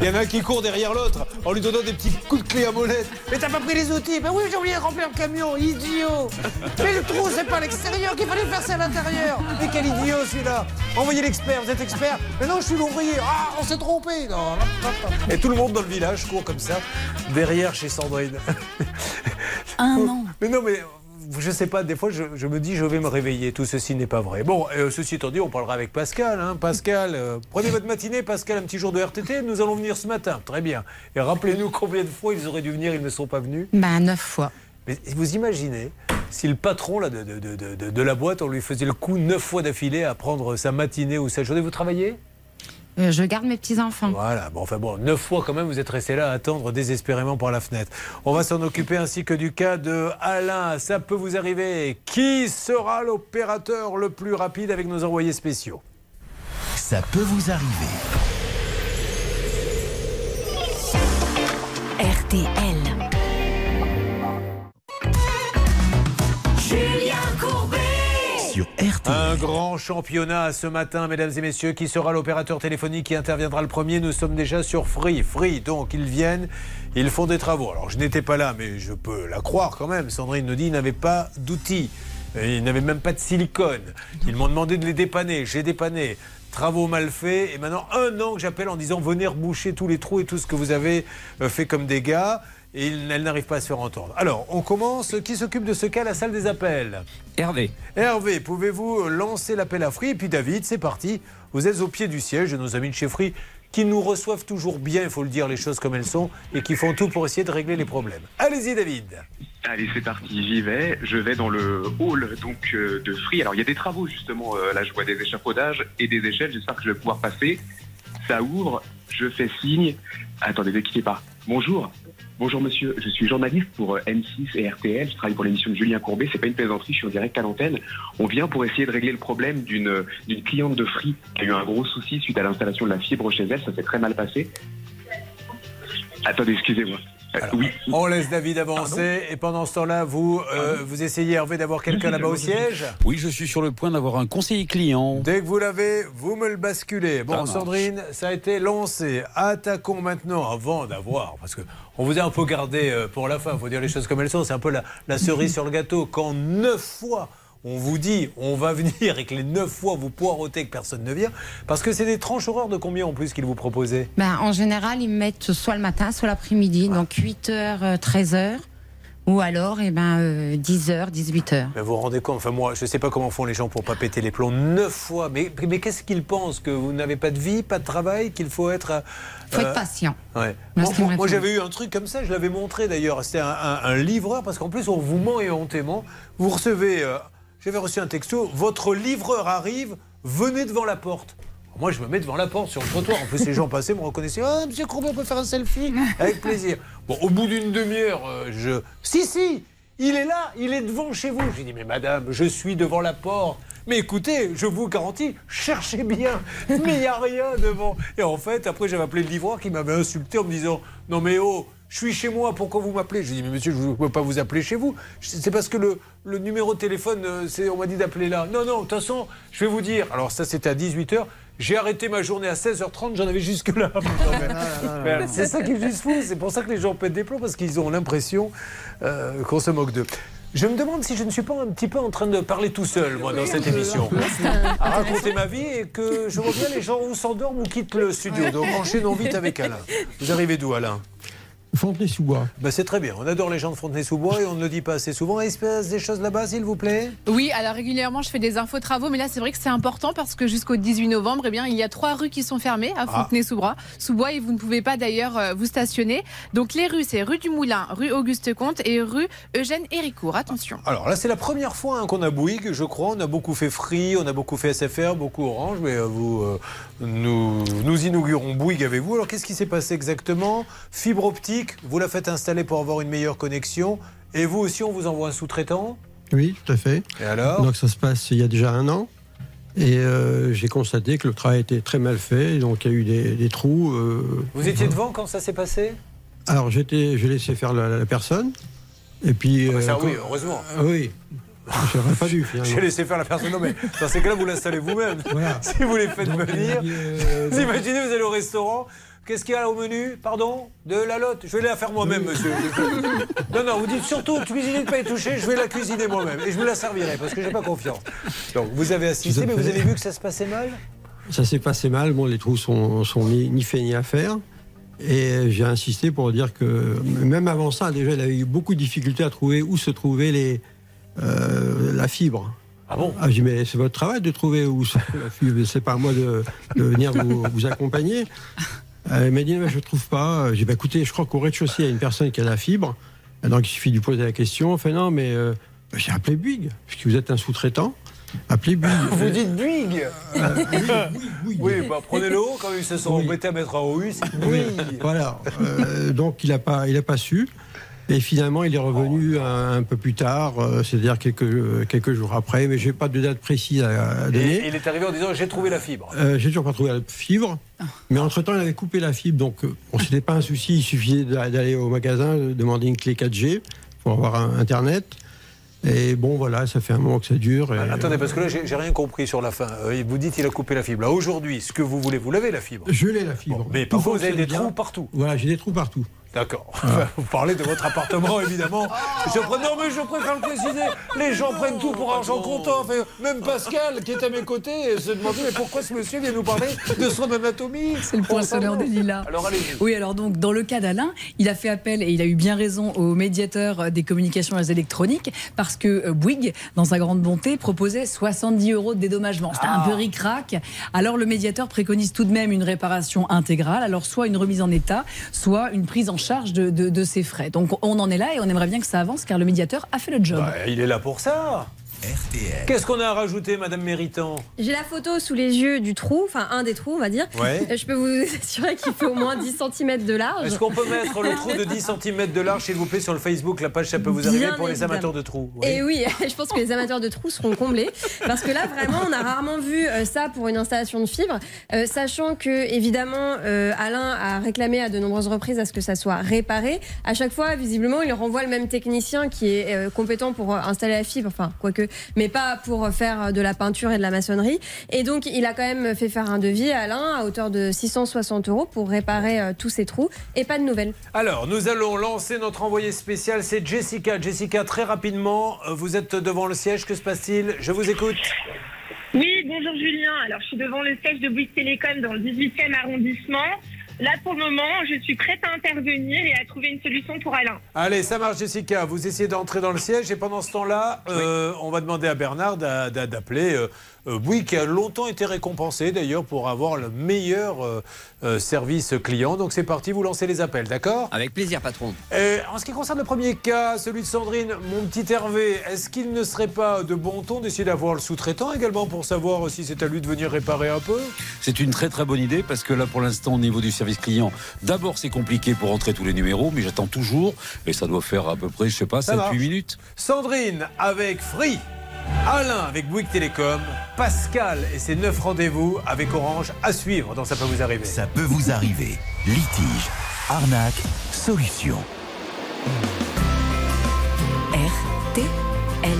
Il y en a un qui court derrière l'autre en lui donnant des petits coups de clé à molette. Mais t'as pas pris les outils Ben oui, j'ai oublié de remplir le camion, idiot Mais le trou, c'est pas à l'extérieur qu'il fallait faire, c'est à l'intérieur Mais quel idiot celui-là Envoyez l'expert, vous êtes expert Mais non, je suis l'ouvrier Ah, on s'est trompé Non, non, non, non. Et tout le monde dans le village court comme ça, derrière chez Sandrine. Un an. Mais non, mais je sais pas, des fois je, je me dis je vais me réveiller. Tout ceci n'est pas vrai. Bon, euh, ceci étant dit, on parlera avec Pascal. hein. Pascal, euh, prenez votre matinée, Pascal, un petit jour de RTT. Nous allons venir ce matin. Très bien. Et rappelez-nous combien de fois ils auraient dû venir, ils ne sont pas venus. Ben, neuf fois. Mais vous imaginez si le patron là, de, de- de- de- de- de la boîte, on lui faisait le coup neuf fois d'affilée à prendre sa matinée ou sa journée. Vous travaillez? Je garde mes petits-enfants. Voilà, bon, enfin bon, neuf fois quand même, vous êtes resté là à attendre désespérément par la fenêtre. On va s'en occuper ainsi que du cas de Alain. Ça peut vous arriver. Qui sera l'opérateur le plus rapide avec nos envoyés spéciaux? Ça peut vous arriver. RTL. Un grand championnat ce matin, mesdames et messieurs. Qui sera l'opérateur téléphonique qui interviendra le premier? Nous sommes déjà sur Free. Free, donc ils viennent, ils font des travaux. Alors je n'étais pas là, mais je peux la croire quand même. Sandrine nous dit qu'ils pas d'outils. Et Ils n'avaient même pas de silicone. Ils m'ont demandé de les dépanner. J'ai dépanné. Travaux mal faits. Et maintenant, un an que j'appelle en disant venez reboucher tous les trous et tout ce que vous avez euh, fait comme dégâts. Et elle n'arrive pas à se faire entendre. Alors, on commence. Qui s'occupe de ce cas La salle des appels? Hervé. Hervé, pouvez-vous lancer l'appel à Free? Et puis David, c'est parti. Vous êtes au pied du siège de nos amis de chez Free qui nous reçoivent toujours bien, il faut le dire, les choses comme elles sont, et qui font tout pour essayer de régler les problèmes. Allez-y, David. Allez, c'est parti, j'y vais. Je vais dans le hall donc euh, de Free. Alors, il y a des travaux justement. euh, là, je vois des échafaudages et des échelles. J'espère que je vais pouvoir passer. Ça ouvre. Je fais signe. Attendez, ne quittez pas. Bonjour. Bonjour monsieur, je suis journaliste pour euh, M6 et RTL, je travaille pour l'émission de Julien Courbet, c'est pas une plaisanterie, je suis en direct à l'antenne. On vient pour essayer de régler le problème d'une d'une cliente de Free qui a eu un gros souci suite à l'installation de la fibre chez elle, ça s'est très mal passé. Attendez, excusez-moi. Oui. On laisse David avancer, et pendant ce temps-là, vous, euh, vous essayez, Hervé, d'avoir quelqu'un là-bas au siège Oui, je suis sur le point d'avoir un conseiller client. Dès que vous l'avez, vous me le basculez. Bon. Sandrine, ça a été lancé. Attaquons maintenant, avant d'avoir, parce que on vous a un peu gardé euh, pour la fin, il faut dire les choses comme elles sont, c'est un peu la, la cerise sur le gâteau. Quand neuf fois, on vous dit, on va venir, et que les neuf fois, vous poirotez que personne ne vient, parce que c'est des tranches horaires de combien en plus qu'ils vous proposaient? Ben, en général, ils me mettent soit le matin, soit l'après-midi, donc 8h, 13h, ou alors eh ben, euh, 10h, 18h. Mais vous vous rendez compte, enfin moi, je ne sais pas comment font les gens pour pas péter les plombs neuf fois. Mais, mais qu'est-ce qu'ils pensent Que vous n'avez pas de vie, pas de travail, qu'il faut être. euh, faut euh, être patient. Ouais. Moi, j'avais eu un truc comme ça, je l'avais montré d'ailleurs. C'était un, un- un livreur, parce qu'en plus on vous ment éhontément. Vous recevez, euh, j'avais reçu un texto, votre livreur arrive, venez devant la porte. Moi, je me mets devant la porte sur le trottoir. En plus, les gens passaient me reconnaissaient. Ah, monsieur Courbet, on peut faire un selfie Avec plaisir. Bon, au bout d'une demi-heure, euh, je. Si, si Il est là, il est devant chez vous. J'ai dit, mais madame, je suis devant la porte. Mais écoutez, je vous garantis, cherchez bien. Mais il n'y a rien devant. Et en fait, après, j'avais appelé le livreur qui m'avait insulté en me disant Non, mais oh, je suis chez moi, pourquoi vous m'appelez? Je dis Mais monsieur, je ne peux pas vous appeler chez vous. C'est parce que le, le numéro de téléphone, euh, on m'a dit d'appeler là. Non, non, de toute façon, je vais vous dire. Alors, ça, c'était à 18h. J'ai arrêté ma journée à 16h30, j'en avais jusque-là. Mais C'est ça qui est juste fou. C'est pour ça que les gens pètent des plombs, parce qu'ils ont l'impression euh, qu'on se moque d'eux. Je me demande si je ne suis pas un petit peu en train de parler tout seul, moi, dans cette émission. À raconter ma vie et que je vois bien les gens ou s'endorment ou quittent le studio. Donc enchaînons vite avec Alain. Vous arrivez d'où, Alain? Fontenay-sous-Bois. Ben, c'est très bien. On adore les gens de Fontenay-sous-Bois et on ne le dit pas assez souvent. Est-ce qu'il se passe des choses là-bas, s'il vous plaît? Oui, alors régulièrement, je fais des infos travaux, mais là, c'est vrai que c'est important parce que jusqu'au 18 novembre, eh bien, il y a trois rues qui sont fermées à Ah. Fontenay-sous-Bois, sous-Bois, et vous ne pouvez pas d'ailleurs euh, vous stationner. Donc les rues, c'est rue du Moulin, rue Auguste Comte et rue Eugène Héricourt. Attention. Alors là, c'est la première fois hein, qu'on a Bouygues, je crois. On a beaucoup fait Free, on a beaucoup fait SFR, beaucoup Orange, mais euh, vous, euh, nous, nous inaugurons Bouygues avec vous. Alors qu'est-ce qui s'est passé exactement? Fibre optique, vous la faites installer pour avoir une meilleure connexion. Et vous aussi, on vous envoie un sous-traitant? Oui, tout à fait. Et alors? Donc ça se passe il y a déjà un an. Et euh, j'ai constaté que le travail était très mal fait, donc il y a eu des, des trous. euh, Vous étiez devant quand ça s'est passé? Alors j'étais, j'ai laissé faire la, la personne. Et puis. Ah bah ça, euh, oui, heureusement. Ah oui. J'aurais pas dû. J'ai laissé faire la personne. Non, mais dans ces cas-là, vous l'installez vous-même. Si vous les faites venir. euh, Vous imaginez, vous allez au restaurant. Qu'est-ce qu'il y a là au menu? Pardon? De la lotte? Je vais la faire moi-même, monsieur. Non, non, vous dites surtout, cuisiner ne pas y toucher, je vais la cuisiner moi-même. Et je vous la servirai parce que j'ai pas confiance. Donc, vous avez assisté, mais vous avez vu que ça se passait mal? Ça s'est passé mal. Bon, les trous sont, sont ni, ni fait ni à faire. Et j'ai insisté pour dire que même avant ça, déjà, il avait eu beaucoup de difficultés à trouver où se trouvait les, euh, la fibre. Ah bon? J'ai dit, mais c'est votre travail de trouver où trouve la fibre. C'est pas à moi de, de venir vous, vous accompagner. Euh, il m'a dit, mais je ne trouve pas. J'ai dit, bah, écoutez, je crois qu'au rez-de-chaussée, il y a une personne qui a la fibre. Donc, il suffit de lui poser la question. Enfin, non, mais euh, bah, j'ai appelé Bouygues, puisque vous êtes un sous-traitant. Appelez Bouygues. Vous dites Bouygues Oui, bah, prenez-le haut quand ils se sont embêtés à mettre un OU. c'est Bouygues. Voilà. Euh, donc il n'a pas, il a pas su. Et finalement, il est revenu un, un peu plus tard, euh, c'est-à-dire quelques, quelques jours après, mais je n'ai pas de date précise à, à Et donner. il est arrivé en disant J'ai trouvé la fibre. Euh, J'ai toujours pas trouvé la fibre, mais entre-temps, il avait coupé la fibre, donc euh, bon, ce n'était pas un souci, il suffisait d'a- d'aller au magasin, de demander une clé 4G pour avoir un Internet. Et bon, voilà, ça fait un moment que ça dure. et- Ah, Attendez, parce que là, j'ai rien compris sur la fin. Euh, vous dites il a coupé la fibre. Là, aujourd'hui, ce que vous voulez, vous l'avez la fibre. Je l'ai la fibre. mais Tout parfois, vous avez des bien. trous partout. Voilà, j'ai des trous partout. D'accord. Vous parlez de votre appartement, évidemment. Je prends- non, mais je préfère le préciser. Les gens prennent tout pour argent comptant. Enfin, même Pascal, qui est à mes côtés, se demandait mais pourquoi ce monsieur vient nous parler de son anatomie C'est le poinçonneur des lilas. Alors, allez-y. Oui, alors donc dans le cas d'Alain, il a fait appel et il a eu bien raison au médiateur euh, des communications électroniques parce que euh, Bouygues, dans sa grande bonté, proposait 70 euros de dédommagement. C'était un peu ric-rac. Alors le médiateur préconise tout de même une réparation intégrale. Alors soit une remise en état, soit une prise en charge de, de- frais. Donc on en est là et on aimerait bien que ça avance car le médiateur a fait le job. Bah, il est là pour ça. Qu'est-ce qu'on a à rajouter, Madame Méritant? J'ai la photo sous les yeux du trou, enfin un des trous, on va dire. Ouais. Je peux vous assurer qu'il fait au moins 10 cm de large. Est-ce qu'on peut mettre le trou de 10 cm de large, s'il vous plaît, sur le Facebook? La page, ça peut vous arriver Bien pour les amateurs de trous. Oui. Et oui, je pense que les amateurs de trous seront comblés. Parce que là, vraiment, on a rarement vu euh, ça pour une installation de fibre. Euh, sachant que, évidemment, euh, Alain a réclamé à de nombreuses reprises à ce que ça soit réparé. À chaque fois, visiblement, il renvoie le même technicien qui est euh, compétent pour installer la fibre, enfin, quoique, mais pas pour faire de la peinture et de la maçonnerie. Et donc, il a quand même fait faire un devis à Alain à hauteur de 660 euros pour réparer euh, tous ces trous. Et pas de nouvelles. Alors, nous allons lancer notre envoyé spécial, c'est Jessica. Jessica, très rapidement, euh, vous êtes devant le siège, que se passe-t-il? Je vous écoute. Oui, bonjour Julien. Alors, je suis devant le siège de Bouygues Télécom dans le 18e arrondissement. Là, pour le moment, je suis prête à intervenir et à trouver une solution pour Alain. Allez, ça marche, Jessica. Vous essayez d'entrer dans le siège et pendant ce temps-là, euh, on va demander à Bernard d'a- d'a- d'appeler euh, Bouygues, qui a longtemps été récompensé d'ailleurs pour avoir le meilleur euh, euh, service client. Donc c'est parti, vous lancez les appels, d'accord? Avec plaisir, patron. Et en ce qui concerne le premier cas, celui de Sandrine, mon petit Hervé, est-ce qu'il ne serait pas de bon ton d'essayer d'avoir le sous-traitant également pour savoir si c'est à lui de venir réparer un peu? C'est une très très bonne idée parce que là pour l'instant au niveau du service client, d'abord c'est compliqué pour entrer tous les numéros, mais j'attends toujours et ça doit faire à peu près, je sais pas, Ça 7-8 marche. minutes. Sandrine avec Free. Alain avec Bouygues Télécom, Pascal et ses neuf rendez-vous avec Orange à suivre dans Ça peut vous arriver. Ça peut vous arriver. Litige, arnaque, solution. RTL.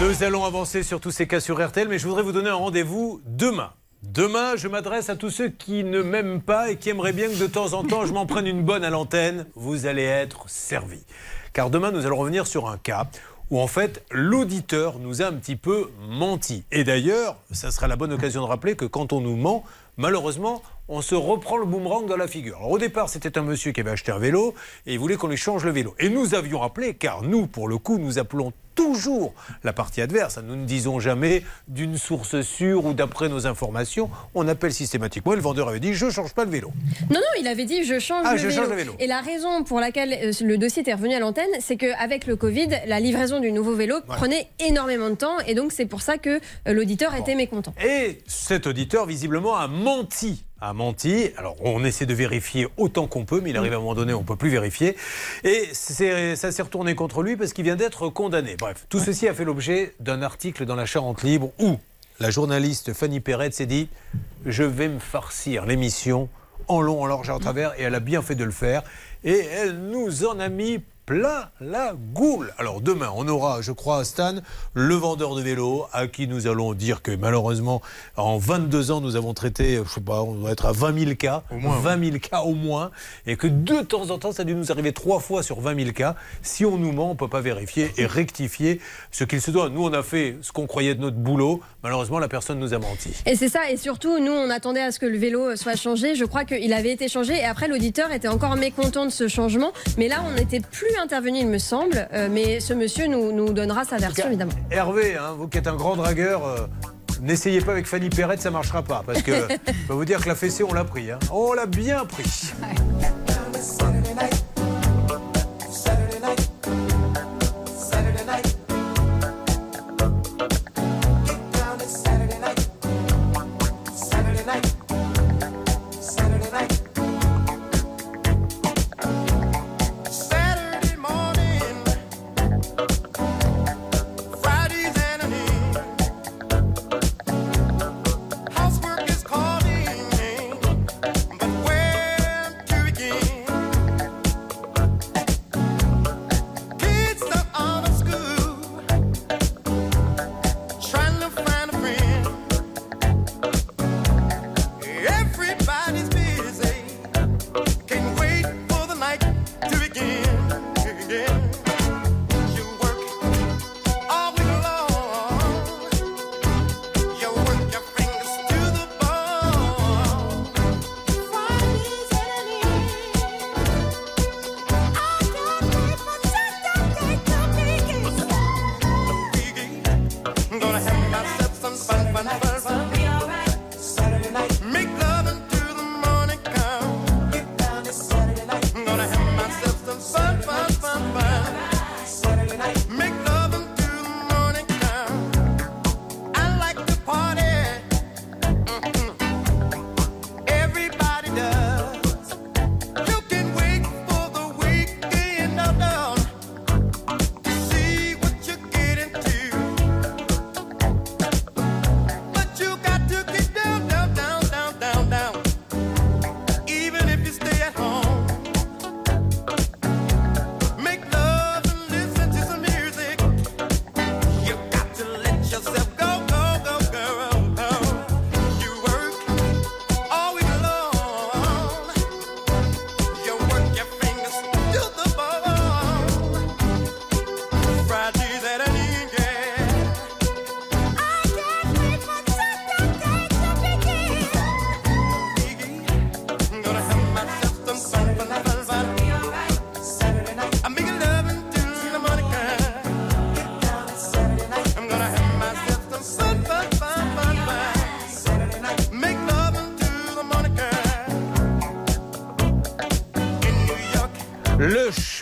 Nous allons avancer sur tous ces cas sur RTL, mais je voudrais vous donner un rendez-vous demain. Demain, je m'adresse à tous ceux qui ne m'aiment pas et qui aimeraient bien que de temps en temps je m'en prenne une bonne à l'antenne. Vous allez être servis. Car demain, nous allons revenir sur un cas où en fait l'auditeur nous a un petit peu menti. Et d'ailleurs, ça sera la bonne occasion de rappeler que quand on nous ment, malheureusement, on se reprend le boomerang dans la figure. Alors au départ, c'était un monsieur qui avait acheté un vélo et il voulait qu'on lui change le vélo. Et nous avions rappelé, car nous, pour le coup, nous appelons toujours la partie adverse. Nous ne disons jamais d'une source sûre ou d'après nos informations. On appelle systématiquement. Et le vendeur avait dit Je ne change pas le vélo. Non, non, il avait dit je change, Ah, le, je vélo. change le vélo. Et la raison pour laquelle euh, le dossier était revenu à l'antenne, c'est qu'avec le Covid, la livraison du nouveau vélo prenait énormément de temps. Et donc, c'est pour ça que euh, l'auditeur était mécontent. Et cet auditeur, visiblement, a menti. A menti. Alors, on essaie de vérifier autant qu'on peut, mais il arrive à un moment donné, on ne peut plus vérifier. Et ça s'est retourné contre lui parce qu'il vient d'être condamné. Bref, tout ceci a fait l'objet d'un article dans la Charente Libre où la journaliste Fanny Perret s'est dit Je vais me farcir l'émission en long, en large et en travers. Et elle a bien fait de le faire. Et elle nous en a mis plein la goule. Alors demain, on aura, je crois, Stan, le vendeur de vélo, à qui nous allons dire que malheureusement, en 22 ans, nous avons traité, je sais pas, on doit être à 20 000 cas, 20 000 cas au moins, et que de temps en temps, ça a dû nous arriver trois fois sur 20 000 cas. Si on nous ment, on ne peut pas vérifier et rectifier ce qu'il se doit. Nous, on a fait ce qu'on croyait de notre boulot. Malheureusement, la personne nous a menti. Et c'est ça, et surtout, nous, on attendait à ce que le vélo soit changé. Je crois qu'il avait été changé, et après, l'auditeur était encore mécontent de ce changement. Mais là, on n'était plus intervenu, il me semble. Euh, mais ce monsieur nous, nous donnera sa version, évidemment. Hervé, hein, vous qui êtes un grand dragueur, euh, n'essayez pas avec Fanny Perret, ça marchera pas. Parce que je peux vous dire que la fessée, on l'a pris. hein. On l'a bien pris.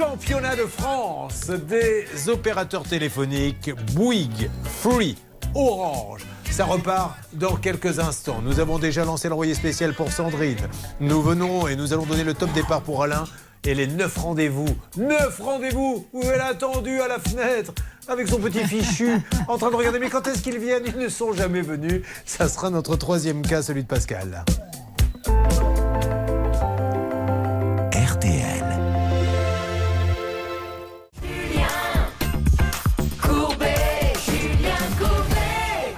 Championnat de France des opérateurs téléphoniques Bouygues, Free, Orange. Ça repart dans quelques instants. Nous avons déjà lancé l'envoyé spécial pour Sandrine. Nous venons et nous allons donner le top départ pour Alain. Et les neuf rendez-vous, neuf rendez-vous où elle a attendu à la fenêtre avec son petit fichu en train de regarder. Mais quand est-ce qu'ils viennent? Ils ne sont jamais venus. Ça sera notre troisième cas, celui de Pascal.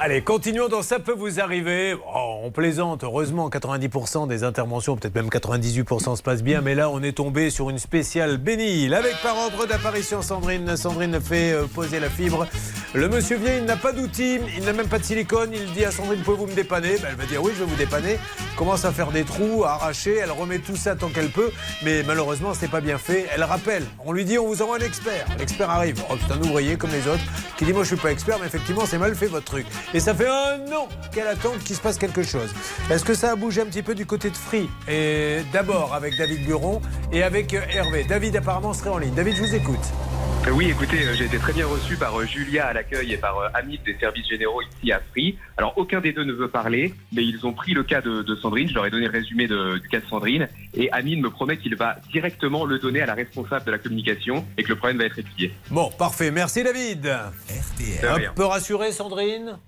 Allez, continuons dans Ça peut vous arriver. Oh, on plaisante, heureusement, 90% des interventions, peut-être même 98% se passent bien, mais là, on est tombé sur une spéciale bénile. Avec par ordre d'apparition Sandrine. Sandrine fait euh, poser la fibre. Le monsieur vient, il n'a pas d'outils, il n'a même pas de silicone. Il dit à Sandrine, pouvez-vous me dépanner? Ben, Elle va dire oui, je vais vous dépanner. Commence à faire des trous, à arracher. Elle remet tout ça tant qu'elle peut, mais malheureusement, c'est pas bien fait. Elle rappelle. On lui dit, on vous envoie un expert. L'expert arrive. Oh, c'est un ouvrier comme les autres qui dit, moi, je suis pas expert, mais effectivement, c'est mal fait votre truc. Et ça fait un an qu'elle attend qu'il se passe quelque chose. Est-ce que ça a bougé un petit peu du côté de Free? Et d'abord avec David Buron et avec euh, Hervé. David apparemment serait en ligne. David, je vous écoute. Euh, Oui, écoutez, euh, j'ai été très bien reçu par Julia à l'accueil et par Hamid des services généraux ici à Free. Alors, aucun des deux ne veut parler, mais ils ont pris le cas de, de Sandrine. Je leur ai donné le résumé de- du cas de Sandrine. Et Hamid me promet qu'il va directement le donner à la responsable de la communication et que le problème va être étudié. Bon, parfait. Merci David. De Un peu rassuré, Sandrine?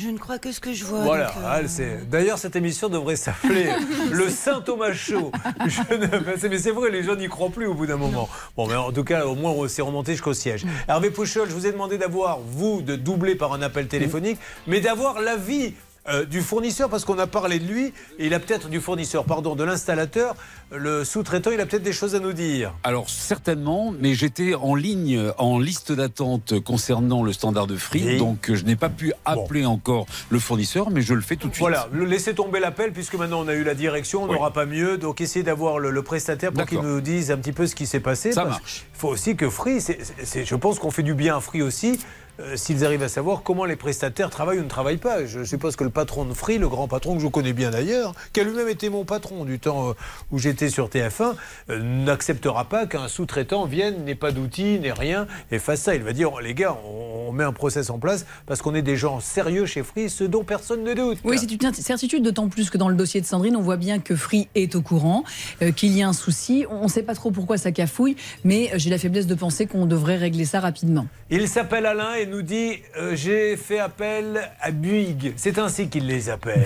Je ne crois que ce que je vois. Voilà, donc, euh, d'ailleurs cette émission devrait s'appeler le Saint Thomas Show. Je ne- c'est- Mais c'est vrai, les gens n'y croient plus au bout d'un moment. Bon, mais en tout cas, au moins on s'est remonté jusqu'au siège. Hervé Pouchol, je vous ai demandé d'avoir, vous, de doubler par un appel téléphonique, mais d'avoir l'avis euh, du fournisseur, parce qu'on a parlé de lui, et il a peut-être du fournisseur, pardon, de l'installateur, le sous-traitant, il a peut-être des choses à nous dire. Alors certainement, mais j'étais en ligne, en liste d'attente concernant le standard de Free, Oui. donc euh, je n'ai pas pu appeler encore le fournisseur, mais je le fais tout de suite. Voilà, laissez tomber l'appel puisque maintenant on a eu la direction, on n'aura pas mieux. Donc essayez d'avoir le, le prestataire pour qu'il nous dise un petit peu ce qui s'est passé. Ça marche. Il faut aussi que Free, je pense qu'on fait du bien à Free aussi. Euh, S'ils arrivent à savoir comment les prestataires travaillent ou ne travaillent pas. Je suppose que le patron de Free, le grand patron que je connais bien d'ailleurs, qui a lui-même été mon patron du temps euh, où j'étais sur TF1, euh, n'acceptera pas qu'un sous-traitant vienne, n'ait pas d'outils, n'ait rien et fasse ça. Il va dire les gars, on, on met un process en place parce qu'on est des gens sérieux chez Free, ce dont personne ne doute. Oui, c'est une certitude, d'autant plus que dans le dossier de Sandrine, on voit bien que Free est au courant, euh, qu'il y a un souci. On ne sait pas trop pourquoi ça cafouille, mais j'ai la faiblesse de penser qu'on devrait régler ça rapidement. Il s'appelle Alain et nous dit euh, J'ai fait appel à Bouygues. C'est ainsi qu'il les appelle.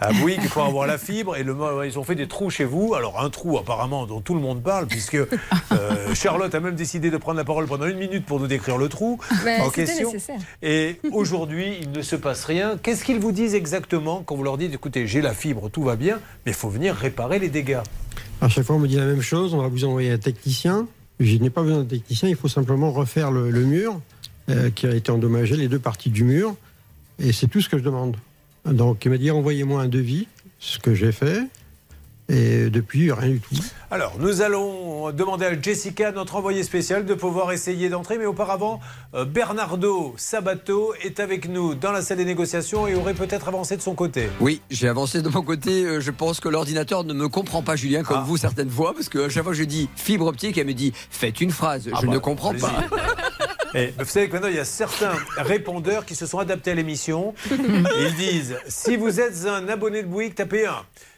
À Bouygues, il faut avoir la fibre. Et le, ils ont fait des trous chez vous. Alors, un trou apparemment dont tout le monde parle, puisque euh, Charlotte a même décidé de prendre la parole pendant une minute pour nous décrire le trou Ben, en question. nécessaire. Et aujourd'hui, il ne se passe rien. Qu'est-ce qu'ils vous disent exactement quand vous leur dites Écoutez, j'ai la fibre, tout va bien, mais il faut venir réparer les dégâts? À chaque fois, on me dit la même chose. On va vous envoyer un technicien. Je n'ai pas besoin de technicien. Il faut simplement refaire le, le mur euh, qui a été endommagé, les deux parties du mur. Et c'est tout ce que je demande. Donc, il m'a dit envoyez-moi un devis, ce que j'ai fait. Et depuis, rien du tout. Alors, nous allons demander à Jessica, notre envoyée spéciale, de pouvoir essayer d'entrer. Mais auparavant, euh, Bernardo Sabato est avec nous dans la salle des négociations et aurait peut-être avancé de son côté. Oui, j'ai avancé de mon côté. Euh, Je pense que l'ordinateur ne me comprend pas, Julien, comme Ah. vous certaines fois, parce que à chaque fois que je dis fibre optique, elle me dit faites une phrase. Ah je bah, ne comprends allez-y. pas. Et vous savez que maintenant, il y a certains répondeurs qui se sont adaptés à l'émission. Ils disent si vous êtes un abonné de Bouygues, tapez 1.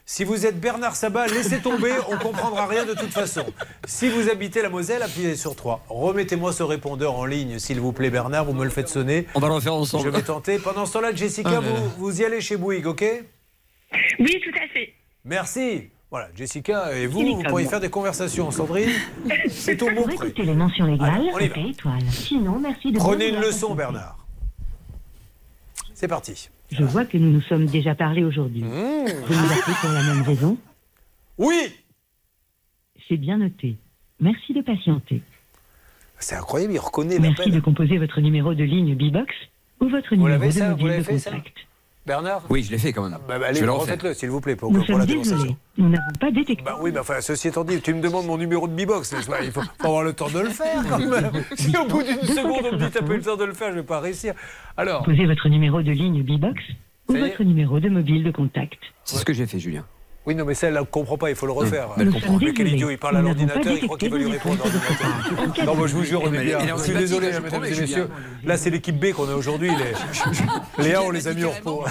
Si vous êtes Bernard Sabat, laissez tomber, on comprendra rien de toute façon. Si vous habitez la Moselle, appuyez sur 3. Remettez-moi ce répondeur en ligne, s'il vous plaît, Bernard, vous me le faites sonner. On va le refaire ensemble. Je vais tenter. Pendant ce temps-là, Jessica, Ah vous, vous y allez chez Bouygues, ok? Oui, tout à fait. Merci. Voilà, Jessica et vous, vous pourriez faire des conversations. Sandrine, c'est au mot près. les mentions légales, on étoile. Sinon, merci de Prenez une leçon. Bernard. C'est parti. Je vois que nous nous sommes déjà parlé aujourd'hui. Vous nous appelez pour la même raison Oui C'est bien noté. Merci de patienter. C'est incroyable, il reconnaît Merci de composer votre numéro de ligne B-Box ou votre Vous numéro de ça mobile de contact. Bernard Oui, je l'ai fait quand même. Bah, bah, je allez, vais le refaites-le, s'il vous plaît, pour, Nous pour la sommes démonstration. désolés. Nous n'avons pas détecté. Bah oui, mais enfin, ceci étant dit, tu me demandes mon numéro de B-Box. Il faut, faut avoir le temps de le faire quand même. Si au bout d'une seconde, on me dit t'as pas eu le temps de le faire, je vais pas réussir. Alors, Composez votre numéro de ligne B-Box ou votre numéro de mobile de contact. C'est ce que j'ai fait, Julien. Oui, non, mais ça, elle ne comprend pas, il faut le refaire. elle comprend. Mais quel idiot, il parle à l'ordinateur, il croit qu'il va lui répondre. l'ordinateur. Non, moi je vous jure, on Mais est bien. Je suis désolé, mesdames et messieurs. Là, c'est l'équipe B qu'on a aujourd'hui. Les... Léa, on les a mis au repos.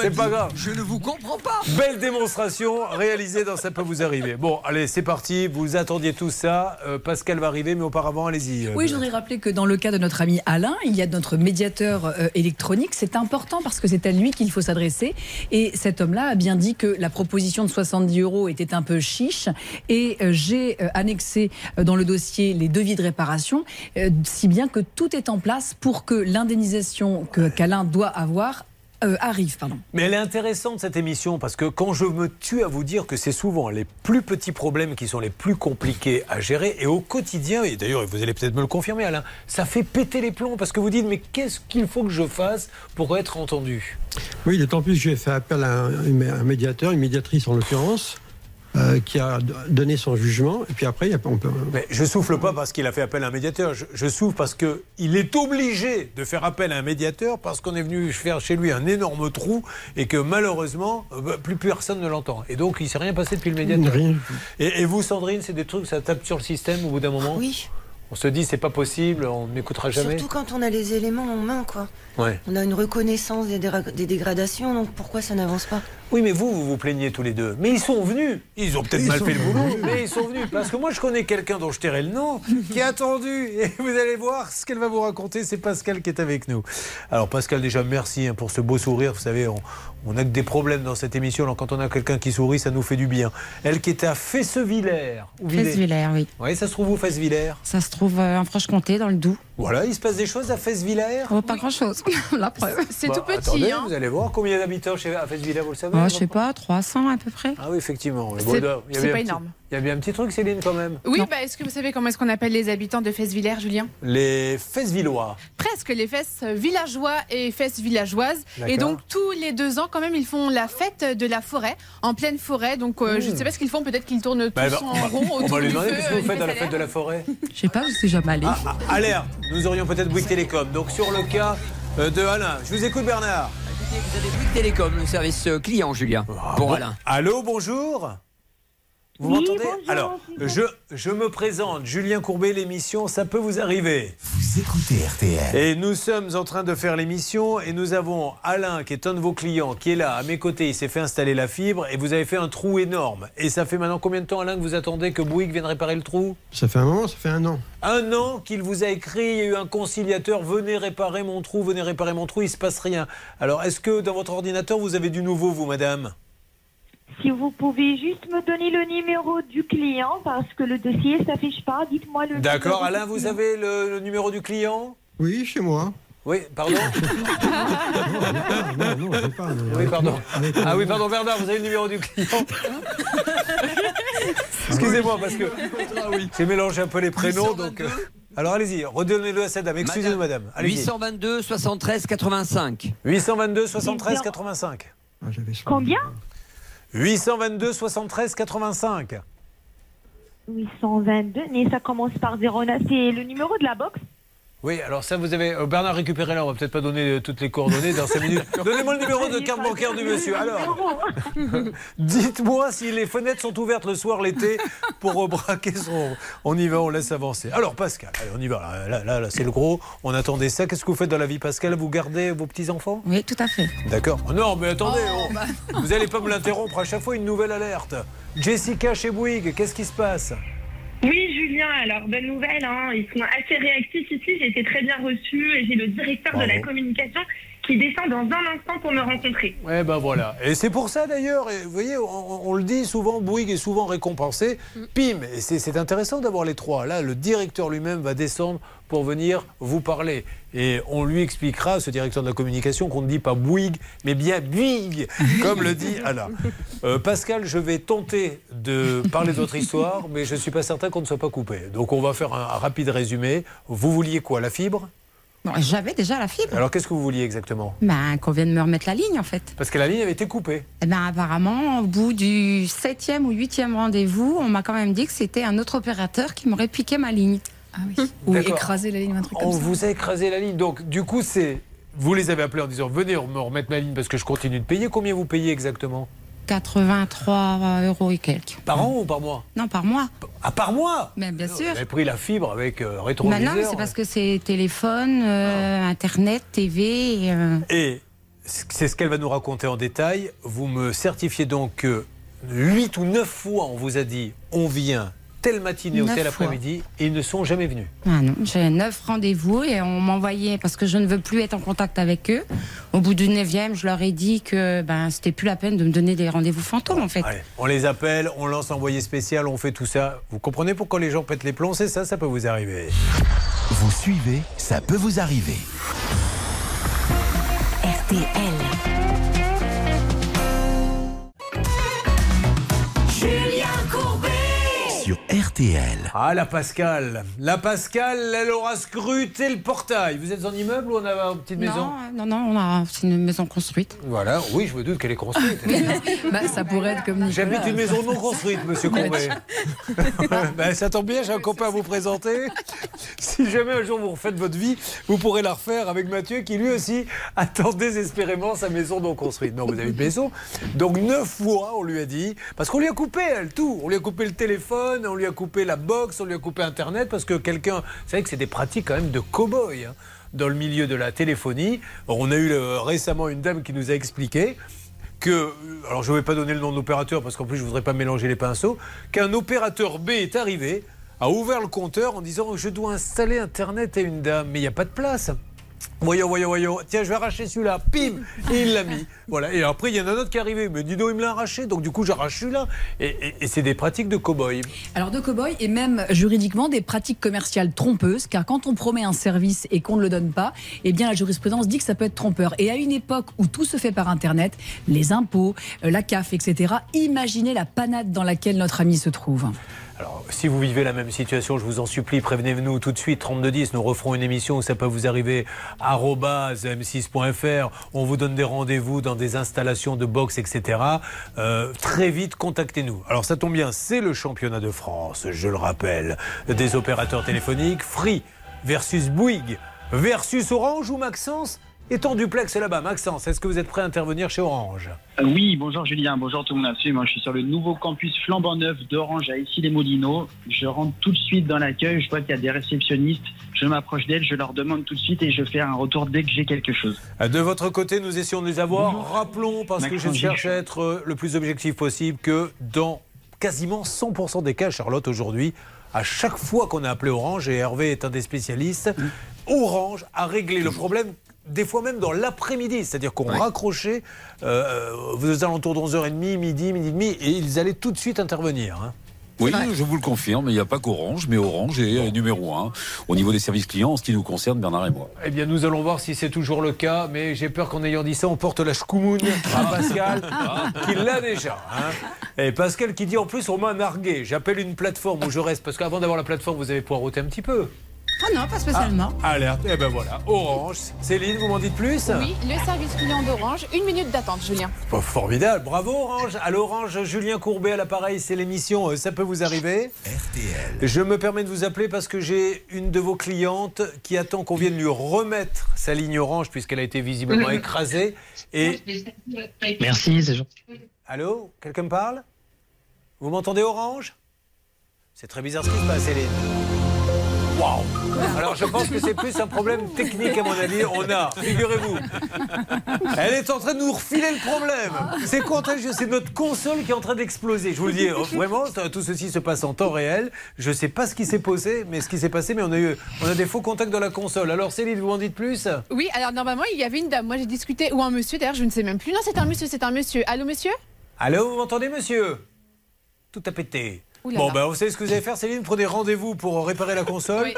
C'est pas grave. Je ne vous comprends pas. Belle démonstration réalisée dans Ça peut vous arriver. Bon, allez, c'est parti. Vous attendiez tout ça. Euh, Pascal va arriver, mais auparavant, allez-y. euh, Oui, je voudrais rappeler que dans le cas de notre ami Alain, il y a notre médiateur euh, électronique. C'est important parce que c'est à lui qu'il faut s'adresser. Et cet homme-là a bien dit que la proposition de 70 euros était un peu chiche. Et euh, j'ai euh, annexé euh, dans le dossier les devis de réparation, si bien que tout est en place pour que l'indemnisation que qu'Alain doit avoir euh, arrive. Pardon. Mais elle est intéressante cette émission parce que quand je me tue à vous dire que c'est souvent les plus petits problèmes qui sont les plus compliqués à gérer et au quotidien, et d'ailleurs vous allez peut-être me le confirmer Alain, ça fait péter les plombs parce que vous dites mais qu'est-ce qu'il faut que je fasse pour être entendu? Oui, d'autant plus que j'ai fait appel à un, un médiateur, une médiatrice en l'occurrence, euh, qui a donné son jugement. Et puis après, il y a- on peut. Mais je souffle pas parce qu'il a fait appel à un médiateur, je, je souffle parce qu'il est obligé de faire appel à un médiateur parce qu'on est venu faire chez lui un énorme trou et que malheureusement euh, bah, plus personne ne l'entend. Et donc il s'est rien passé depuis le médiateur. Rien. Et, et vous Sandrine, c'est des trucs, ça tape sur le système au bout d'un moment Oui, On se dit c'est pas possible, on n'écoutera jamais. surtout quand on a les éléments en main, quoi. Ouais. On a une reconnaissance des, dégradations, donc pourquoi ça n'avance pas? Oui, mais vous, vous vous plaignez tous les deux. Mais ils sont venus. Ils ont peut-être mal fait le boulot, mais ils sont venus. Parce que moi, je connais quelqu'un dont je tairai le nom, qui a attendu. Et vous allez voir ce qu'elle va vous raconter. C'est Pascal qui est avec nous. Alors, Pascal, déjà, merci hein, pour ce beau sourire. Vous savez, on, on a que des problèmes dans cette émission. Alors, quand on a quelqu'un qui sourit, ça nous fait du bien. Elle qui était à Fessevillers. Fessevillers, oui. Oui, ça se trouve où, Fessevillers? Ça se trouve euh, en Franche-Comté, dans le Doubs. Voilà, il se passe des choses à Fessevillers? Oh, pas grand-chose, la preuve. C'est Bah, tout petit. attendez, hein. Vous allez voir combien d'habitants chez à Fessevillers, vous le savez Oh, je sais pas, 300 à peu près. Ah oui, effectivement. C'est- bon, pas petit- énorme. Il y a bien un petit truc, Céline, quand même. Oui, bah, est-ce que vous savez comment est-ce qu'on appelle les habitants de Fesse-Villers, Julien? Les Fessevillois. Presque les fesses villageois et fesses villageoises. Et donc tous les deux ans, quand même, ils font la fête de la forêt, en pleine forêt. Donc euh, je ne sais pas ce qu'ils font, peut-être qu'ils tournent tous Bah, bah, en on va- rond on autour va lui demander qu'est-ce que vous faites à la fête de la forêt. Je sais pas, je suis jamais allée. Ah, ah, alerte, nous aurions peut-être Bouygues Télécom. Donc sur le cas euh, de Alain, je vous écoute Bernard. Vous avez Bouygues Télécom, le service euh, client, Julien, pour Bon, Alain. Allô, bonjour vous Oui, m'entendez Alors, je, je me présente, Julien Courbet, l'émission Ça peut vous arriver. Vous écoutez RTL. Et nous sommes en train de faire l'émission et nous avons Alain, qui est un de vos clients, qui est là à mes côtés. Il s'est fait installer la fibre et vous avez fait un trou énorme. Et ça fait maintenant combien de temps, Alain, que vous attendez que Bouygues vienne réparer le trou? Ça fait un moment, ça fait un an. Un an qu'il vous a écrit, il y a eu un conciliateur, venez réparer mon trou, venez réparer mon trou, il se passe rien. Alors, est-ce que dans votre ordinateur, vous avez du nouveau, vous, madame? Si vous pouvez juste me donner le numéro du client parce que le dossier s'affiche pas, dites-moi le D'accord, Alain, vous avez le, le numéro du client? Oui, chez moi. Oui, pardon? Non, non, j'ai pas. mais Oui, pardon. Ah oui, pardon, Bernard, vous avez le numéro du client Excusez-moi, parce que j'ai mélangé un peu les prénoms, donc... euh, Alors allez-y, redonnez-le à cette dame. Excusez-nous, madame. Allez-y. 822 73 85. 822 73 85. Ah, j'avais soin. Combien? 822 73 85. 822, mais ça commence par 09. C'est le numéro de la box Oui, alors ça, vous avez. euh, Bernard, récupérez là, on va peut-être pas donner euh, toutes les coordonnées dans 5 minutes. Donnez-moi le numéro de carte bancaire du monsieur. Alors, dites-moi si les fenêtres sont ouvertes le soir, l'été, pour euh, braquer son. On y va, on laisse avancer. Alors, Pascal, allez, on y va. Là, là, là, là, c'est le gros. On attendait ça. Qu'est-ce que vous faites dans la vie, Pascal? Vous gardez vos petits-enfants? Oui, tout à fait. D'accord. Oh Non, mais attendez, oh. vous n'allez pas me l'interrompre à chaque fois une nouvelle alerte. Jessica chez Bouygues, qu'est-ce qui se passe? Oui, Julien, alors bonne nouvelle, hein, ils sont assez réactifs ici, j'ai été très bien reçue et j'ai le directeur de la communication qui descend dans un instant pour me rencontrer. Eh ben voilà. Et c'est pour ça d'ailleurs, vous voyez, on, on le dit souvent, Bouygues est souvent récompensé. Pim Et c'est c'est intéressant d'avoir les trois. Là, le directeur lui-même va descendre pour venir vous parler. Et on lui expliquera, ce directeur de la communication, qu'on ne dit pas Bouygues, mais bien Bouygues, comme le dit Alain. Euh, Pascal, je vais tenter de parler de votre histoire, mais je ne suis pas certain qu'on ne soit pas coupé. Donc on va faire un, un rapide résumé. Vous vouliez quoi La fibre? J'avais déjà la fibre. Alors qu'est-ce que vous vouliez exactement? Ben, qu'on vienne me remettre la ligne, en fait. Parce que la ligne avait été coupée. Eh ben, apparemment, au bout du septième ou huitième rendez-vous, on m'a quand même dit que c'était un autre opérateur qui m'aurait piqué ma ligne. Ah oui. Ou écraser la ligne, un truc On comme ça. vous a écrasé la ligne. Donc, du coup, c'est. Vous les avez appelés en disant Venez me remettre ma ligne parce que je continue de payer. Combien vous payez exactement? 83 euros et quelques. Par an ou par mois? Non, par mois. Ah, par mois Mais bien sûr. Vous avez pris la fibre avec euh, Bah rétroviseur. non, mais c'est parce que c'est téléphone, euh, internet, TV. et, euh, Et c'est ce qu'elle va nous raconter en détail. Vous me certifiez donc que 8 ou 9 fois on vous a dit on vient telle matinée ou tel après-midi et ils ne sont jamais venus. Ah non, j'ai neuf rendez-vous et on m'envoyait parce que je ne veux plus être en contact avec eux. Au bout du neuvième, je leur ai dit que ben c'était plus la peine de me donner des rendez-vous fantômes en fait. Allez, on les appelle, on lance envoyé spécial, on fait tout ça. Vous comprenez pourquoi les gens pètent les plombs? C'est ça, ça peut vous arriver. Vous suivez, ça peut vous arriver. RTL. Sur RTL. Ah, la Pascal. La Pascal, elle aura scruté le portail. Vous êtes en immeuble ou on a une petite maison Non, euh, non, non, on a c'est une maison construite. Voilà, oui, je me doute qu'elle est construite. Bah, ça pourrait être comme. J'habite une maison non construite, monsieur Courbet. Ben, ça tombe bien, j'ai un copain à vous présenter. Si jamais un jour vous refaites votre vie, vous pourrez la refaire avec Mathieu qui lui aussi attend désespérément sa maison non construite. Non, vous avez une maison. Donc neuf fois, on lui a dit, parce qu'on lui a coupé elle, tout. On lui a coupé le téléphone, on lui a coupé la box, on lui a coupé Internet, parce que quelqu'un, vous savez que c'est des pratiques quand même de cow-boy. hein, dans le milieu de la téléphonie. On a eu euh, récemment une dame qui nous a expliqué que, euh, alors je ne vais pas donner le nom de l'opérateur parce qu'en plus je ne voudrais pas mélanger les pinceaux, qu'un opérateur B est arrivé, a ouvert le compteur en disant je dois installer Internet à une dame, mais il n'y a pas de place. Voyons, voyons, voyons. Tiens, je vais arracher celui-là. Pim Et il l'a mis. Voilà. Et après, il y en a un autre qui est arrivé. Mais dis donc, il me l'a arraché. Donc, du coup, j'arrache celui-là. Et, et- et c'est des pratiques de cow-boy. Alors de cow-boy et même juridiquement des pratiques commerciales trompeuses, car quand on promet un service et qu'on ne le donne pas, eh bien la jurisprudence dit que ça peut être trompeur. Et à une époque où tout se fait par Internet, les impôts, euh, la CAF, etc., imaginez la panade dans laquelle notre ami se trouve. Alors, si vous vivez la même situation, je vous en supplie, prévenez-nous tout de suite, 3210. Nous referons une émission où ça peut vous arriver, arobase m6.fr. On vous donne des rendez-vous dans des installations de boxe, etc. Euh, très vite, contactez-nous. Alors, ça tombe bien, c'est le championnat de France, je le rappelle, des opérateurs téléphoniques. Free versus Bouygues versus Orange ou Maxence est en duplex là-bas. Maxence, est-ce que vous êtes prêt à intervenir chez Orange Euh, Oui, bonjour Julien, bonjour tout le monde, absolument. Je suis sur le nouveau campus flambant neuf d'Orange à Issy-les-Moulineaux. Je rentre tout de suite dans l'accueil, je vois qu'il y a des réceptionnistes. Je m'approche d'elles, je leur demande tout de suite et je fais un retour dès que j'ai quelque chose. De votre côté, nous essayons de les avoir. Rappelons, parce que je cherche à être euh, le plus objectif possible, que dans quasiment 100% des cas, Charlotte, aujourd'hui, à chaque fois qu'on a appelé Orange, et Hervé est un des spécialistes, Orange a réglé le problème. Des fois même dans l'après-midi, c'est-à-dire qu'on raccrochait euh, euh, aux alentours de 11h30, midi, midi et demi, et ils allaient tout de suite intervenir. hein. Oui, je vous le confirme, il n'y a pas qu'Orange, mais Orange est euh, numéro un au niveau des services clients en ce qui nous concerne, Bernard et moi. Eh bien, nous allons voir si c'est toujours le cas, mais j'ai peur qu'en ayant dit ça, on porte la chkoumoune à Pascal, qui l'a déjà. hein. Et Pascal qui dit en plus, on m'a nargué. J'appelle une plateforme où je reste, parce qu'avant d'avoir la plateforme, vous avez poireauté un petit peu. Ah non, pas spécialement. Alerte, et ben voilà, Orange. Céline, vous m'en dites plus Oui, le service client d'Orange, une minute d'attente, Julien. Oh, Formidable, bravo Orange. À l'Orange, Julien Courbet à l'appareil, c'est l'émission euh, Ça peut vous arriver. RTL. Je me permets de vous appeler parce que j'ai une de vos clientes qui attend qu'on vienne lui remettre sa ligne Orange puisqu'elle a été visiblement écrasée. Et Merci, c'est gentil. Allô Quelqu'un me parle? Vous m'entendez Orange? C'est très bizarre ce qui se passe, Céline. Waouh Alors je pense que c'est plus un problème technique à mon avis. On a, figurez-vous, elle est en train de nous refiler le problème. C'est contagieux, c'est notre console qui est en train d'exploser. Je vous le dis, oh, vraiment, tout ceci se passe en temps réel. Je ne sais pas ce qui s'est passé, mais ce qui s'est passé, mais on a eu, on a des faux contacts dans la console. Alors Céline, vous en dites plus? Oui, alors normalement, il y avait une dame. Moi, j'ai discuté, ou un monsieur d'ailleurs, je ne sais même plus. Non, c'est un monsieur, c'est un monsieur. Allô, monsieur? Allô, vous m'entendez, monsieur? Tout a pété. Bon, là. ben, vous savez ce que vous allez faire, Céline? Prenez rendez-vous pour réparer la console.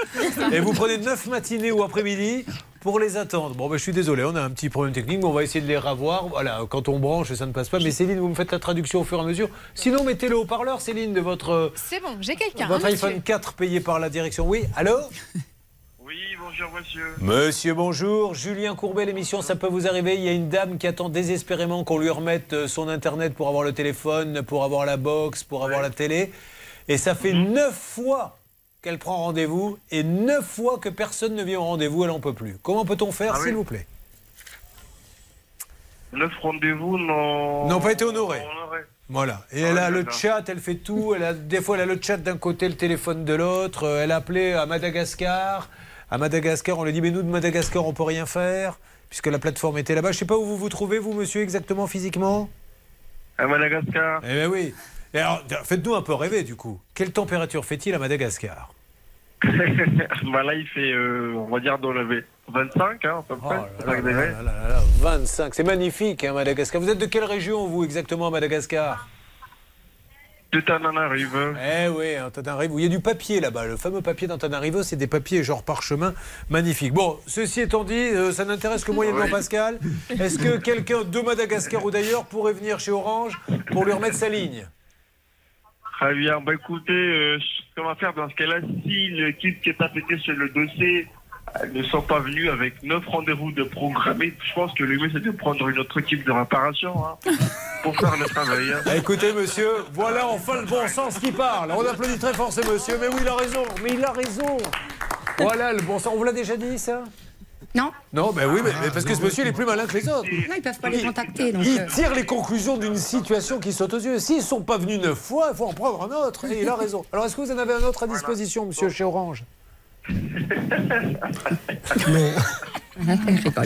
et vous prenez 9 matinées ou après-midi pour les attendre. Bon, ben, je suis désolé, on a un petit problème technique, mais on va essayer de les ravoir. Voilà, quand on branche, ça ne passe pas. Mais Céline, vous me faites la traduction au fur et à mesure. Sinon, mettez le haut-parleur, Céline, de votre, C'est bon, j'ai quelqu'un. votre un monsieur. iPhone 4 payé par la direction. Oui, allô? Oui, bonjour monsieur. Monsieur, bonjour. Julien Courbet, l'émission Ça peut vous arriver. Il y a une dame qui attend désespérément qu'on lui remette euh, son Internet pour avoir le téléphone, pour avoir la box, pour avoir la télé. Et ça fait neuf fois qu'elle prend rendez-vous et neuf fois que personne ne vient au rendez-vous, elle n'en peut plus. Comment peut-on faire, Ah oui. s'il vous plaît? Neuf rendez-vous n'ont N'ont pas été honorés. Voilà. Et Ah elle oui, a le chat, elle fait tout. Elle a, des fois, elle a le chat d'un côté, le téléphone de l'autre. Euh, Elle a appelé à Madagascar. À Madagascar, on lui dit Mais nous, de Madagascar, on peut rien faire, puisque la plateforme était là-bas. Je sais pas où vous vous trouvez, vous, monsieur, exactement, physiquement? À Madagascar. Eh bien, oui. Et alors, faites-nous un peu rêver, du coup. Quelle température fait-il à Madagascar bah là, il fait, euh, on va dire, dans le 25, hein, à peu près. 25 degrés. Oh là là là, 25, c'est magnifique, hein, Madagascar. Vous êtes de quelle région, vous, exactement, à Madagascar De Tananarive. Eh oui, un Tananarivo. Il y a du papier là-bas. Le fameux papier d'Antananarivo, c'est des papiers genre parchemin magnifiques. Bon, ceci étant dit, euh, ça n'intéresse que moyennement Oui. Pascal. Est-ce que quelqu'un de Madagascar ou d'ailleurs pourrait venir chez Orange pour lui remettre sa ligne Très bien. Bah écoutez, euh, ce qu'on va faire dans ce cas-là, si l'équipe qui est affectée sur le dossier ne sont pas venus avec neuf rendez-vous de programmés, je pense que le mieux c'est de prendre une autre équipe de réparation hein, pour faire le travail. hein. Ah, Écoutez, monsieur, voilà enfin le bon sens qui parle. On applaudit très fort ce monsieur. Mais oui, il a raison. Mais il a raison. Voilà le bon sens. On vous l'a déjà dit, ça? Non. Non, ben oui, mais, mais parce que ce monsieur, il est plus malin que les autres. Non, ils peuvent pas les contacter. Donc, Il euh, tire les conclusions d'une situation qui saute aux yeux. S'ils ne sont pas venus neuf fois, il faut en prendre un autre. Et il a raison. Alors, est-ce que vous en avez un autre à disposition, monsieur, chez Orange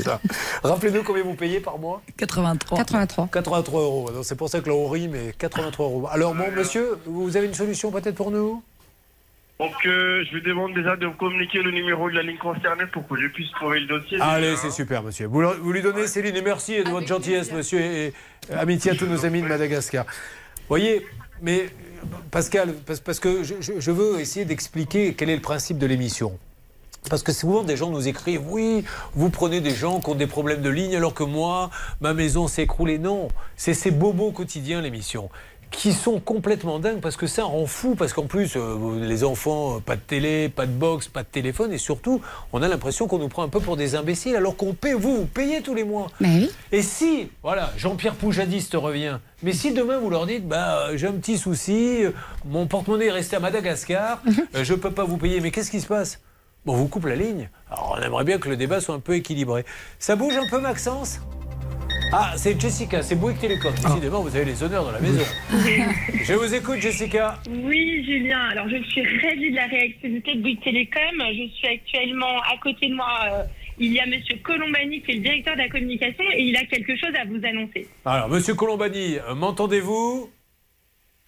Ça. Rappelez-nous combien vous payez par mois 83. 83. 83 euros. C'est pour ça que là, on rit, mais 83 euros. Alors, bon, monsieur, vous avez une solution peut-être pour nous? Donc euh, je lui demande déjà de me communiquer le numéro de la ligne concernée pour que je puisse trouver le dossier. Allez, déjà, c'est hein. super, monsieur. Vous, vous lui donnez Céline et merci de votre gentillesse, monsieur, et, et amitié à tous nos amis de Madagascar. Voyez, mais Pascal, parce, parce que je, je- je veux essayer d'expliquer quel est le principe de l'émission. Parce que souvent, des gens nous écrivent Oui, vous prenez des gens qui ont des problèmes de ligne, alors que moi, ma maison s'est écroulée. Non, c'est ces bobos quotidiens, l'émission, qui sont complètement dingues parce que ça rend fou. Parce qu'en plus, euh, les enfants, euh, pas de télé, pas de box, pas de téléphone, et surtout, on a l'impression qu'on nous prend un peu pour des imbéciles, alors qu'on paie, vous, vous payez tous les mois. Et si, voilà, Jean-Pierre Poujadiste revient, mais si demain vous leur dites, bah, euh, j'ai un petit souci, mon porte-monnaie est resté à Madagascar, euh, je ne peux pas vous payer, mais qu'est-ce qui se passe? Bon, on vous coupe la ligne. Alors, on aimerait bien que le débat soit un peu équilibré. Ça bouge un peu, Maxence? Ah, c'est Jessica, c'est Bouygues Télécom. Décidément, vous avez les honneurs dans la maison. Je vous écoute, Jessica. Oui, Julien. Alors, je suis ravie de la réactivité de Bouygues Télécom. Je suis actuellement à côté de moi. euh, il y a Monsieur Colombani qui est le directeur de la communication et il a quelque chose à vous annoncer. Alors, monsieur Colombani, euh, m'entendez-vous?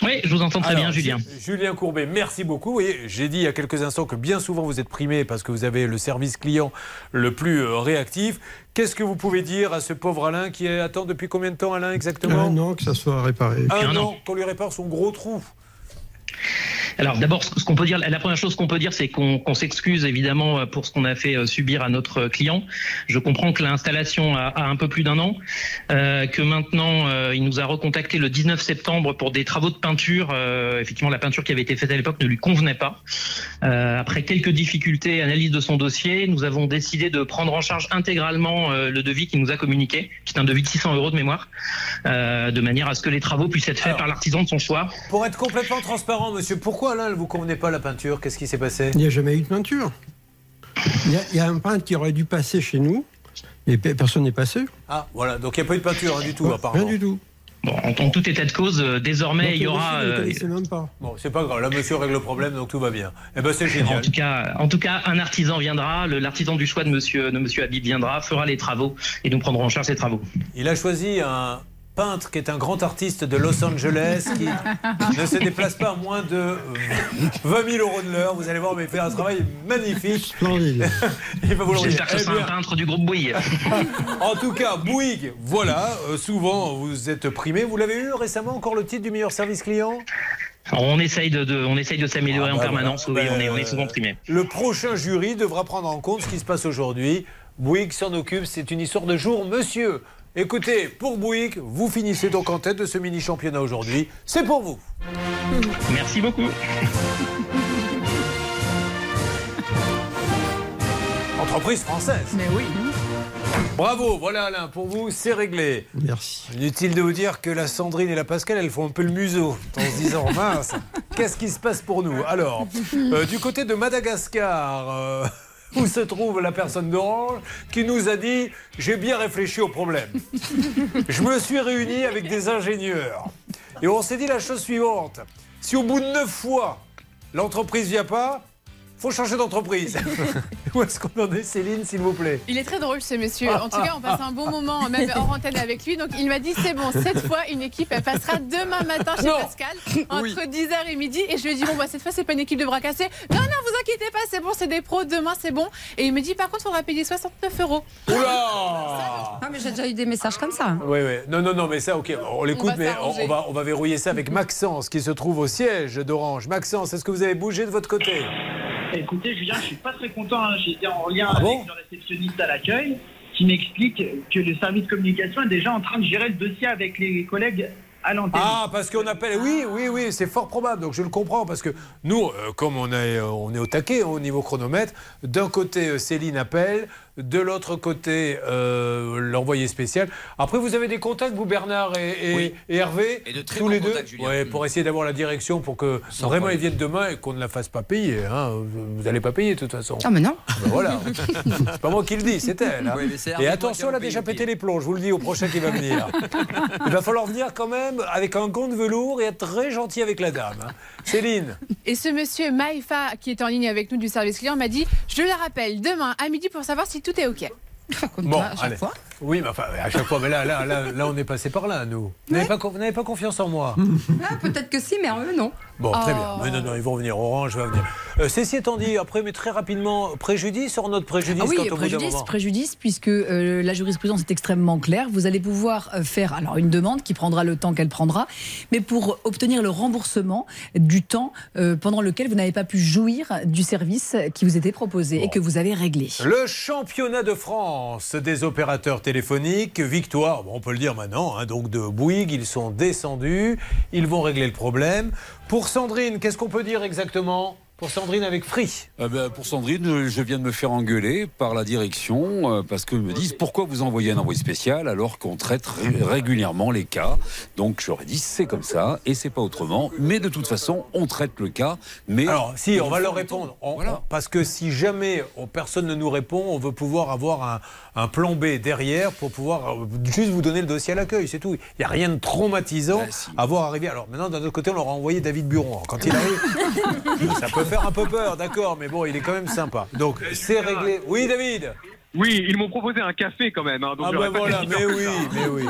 Oui, je vous entends très bien, Julien. Ju- Julien Courbet, merci beaucoup. J'ai dit il y a quelques instants que bien souvent vous êtes primé parce que vous avez le service client le plus euh, réactif. Qu'est-ce que vous pouvez dire à ce pauvre Alain qui attend depuis combien de temps, Alain, exactement? Un an que ça soit réparé. Un an qu'on lui répare son gros trou. Alors d'abord, ce qu'on peut dire, la première chose qu'on peut dire, c'est qu'on s'excuse évidemment euh, pour ce qu'on a fait euh, subir à notre client. Je comprends que l'installation a, a un peu plus d'un an, euh, que maintenant euh, il nous a recontacté le 19 septembre pour des travaux de peinture. Euh, effectivement, la peinture qui avait été faite à l'époque ne lui convenait pas. Euh, après quelques difficultés, analyse de son dossier, nous avons décidé de prendre en charge intégralement euh, le devis qu'il nous a communiqué, qui est un devis de 600 euros de mémoire, euh, de manière à ce que les travaux puissent être faits par l'artisan de son choix. Pour être complètement transparent, monsieur, pourquoi Alain ne vous convenait pas la peinture? Qu'est-ce qui s'est passé? Il n'y a jamais eu de peinture. Il y, a, il y a un peintre qui aurait dû passer chez nous, pe- personne n'est passé. Ah, voilà, donc il n'y a pas eu de peinture hein, du tout, Ouais, apparemment. Rien du tout. Bon, en, en tout état de cause, euh, désormais, Donc, il y aura. euh, même pas. Bon, c'est pas grave, là, monsieur règle le problème, donc tout va bien. Eh ben, c'est génial. En tout cas, en tout cas, un artisan viendra, l'artisan du choix de monsieur, de monsieur Habib viendra, fera les travaux et nous prendrons en charge ces travaux. Il a choisi un peintre qui est un grand artiste de Los Angeles qui ne se déplace pas à moins de 20 000 euros de l'heure. Vous allez voir, mais il fait un travail magnifique. Il va vous le redire. J'espère que ce Eh sera un bien, peintre du groupe Bouygues. En tout cas, Bouygues, voilà, euh, souvent vous êtes primé. Vous l'avez eu récemment encore le titre du meilleur service client? On essaye de, de- on essaye de s'améliorer Ah, en bah, permanence. voilà. oui, on est, on est Ben, souvent primé. Le prochain jury devra prendre en compte ce qui se passe aujourd'hui. Bouygues s'en occupe, c'est une histoire de jour, monsieur. Écoutez, pour Bouygues, vous finissez donc en tête de ce mini championnat aujourd'hui. C'est pour vous. Merci beaucoup. Entreprise française. Mais oui. Bravo, voilà Alain, pour vous, c'est réglé. Merci. Inutile de vous dire que la Sandrine et la Pascal, elles font un peu le museau en se disant mince, qu'est-ce qui se passe pour nous? Alors, euh, du côté de Madagascar, euh, où se trouve la personne d'Orange qui nous a dit J'ai bien réfléchi au problème. Je me suis réuni avec des ingénieurs et on s'est dit la chose suivante si au bout de neuf fois l'entreprise vient pas, faut changer d'entreprise. Où est-ce qu'on en est, Céline, s'il vous plaît? Il est très drôle ce monsieur. En tout cas, on passe un bon moment, même hors antenne avec lui. Donc il m'a dit c'est bon, cette fois une équipe elle passera demain matin chez Non. Pascal entre 10h et midi. Et je lui ai dit bon bah cette fois c'est pas une équipe de bras cassés. Non non vous inquiétez pas, c'est bon, c'est des pros. Demain c'est bon. Et il me dit par contre il faudra payer 69 euros. Oula Ah, mais j'ai déjà eu des messages comme ça. Oui, oui. Non, non, non, mais ça, ok, on l'écoute, va mais on, on va, on va verrouiller ça avec Maxence qui se trouve au siège d'Orange. Maxence, est-ce que vous avez bougé de votre côté? Écoutez, Julien, je suis pas très content. hein. J'ai été en lien Ah avec bon le réceptionniste à l'accueil qui m'explique que le service communication est déjà en train de gérer le dossier avec les collègues à l'antenne. Ah, parce qu'on appelle. Oui, oui, oui, c'est fort probable. Donc je le comprends parce que nous, euh, comme on est, euh, on est au taquet hein, au niveau chronomètre, d'un côté euh, Céline appelle, de l'autre côté euh, l'envoyé spécial. Après, vous avez des contacts, vous Bernard et, et- Oui. et Hervé, Et de très tous bons les deux, contacts, Julien. Ouais, pour essayer d'avoir la direction pour que Sans vraiment ils viennent demain et qu'on ne la fasse pas payer. hein. Vous n'allez pas payer de toute façon. Ah, mais non. Ben voilà. c'est pas moi qui le dis, c'est elle. hein. Oui, Et attention, elle a déjà pété les plombs, je vous le dis au prochain qui va venir. Il va falloir venir quand même avec un gant de velours et être très gentil avec la dame. hein. Céline, Et ce monsieur Maïfa qui est en ligne avec nous du service client m'a dit je le rappelle demain à midi pour savoir si tout est ok. Comme bon, toi, à chaque allez. fois. Oui, mais enfin, à chaque fois, mais là, là, là, là on est passé par là, nous. Vous n'avez pas, confiance en moi Ah, Peut-être que si, mais en eux, non. Bon, très bien. Oh. Mais non, non, ils vont venir. Orange va venir. Euh, ceci étant dit, après, mais très rapidement, préjudice sur notre préjudice Ah oui, quand préjudice, préjudice, puisque euh, la jurisprudence est extrêmement claire. Vous allez pouvoir euh, faire alors une demande qui prendra le temps qu'elle prendra, mais pour obtenir le remboursement du temps euh, pendant lequel vous n'avez pas pu jouir du service qui vous était proposé et que vous avez réglé. Le championnat de France des opérateurs victoire, on peut le dire maintenant, hein, donc de Bouygues, ils sont descendus, ils vont régler le problème. Pour Sandrine, qu'est-ce qu'on peut dire exactement? Pour Sandrine avec Free. Ah ben, pour Sandrine, je viens de me faire engueuler par la direction euh, parce qu'ils me disent pourquoi vous envoyez un envoyé spécial alors qu'on traite ré- régulièrement les cas? Donc j'aurais dit c'est comme ça et c'est pas autrement. Mais de toute façon, on traite le cas. Mais Alors, si, on va leur le répondre. temps. On- Voilà. Parce que si jamais on- personne ne nous répond, on veut pouvoir avoir un, un plan B derrière pour pouvoir euh, juste vous donner le dossier à l'accueil, c'est tout. Il n'y a rien de traumatisant Bah, si. à voir arriver. Alors maintenant, d'un autre côté, on leur a envoyé David Buron. Quand il arrive, ça peut faire un peu peur, d'accord, mais bon, il est quand même sympa. Donc, c'est réglé. Oui, David Oui, ils m'ont proposé un café quand même. hein, donc Ah ben pas voilà, mais oui, ça. mais oui.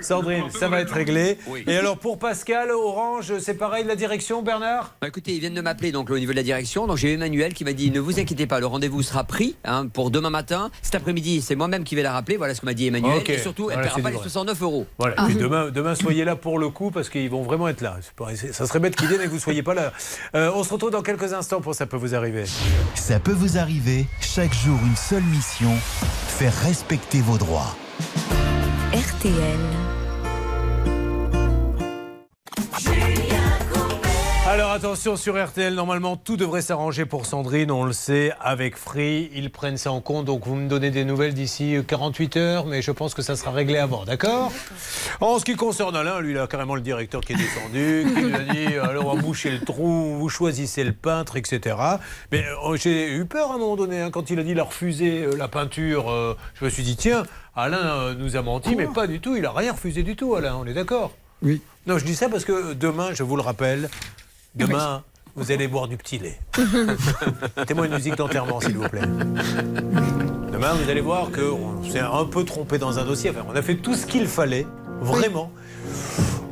Sandrine, ça va être réglé. Et alors pour Pascal, Orange, c'est pareil, la direction, Bernard? Bah, écoutez, ils viennent de m'appeler donc au niveau de la direction. Donc j'ai Emmanuel qui m'a dit ne vous inquiétez pas, le rendez-vous sera pris hein, pour demain matin. Cet après-midi, c'est moi-même qui vais la rappeler. Voilà ce que m'a dit Emmanuel. Ok. Et surtout, elle Voilà, ne c'est paiera pas les vrai. 69 euros. Voilà. Ah. Demain, demain, soyez là pour le coup parce qu'ils vont vraiment être là. Ça serait bête qu'ils viennent et que vous soyez pas là. Euh, on se retrouve dans quelques instants pour ça peut vous arriver. Ça peut vous arriver, chaque jour une seule mission, faire respecter vos droits. RTL. Alors attention sur RTL, normalement tout devrait s'arranger pour Sandrine, on le sait, avec Free, ils prennent ça en compte, donc vous me donnez des nouvelles d'ici 48 heures, mais je pense que ça sera réglé avant, d'accord? En ce qui concerne Alain, lui il a carrément le directeur qui est descendu, qui lui a dit alors on va boucher le trou, vous choisissez le peintre, etc. Mais euh, j'ai eu peur à un moment donné, hein, quand il a dit il a refusé euh, la peinture, euh, je me suis dit tiens, Alain euh, nous a menti, mais pas du tout, il a rien refusé du tout Alain, on est d'accord? Oui. Non, je dis ça parce que demain, je vous le rappelle, demain, vous allez boire du petit lait. Mettez-moi une musique d'enterrement, s'il vous plaît. Demain, vous allez voir qu'on s'est un peu trompé dans un dossier. Enfin, on a fait tout ce qu'il fallait, vraiment.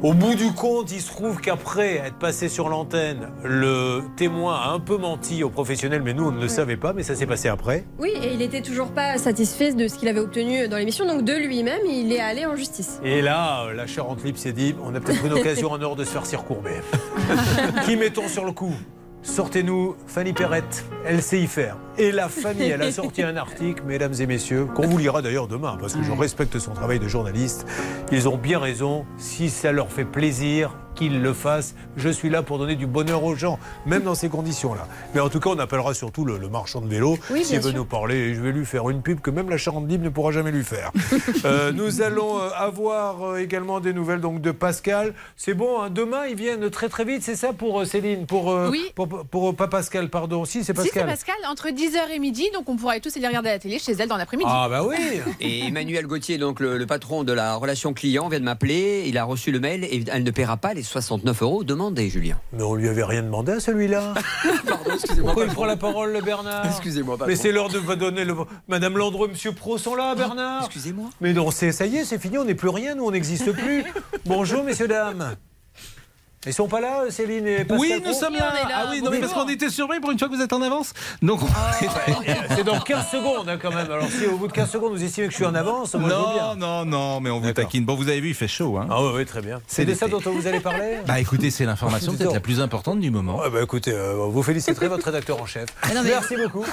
Au bout du compte, il se trouve qu'après être passé sur l'antenne, le témoin a un peu menti aux professionnels, mais nous, on ne le savait pas, mais ça s'est passé après. Oui, et il était toujours pas satisfait de ce qu'il avait obtenu dans l'émission, donc de lui-même, il est allé en justice. Et là, la Charente Libre s'est dit on a peut-être une occasion en or de se faire circourber. Qui mettons sur le coup? Sortez-nous Fanny Perrette, elle sait y faire. Et la famille, elle a sorti un article, mesdames et messieurs, qu'on vous lira d'ailleurs demain, parce que je respecte son travail de journaliste. Ils ont bien raison, si ça leur fait plaisir, qu'il le fasse. Je suis là pour donner du bonheur aux gens, même dans ces conditions-là. Mais en tout cas, on appellera surtout le, le marchand de vélo Oui, s'il veut sûr. nous parler. Et je vais lui faire une pub que même la Charente Libre ne pourra jamais lui faire. Euh, nous allons euh, avoir euh, également des nouvelles donc de Pascal. C'est bon, hein, demain ils viennent très très vite, c'est ça pour Céline, pour, Oui. pour, pour- pas Pascal, pardon. Si, c'est Si, c'est Pascal. Pascal, entre 10h et midi, donc on pourrait tous aller regarder la télé chez elle dans l'après-midi. Ah bah oui Et Emmanuel Gauthier, donc le, le patron de la relation client, vient de m'appeler. Il a reçu le mail et elle ne paiera pas les 69 euros demandés, Julien. Mais on lui avait rien demandé à celui-là. Pardon, excusez-moi. Pourquoi il prend la parole, le Bernard Excusez-moi, patron. Mais c'est l'heure de va donner le. Madame Landreau, Monsieur Pro sont là, Bernard. Excusez-moi. Mais non, c'est ça y est, c'est fini, on n'est plus rien, nous, on n'existe plus. Bonjour, messieurs dames. Ils sont pas là, Céline et Pascal Oui, nous Pro sommes là. Ah oui, non, mais parce qu'on était surpris pour une fois que vous êtes en avance. Donc, on- C'est dans 15 secondes hein, quand même. Alors si au bout de 15 secondes vous estimez que je suis en avance, moi je veux non, bien. non, non, mais on vous taquine. Bon, vous avez vu, il fait chaud. Hein. Ah oui, oui, très bien. C'est de ça dont vous allez parler Bah écoutez, c'est l'information peut-être la plus importante du moment. Ouais, bah, écoutez, euh, vous féliciterez votre rédacteur en chef. Mais non, mais- Merci beaucoup.